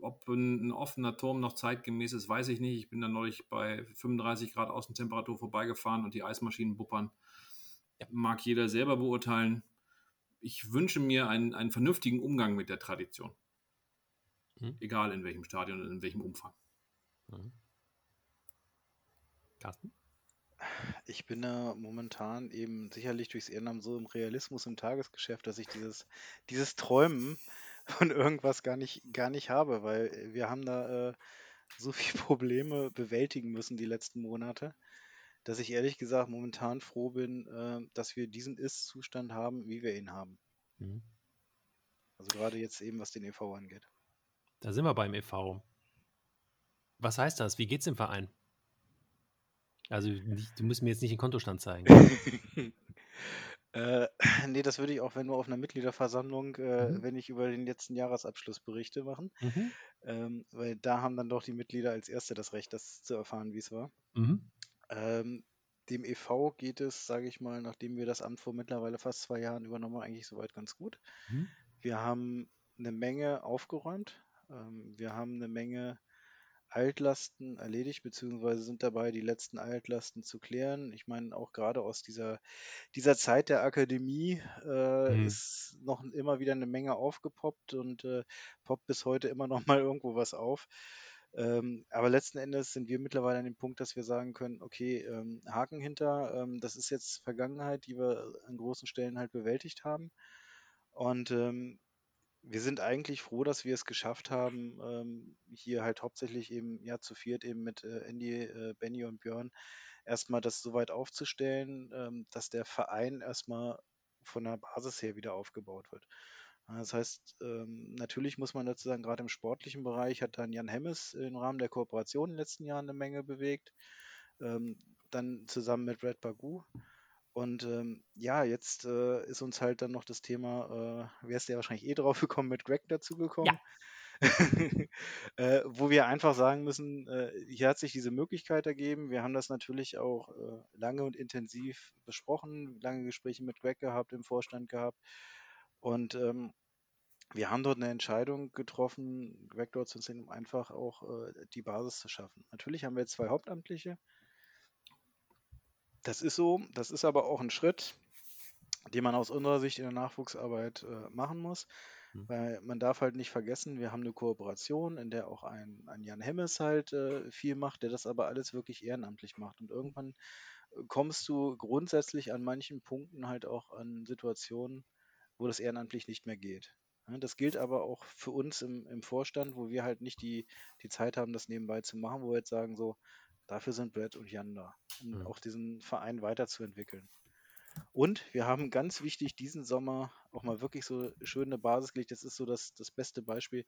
Ob ein, ein, offener Turm noch zeitgemäß ist, weiß ich nicht. Ich bin da neulich bei 35 Grad Außentemperatur vorbeigefahren und die Eismaschinen buppern. Mag jeder selber beurteilen ich wünsche mir einen, einen vernünftigen Umgang mit der Tradition. Mhm. Egal in welchem Stadion und in welchem Umfang. Mhm. Carsten? Ich bin da momentan eben sicherlich durchs Ehrenamt so im Realismus im Tagesgeschäft, dass ich dieses, dieses Träumen von irgendwas gar nicht, gar nicht habe, weil wir haben da äh, so viele Probleme bewältigen müssen die letzten Monate, dass ich ehrlich gesagt momentan froh bin, äh, dass wir diesen Ist-Zustand haben, wie wir ihn haben. Mhm. Also gerade jetzt eben, was den EV angeht. Da sind wir beim EV. Was heißt das? Wie geht's dem Verein? Also, nicht, du musst mir jetzt nicht den Kontostand zeigen. äh, nee, das würde ich auch, wenn nur auf einer Mitgliederversammlung, äh, mhm. wenn ich über den letzten Jahresabschluss berichte, machen. Mhm. Ähm, weil da haben dann doch die Mitglieder als Erste das Recht, das zu erfahren, wie es war. Mhm. Ähm, dem e.V. geht es, sage ich mal, nachdem wir das Amt vor mittlerweile fast zwei Jahren übernommen haben, eigentlich soweit ganz gut. Mhm. Wir haben eine Menge aufgeräumt. Ähm, wir haben eine Menge Altlasten erledigt, beziehungsweise sind dabei, die letzten Altlasten zu klären. Ich meine, auch gerade aus dieser, dieser Zeit der Akademie äh, mhm. ist noch immer wieder eine Menge aufgepoppt und äh, poppt bis heute immer noch mal irgendwo was auf. Ähm, aber letzten Endes sind wir mittlerweile an dem Punkt, dass wir sagen können, okay, ähm, Haken hinter, ähm, das ist jetzt Vergangenheit, die wir an großen Stellen halt bewältigt haben. Und ähm, wir sind eigentlich froh, dass wir es geschafft haben, ähm, hier halt hauptsächlich eben ja zu viert eben mit äh, Andy, äh, Benny und Björn erstmal das so weit aufzustellen, ähm, dass der Verein erstmal von der Basis her wieder aufgebaut wird. Das heißt, ähm, natürlich muss man dazu sagen, gerade im sportlichen Bereich hat dann Jan Hemmes im Rahmen der Kooperation in den letzten Jahren eine Menge bewegt. Ähm, dann zusammen mit Red Bagu. Und ähm, ja, jetzt äh, ist uns halt dann noch das Thema, äh, wärst du ja wahrscheinlich eh drauf gekommen, mit Greg dazugekommen. Ja. äh, wo wir einfach sagen müssen, äh, hier hat sich diese Möglichkeit ergeben. Wir haben das natürlich auch äh, lange und intensiv besprochen, lange Gespräche mit Greg gehabt, im Vorstand gehabt. Und ähm, wir haben dort eine Entscheidung getroffen, Greg dort zu sehen, um einfach auch äh, die Basis zu schaffen. Natürlich haben wir jetzt zwei Hauptamtliche. Das ist so, das ist aber auch ein Schritt, den man aus unserer Sicht in der Nachwuchsarbeit äh, machen muss. Mhm. Weil man darf halt nicht vergessen, wir haben eine Kooperation, in der auch ein, ein Jan Hemmes halt äh, viel macht, der das aber alles wirklich ehrenamtlich macht. Und irgendwann äh, kommst du grundsätzlich an manchen Punkten halt auch an Situationen, wo das ehrenamtlich nicht mehr geht. Das gilt aber auch für uns im, im Vorstand, wo wir halt nicht die, die Zeit haben, das nebenbei zu machen, wo wir jetzt sagen, so, dafür sind Brett und Jan da, um mhm. auch diesen Verein weiterzuentwickeln. Und wir haben ganz wichtig diesen Sommer auch mal wirklich so schön eine Basis gelegt. Das ist so das, das beste Beispiel.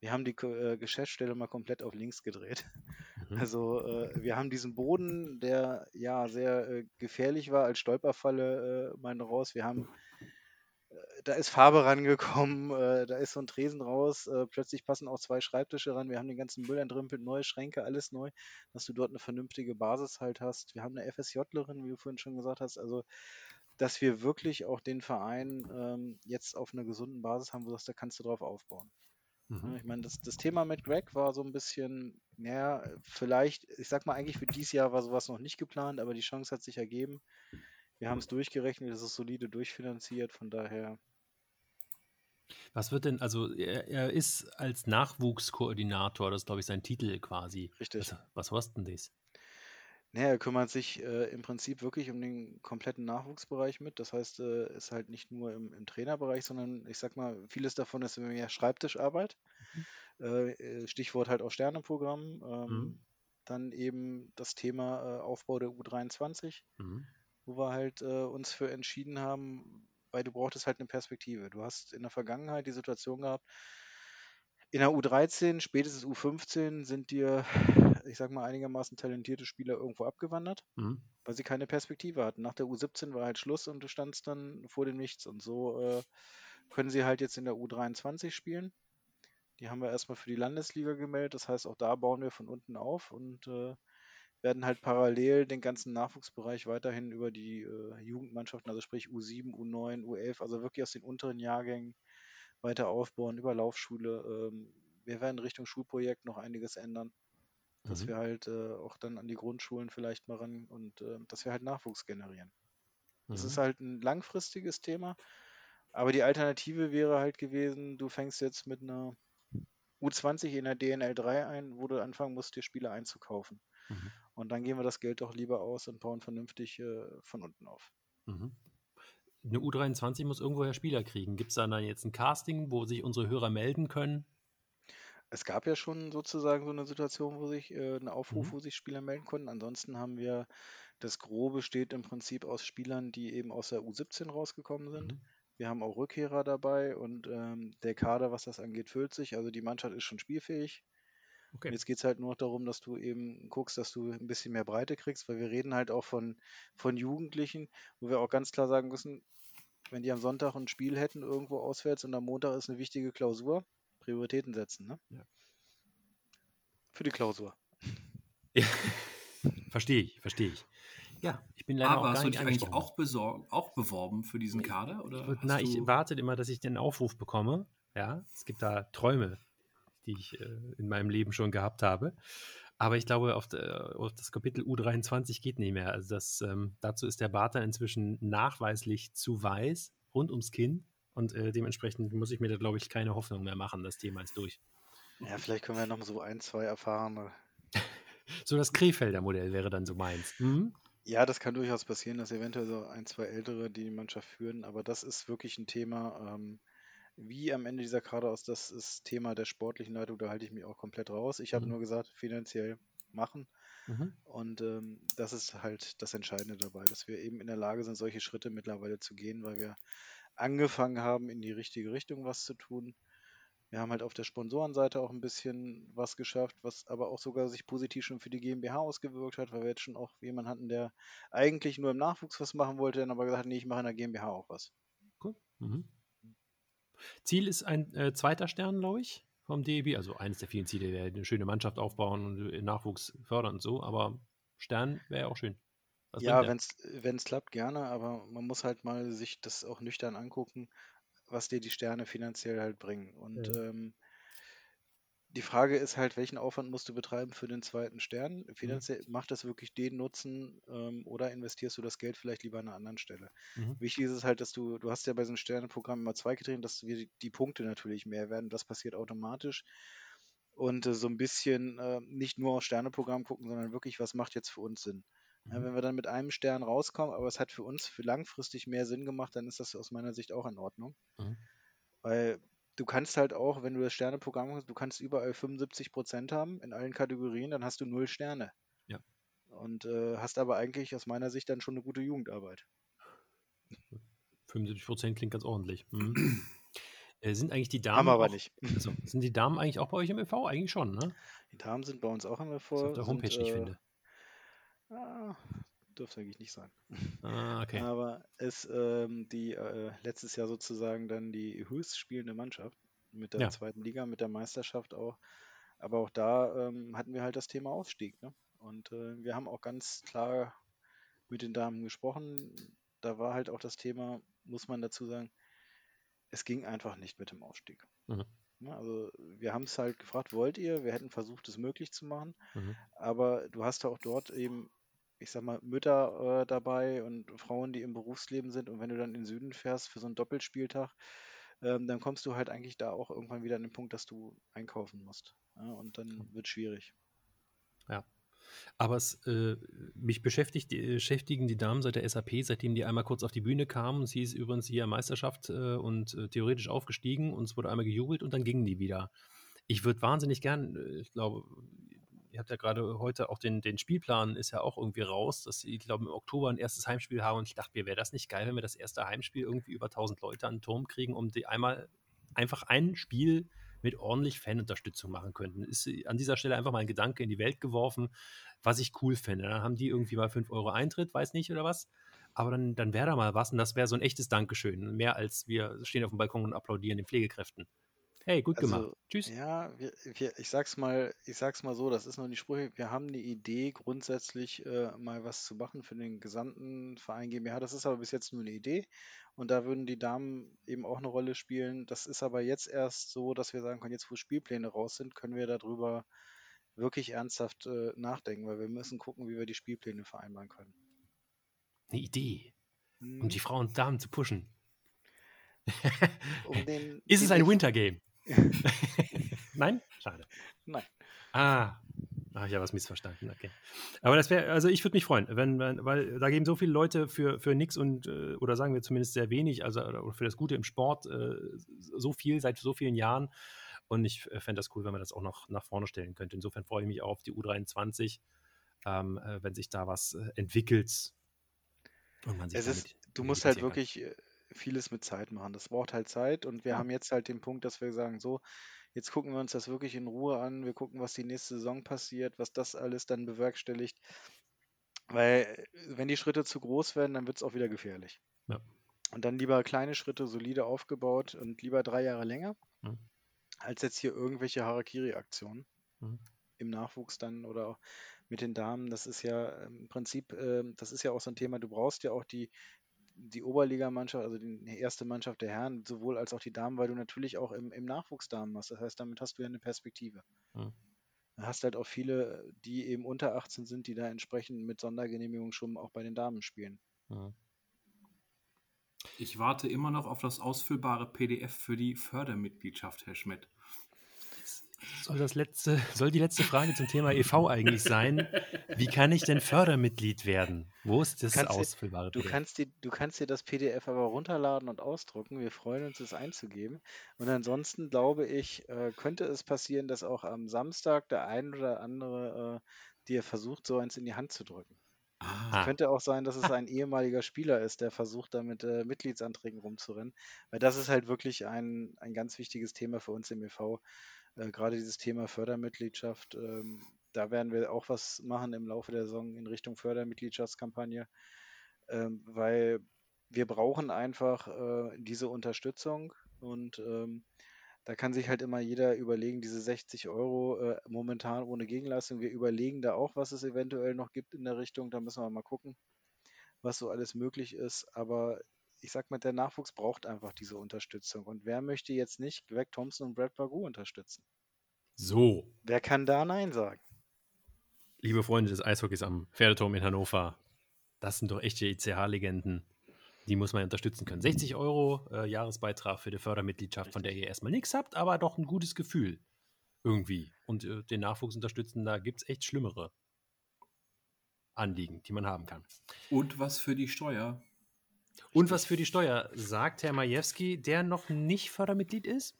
wir haben die äh, Geschäftsstelle mal komplett auf links gedreht. Mhm. Also äh, wir haben diesen Boden, der ja sehr äh, gefährlich war, als Stolperfalle äh, mal raus. Wir haben, da ist Farbe rangekommen, äh, da ist so ein Tresen raus, plötzlich passen auch zwei Schreibtische ran. Wir haben den ganzen Müll entrümpelt, neue Schränke, alles neu, dass du dort eine vernünftige Basis halt hast. Wir haben eine FSJlerin, wie du vorhin schon gesagt hast. Also dass wir wirklich auch den Verein ähm, jetzt auf einer gesunden Basis haben, wo du sagst, da kannst du drauf aufbauen. Mhm. Ich meine, das, das Thema mit Greg war so ein bisschen, naja, vielleicht, ich sag mal, eigentlich für dieses Jahr war sowas noch nicht geplant, aber die Chance hat sich ergeben. Wir haben es durchgerechnet, es ist solide durchfinanziert, von daher. Was wird denn, also er, er ist als Nachwuchskoordinator, das ist glaube ich sein Titel quasi. Richtig. Was, was kostet denn das? Naja, er kümmert sich äh, im Prinzip wirklich um den kompletten Nachwuchsbereich mit. Das heißt, äh, ist halt nicht nur im, im Trainerbereich, sondern ich sag mal, vieles davon ist mehr Schreibtischarbeit. Mhm. Äh, äh Stichwort halt auch Sterneprogramm. Ähm, mhm. Dann eben das Thema äh, Aufbau der U23, mhm. Wo wir halt äh, uns für entschieden haben, weil du brauchtest halt eine Perspektive. Du hast in der Vergangenheit die Situation gehabt, in der U13, spätestens U15 sind dir, ich sag mal, einigermaßen talentierte Spieler irgendwo abgewandert, mhm. weil sie keine Perspektive hatten. Nach der U17 war halt Schluss und du standst dann vor dem Nichts. Und so äh, können sie halt jetzt in der U23 spielen. Die haben wir erstmal für die Landesliga gemeldet. Das heißt, auch da bauen wir von unten auf und äh, werden halt parallel den ganzen Nachwuchsbereich weiterhin über die äh, Jugendmannschaften, also sprich U7, U9, U11, also wirklich aus den unteren Jahrgängen weiter aufbauen über Laufschule. Ähm, wir werden Richtung Schulprojekt noch einiges ändern, dass mhm. wir halt äh, auch dann an die Grundschulen vielleicht mal ran und äh, dass wir halt Nachwuchs generieren. Das mhm. ist halt ein langfristiges Thema, aber die Alternative wäre halt gewesen, du fängst jetzt mit einer U20 in der DNL 3 ein, wo du anfangen musst, dir Spieler einzukaufen. Mhm. Und dann gehen wir das Geld doch lieber aus und bauen vernünftig äh, von unten auf. Mhm eine U23 muss irgendwoher Spieler kriegen. Gibt es da dann jetzt ein Casting, wo sich unsere Hörer melden können? Es gab ja schon sozusagen so eine Situation, wo sich äh, ein Aufruf, mhm. wo sich Spieler melden konnten. Ansonsten haben wir das Grobe steht im Prinzip aus Spielern, die eben aus der U17 rausgekommen sind. Mhm. Wir haben auch Rückkehrer dabei und ähm, der Kader, was das angeht, füllt sich. Also die Mannschaft ist schon spielfähig. Okay. jetzt geht es halt nur noch darum, dass du eben guckst, dass du ein bisschen mehr Breite kriegst, weil wir reden halt auch von, von Jugendlichen, wo wir auch ganz klar sagen müssen, wenn die am Sonntag ein Spiel hätten irgendwo auswärts und am Montag ist eine wichtige Klausur, Prioritäten setzen, ne? Ja. Für die Klausur. Ja. verstehe ich, verstehe ich. Ja, ich bin leider Aber auch gar hast du dich eigentlich auch, besorgt, auch beworben für diesen Kader? Oder Na, ich warte immer, dass ich den Aufruf bekomme. Ja, es gibt da Träume, die ich äh, in meinem Leben schon gehabt habe. Aber ich glaube, auf, auf, das Kapitel U23 geht nicht mehr. Also das, ähm, dazu ist der Bart inzwischen nachweislich zu weiß, rund ums Kinn. Und äh, dementsprechend muss ich mir da, glaube ich, keine Hoffnung mehr machen. Das Thema ist durch. Ja, vielleicht können wir noch so ein, zwei erfahrene. so das Krefelder Modell wäre dann so meins. Mhm. Ja, das kann durchaus passieren, dass eventuell so ein, zwei Ältere die, die Mannschaft führen. Aber das ist wirklich ein Thema. Ähm, wie am Ende dieser Karte aus, das ist Thema der sportlichen Leitung, da halte ich mich auch komplett raus. Ich habe mhm. nur gesagt, finanziell machen. Mhm. Und ähm, das ist halt das Entscheidende dabei, dass wir eben in der Lage sind, solche Schritte mittlerweile zu gehen, weil wir angefangen haben, in die richtige Richtung was zu tun. Wir haben halt auf der Sponsorenseite auch ein bisschen was geschafft, was aber auch sogar sich positiv schon für die GmbH ausgewirkt hat, weil wir jetzt schon auch jemanden hatten, der eigentlich nur im Nachwuchs was machen wollte, dann aber gesagt hat, nee, ich mache in der GmbH auch was. Cool. Mhm. Ziel ist ein äh, zweiter Stern, glaube ich, vom DEB. Also eines der vielen Ziele wäre eine schöne Mannschaft aufbauen und den Nachwuchs fördern und so. Aber Stern wäre auch schön. Was ja, wenn es klappt, gerne. Aber man muss halt mal sich das auch nüchtern angucken, was dir die Sterne finanziell halt bringen. Und ja. ähm, die Frage ist halt, welchen Aufwand musst du betreiben für den zweiten Stern? Mhm. Finanziell mhm. macht das wirklich den Nutzen ähm, oder investierst du das Geld vielleicht lieber an einer anderen Stelle? Mhm. Wichtig ist es halt, dass du, du hast ja bei so einem Sternenprogramm immer zwei getreten, dass wir die, die, Punkte natürlich mehr werden. Das passiert automatisch. Und äh, so ein bisschen äh, nicht nur aufs Sterneprogramm gucken, sondern wirklich, was macht jetzt für uns Sinn? Mhm. Ja, wenn wir dann mit einem Stern rauskommen, aber es hat für uns für langfristig mehr Sinn gemacht, dann ist das aus meiner Sicht auch in Ordnung. Mhm. Weil du kannst halt auch, wenn du das Sterneprogramm hast, du kannst überall 75 Prozent haben in allen Kategorien, dann hast du null Sterne. Ja. Und äh, hast aber eigentlich aus meiner Sicht dann schon eine gute Jugendarbeit. 75 Prozent klingt ganz ordentlich. Mhm. Äh, sind eigentlich die Damen. Haben aber auch, nicht. Also, sind die Damen eigentlich auch bei euch im EV? Eigentlich schon, ne? Die Damen sind bei uns auch im EV. Ich auf der Homepage sind, nicht äh, finde. ah, dürfte eigentlich nicht sein. Ah, okay. Aber ist ähm, die äh, letztes Jahr sozusagen dann die höchst spielende Mannschaft mit der Ja. zweiten Liga, mit der Meisterschaft auch. Aber auch da ähm, hatten wir halt das Thema Aufstieg. Ne? Und äh, wir haben auch ganz klar mit den Damen gesprochen. Da war halt auch das Thema, muss man dazu sagen, es ging einfach nicht mit dem Aufstieg. Mhm. Ne, Also wir haben es halt gefragt, wollt ihr? Wir hätten versucht, es möglich zu machen. Mhm. Aber du hast ja auch dort eben, ich sag mal, Mütter äh, dabei und Frauen, die im Berufsleben sind. Und wenn du dann in den Süden fährst für so einen Doppelspieltag, ähm, dann kommst du halt eigentlich da auch irgendwann wieder an den Punkt, dass du einkaufen musst. Ja, und dann wird schwierig. Ja. Aber es, äh, mich beschäftigt, die, beschäftigen die Damen seit der SAP, seitdem die einmal kurz auf die Bühne kamen. Sie ist übrigens hier Meisterschaft äh, und äh, theoretisch aufgestiegen und es wurde einmal gejubelt und dann gingen die wieder. Ich würde wahnsinnig gern, äh, ich glaube, ihr habt ja gerade heute auch den, den Spielplan, ist ja auch irgendwie raus, dass sie, ich glaube, im Oktober ein erstes Heimspiel haben und ich dachte mir, wäre das nicht geil, wenn wir das erste Heimspiel irgendwie über 1000 Leute an den Turm kriegen, um die einmal einfach ein Spiel mit ordentlich Fanunterstützung machen könnten. Ist an dieser Stelle einfach mal ein Gedanke in die Welt geworfen, was ich cool fände. Dann haben die irgendwie mal 5 Euro Eintritt, weiß nicht oder was. Aber dann, dann wäre da mal was und das wäre so ein echtes Dankeschön. Mehr als wir stehen auf dem Balkon und applaudieren den Pflegekräften. Hey, gut gemacht. Also, Tschüss. ja, wir, wir, ich sag's mal, ich sag's mal so, das ist noch die Sprüche. Wir haben die Idee, grundsätzlich äh, mal was zu machen für den gesamten Verein GmbH. Das ist aber bis jetzt nur eine Idee. Und da würden die Damen eben auch eine Rolle spielen. Das ist aber jetzt erst so, dass wir sagen können, jetzt wo Spielpläne raus sind, können wir darüber wirklich ernsthaft äh, nachdenken, weil wir müssen gucken, wie wir die Spielpläne vereinbaren können. Eine Idee, um Hm, die Frauen und Damen zu pushen. um den, Ist es ein Wintergame? Nein? Schade. Nein. Ah, habe ich ja was missverstanden. Okay. Aber das wäre, also ich würde mich freuen, wenn, wenn, weil da geben so viele Leute für, für nix und, äh, oder sagen wir zumindest sehr wenig, also oder für das Gute im Sport, äh, so viel seit so vielen Jahren. Und ich äh, fände das cool, wenn man das auch noch nach vorne stellen könnte. Insofern freue ich mich auch auf die U23, ähm, äh, wenn sich da was entwickelt. Und man sich Es ist, du musst halt wirklich vieles mit Zeit machen. Das braucht halt Zeit und wir Ja. haben jetzt halt den Punkt, dass wir sagen, so, jetzt gucken wir uns das wirklich in Ruhe an. Wir gucken, was die nächste Saison passiert, was das alles dann bewerkstelligt. Weil, äh, wenn die Schritte zu groß werden, dann wird es auch wieder gefährlich. Ja. Und dann lieber kleine Schritte, solide aufgebaut und lieber drei Jahre länger, Mhm. als jetzt hier irgendwelche Harakiri-Aktionen Mhm. im Nachwuchs dann oder auch mit den Damen. Das ist ja im Prinzip, ähm, das ist ja auch so ein Thema, du brauchst ja auch die, die Oberligamannschaft, also die erste Mannschaft der Herren, sowohl als auch die Damen, weil du natürlich auch im, im Nachwuchs Damen hast. Das heißt, damit hast du ja eine Perspektive. Mhm. Du hast halt auch viele, die eben unter 18 sind, die da entsprechend mit Sondergenehmigung schon auch bei den Damen spielen. Mhm. Ich warte immer noch auf das ausfüllbare PDF für die Fördermitgliedschaft, Herr Schmidt. Soll, das letzte, soll die letzte Frage zum Thema e.V. eigentlich sein? Wie kann ich denn Fördermitglied werden? Wo ist das kannst dir- ausfüllbare Du PDF? kannst, dir, du kannst dir das PDF aber runterladen und ausdrucken. Wir freuen uns, es einzugeben. Und ansonsten glaube ich, äh, könnte es passieren, dass auch am Samstag der ein oder andere äh, dir versucht, so eins in die Hand zu drücken. Ah, Könnte auch sein, dass es ein ehemaliger Spieler ist, der versucht, da mit äh, Mitgliedsanträgen rumzurennen. Weil das ist halt wirklich ein, ein ganz wichtiges Thema für uns im e.V. Äh, Gerade dieses Thema Fördermitgliedschaft. Ähm, da werden wir auch was machen im Laufe der Saison in Richtung Fördermitgliedschaftskampagne. Ähm, weil wir brauchen einfach äh, diese Unterstützung und ähm, da kann sich halt immer jeder überlegen, diese 60 Euro äh, momentan ohne Gegenleistung. Wir überlegen da auch, was es eventuell noch gibt in der Richtung. Da müssen wir mal gucken, was so alles möglich ist. Aber ich sag mal, der Nachwuchs braucht einfach diese Unterstützung. Und wer möchte jetzt nicht Greg Thompson und Brad Bagu unterstützen? so, Wer kann da Nein sagen? liebe Freunde des Eishockeys am Pferdeturm in Hannover, das sind doch echte ICH-Legenden. Die muss man unterstützen können. 60 Euro äh, Jahresbeitrag für die Fördermitgliedschaft, von der ihr erstmal nichts habt, aber doch ein gutes Gefühl. Irgendwie. Und äh, den Nachwuchs unterstützen, da gibt es echt schlimmere Anliegen, die man haben kann. Und was für die Steuer? Und was für die Steuer, sagt Herr Majewski, der noch nicht Fördermitglied ist?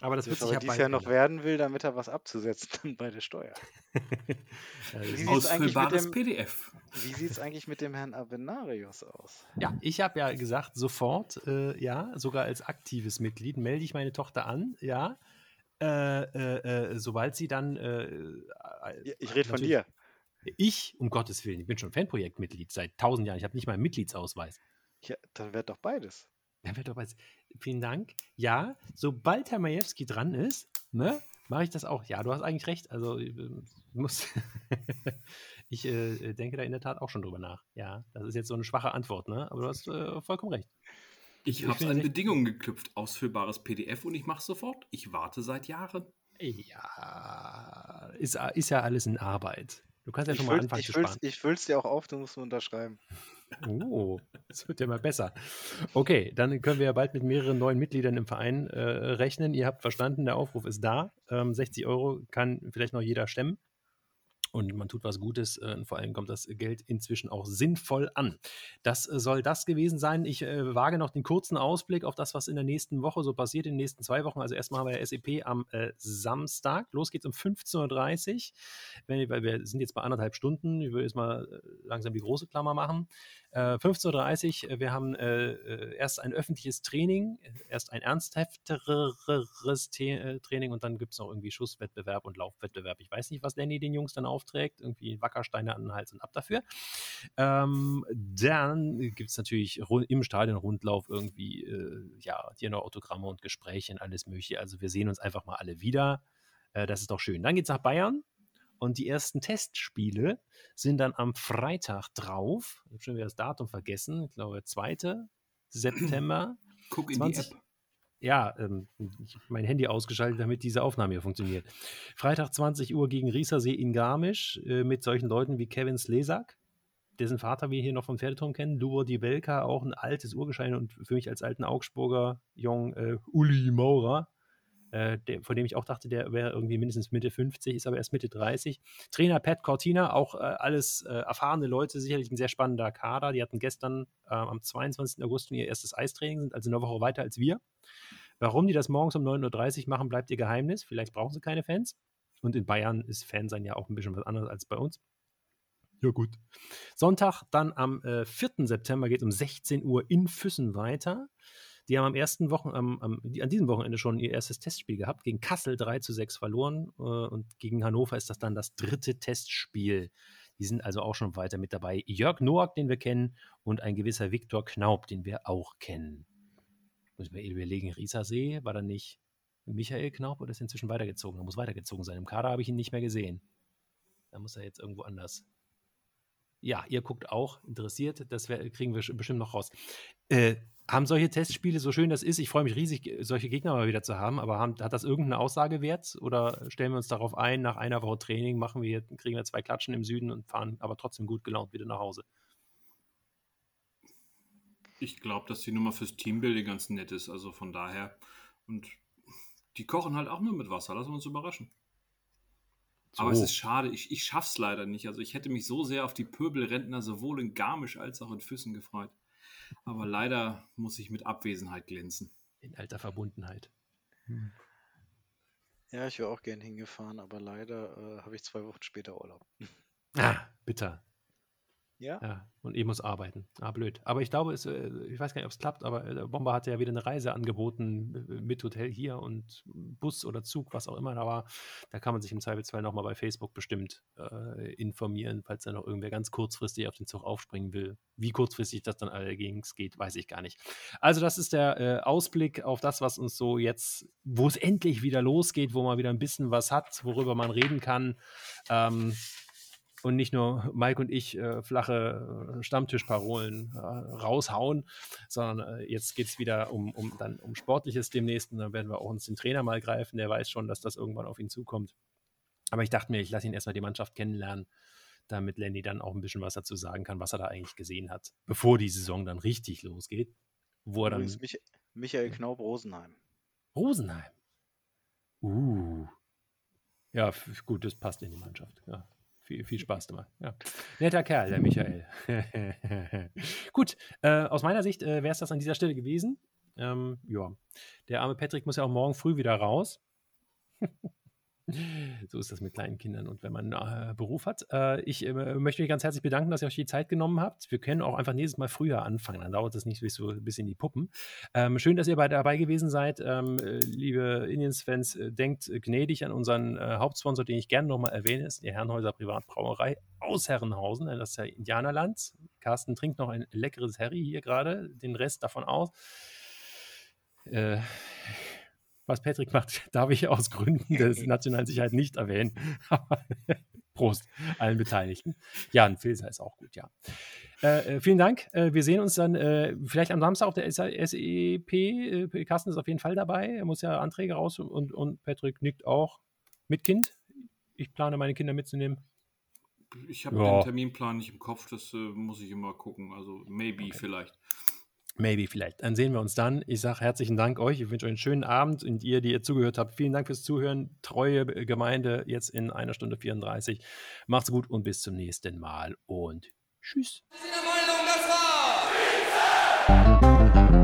Aber das, das wird sich ja dies Jahr noch werden will, damit er was abzusetzen bei der Steuer. ja, Ausfüllbares PDF. Wie sieht es eigentlich mit dem Herrn Avenarius aus? Ja, ich habe ja gesagt, sofort, äh, ja, sogar als aktives Mitglied melde ich meine Tochter an, ja. Äh, äh, äh sobald sie dann. Äh, ich rede von dir. Ich, um Gottes Willen, ich bin schon Fanprojektmitglied seit tausend Jahren. Ich habe nicht mal einen Mitgliedsausweis. Ja, dann wird doch beides. Dann wird doch beides. Vielen Dank. Ja, sobald Herr Majewski dran ist, ne, mache ich das auch. Ja, du hast eigentlich recht. Also, ich äh, muss. ich äh, denke da in der Tat auch schon drüber nach. Ja, das ist jetzt so eine schwache Antwort, ne? Aber du hast äh, vollkommen recht. Ich habe an Bedingungen geknüpft. Ausfüllbares PDF und ich mache sofort. Ich warte seit Jahren. Ja, ist, ist ja alles in Arbeit. Du kannst ja schon ich mal füll, anfangen ich zu sparen. Ich füll's dir auch auf, du musst unterschreiben. Oh, das wird ja mal besser. Okay, dann können wir ja bald mit mehreren neuen Mitgliedern im Verein äh, rechnen. Ihr habt verstanden, der Aufruf ist da. Ähm, 60 Euro kann vielleicht noch jeder stemmen und man tut was Gutes äh, und vor allem kommt das Geld inzwischen auch sinnvoll an. Das äh, soll das gewesen sein. Ich äh, wage noch den kurzen Ausblick auf das, was in der nächsten Woche so passiert, in den nächsten zwei Wochen. Also erstmal haben wir SEP am äh, Samstag. Los geht's um 15.30 Uhr. Wenn, weil wir sind jetzt bei anderthalb Stunden. Ich will jetzt mal äh, langsam die große Klammer machen. 15.30 äh, Uhr, wir haben äh, äh, erst ein öffentliches Training, erst ein ernsthafteres Training und dann gibt es noch irgendwie Schusswettbewerb und Laufwettbewerb. Ich weiß nicht, was Danny den Jungs dann aufträgt, irgendwie Wackersteine an den Hals und ab dafür. Ähm, dann gibt es natürlich im Stadion Rundlauf irgendwie, äh, ja, hier noch Autogramme und Gespräche und alles mögliche. Also wir sehen uns einfach mal alle wieder. Äh, das ist doch schön. Dann geht es nach Bayern. Und die ersten Testspiele sind dann am Freitag drauf. Ich habe schon wieder das Datum vergessen. Ich glaube, 2. September. Guck in 20, die App. Ja, ähm, ich habe mein Handy ausgeschaltet, damit diese Aufnahme hier funktioniert. Freitag 20 Uhr gegen Riesersee in Garmisch äh, mit solchen Leuten wie Kevin Slesak, dessen Vater wir hier noch vom Pferdeturm kennen, Dubor Dibelka, auch ein altes Urgeschein und für mich als alten Augsburger Jung äh, Uli Maurer, äh, der, von dem ich auch dachte, der wäre irgendwie mindestens Mitte 50, ist aber erst Mitte 30. Trainer Pat Cortina, auch äh, alles äh, erfahrene Leute, sicherlich ein sehr spannender Kader. Die hatten gestern äh, am 22. August ihr erstes Eistraining, sind also eine Woche weiter als wir. Warum die das morgens um 9.30 Uhr machen, bleibt ihr Geheimnis. Vielleicht brauchen sie keine Fans. Und in Bayern ist Fansein ja auch ein bisschen was anderes als bei uns. Ja, gut. Sonntag, dann am äh, 4. September geht es um 16 Uhr in Füssen weiter. Die haben am ersten Wochen, am, am, an diesem Wochenende schon ihr erstes Testspiel gehabt, gegen Kassel 3 zu 6 verloren äh, und gegen Hannover ist das dann das dritte Testspiel. Die sind also auch schon weiter mit dabei. Jörg Noack, den wir kennen, und ein gewisser Viktor Knaub, den wir auch kennen. Müssen wir überlegen, Riesersee, war da nicht Michael Knaub oder ist inzwischen weitergezogen? Er muss weitergezogen sein. Im Kader habe ich ihn nicht mehr gesehen. Da muss er jetzt irgendwo anders. Ja, ihr guckt auch interessiert, das kriegen wir bestimmt noch raus. Äh, haben solche Testspiele, so schön das ist, ich freue mich riesig, solche Gegner mal wieder zu haben, aber haben, hat das irgendeinen Aussagewert oder stellen wir uns darauf ein, nach einer Woche Training machen wir, kriegen wir zwei Klatschen im Süden und fahren aber trotzdem gut gelaunt wieder nach Hause? Ich glaube, dass die Nummer fürs Teambuilding ganz nett ist, also von daher und die kochen halt auch nur mit Wasser, lassen wir uns überraschen. So. Aber es ist schade, ich, ich schaff's leider nicht. Also ich hätte mich so sehr auf die Pöbelrentner sowohl in Garmisch als auch in Füssen gefreut. Aber leider muss ich mit Abwesenheit glänzen. In alter Verbundenheit. Hm. Ja, ich wäre auch gern hingefahren, aber leider äh, habe ich zwei Wochen später Urlaub. Ah, bitter. Ja. ja. Und ich muss arbeiten. Ah, blöd. Aber ich glaube, es, äh, ich weiß gar nicht, ob es klappt, aber äh, Bomber hatte ja wieder eine Reise angeboten äh, mit Hotel hier und Bus oder Zug, was auch immer da war. Da kann man sich im Zweifelsfall nochmal bei Facebook bestimmt äh, informieren, falls da noch irgendwer ganz kurzfristig auf den Zug aufspringen will. Wie kurzfristig das dann allerdings geht, weiß ich gar nicht. Also, das ist der äh, Ausblick auf das, was uns so jetzt, wo es endlich wieder losgeht, wo man wieder ein bisschen was hat, worüber man reden kann. Ähm, und nicht nur Mike und ich äh, flache äh, Stammtischparolen äh, raushauen, sondern äh, jetzt geht es wieder um, um, dann um Sportliches demnächst und dann werden wir auch uns den Trainer mal greifen, der weiß schon, dass das irgendwann auf ihn zukommt. Aber ich dachte mir, ich lasse ihn erstmal die Mannschaft kennenlernen, damit Lenny dann auch ein bisschen was dazu sagen kann, was er da eigentlich gesehen hat, bevor die Saison dann richtig losgeht. Wo er dann. Mich Michael Knaub Rosenheim. Rosenheim. Uh. Ja, gut, das passt in die Mannschaft. Ja, viel, viel Spaß gemacht. Ja. Netter Kerl, der Michael. Gut, äh, aus meiner Sicht äh, wäre es das an dieser Stelle gewesen. Ähm, ja, der arme Patrick muss ja auch morgen früh wieder raus. So ist das mit kleinen Kindern und wenn man äh, Beruf hat. Äh, ich äh, möchte mich ganz herzlich bedanken, dass ihr euch die Zeit genommen habt. Wir können auch einfach nächstes Mal früher anfangen, dann dauert das nicht bis, so, bis in die Puppen. Ähm, schön, dass ihr bei, dabei gewesen seid. Ähm, äh, liebe Indians-Fans, äh, denkt gnädig an unseren äh, Hauptsponsor, den ich gerne nochmal erwähne, ist die Herrenhäuser Privatbrauerei aus Herrenhausen. Das ist ja Indianerland. Carsten trinkt noch ein leckeres Harry hier gerade, den Rest davon aus. Äh, was Patrick macht, darf ich aus Gründen der nationalen Sicherheit nicht erwähnen. Prost allen Beteiligten. Ja, ein Filzer ist auch gut, ja. Äh, äh, vielen Dank. Äh, wir sehen uns dann äh, vielleicht am Samstag auf der SEP. Äh, Carsten ist auf jeden Fall dabei. Er muss ja Anträge raus und, und Patrick nickt auch mit Kind. Ich plane, meine Kinder mitzunehmen. Ich habe ja. den Terminplan nicht im Kopf, das äh, muss ich immer gucken. Also, maybe okay. vielleicht. Maybe vielleicht. Dann sehen wir uns dann. Ich sage herzlichen Dank euch. Ich wünsche euch einen schönen Abend und ihr, die ihr zugehört habt, vielen Dank fürs Zuhören. Treue Gemeinde jetzt in einer Stunde 34. Macht's gut und bis zum nächsten Mal und tschüss. Das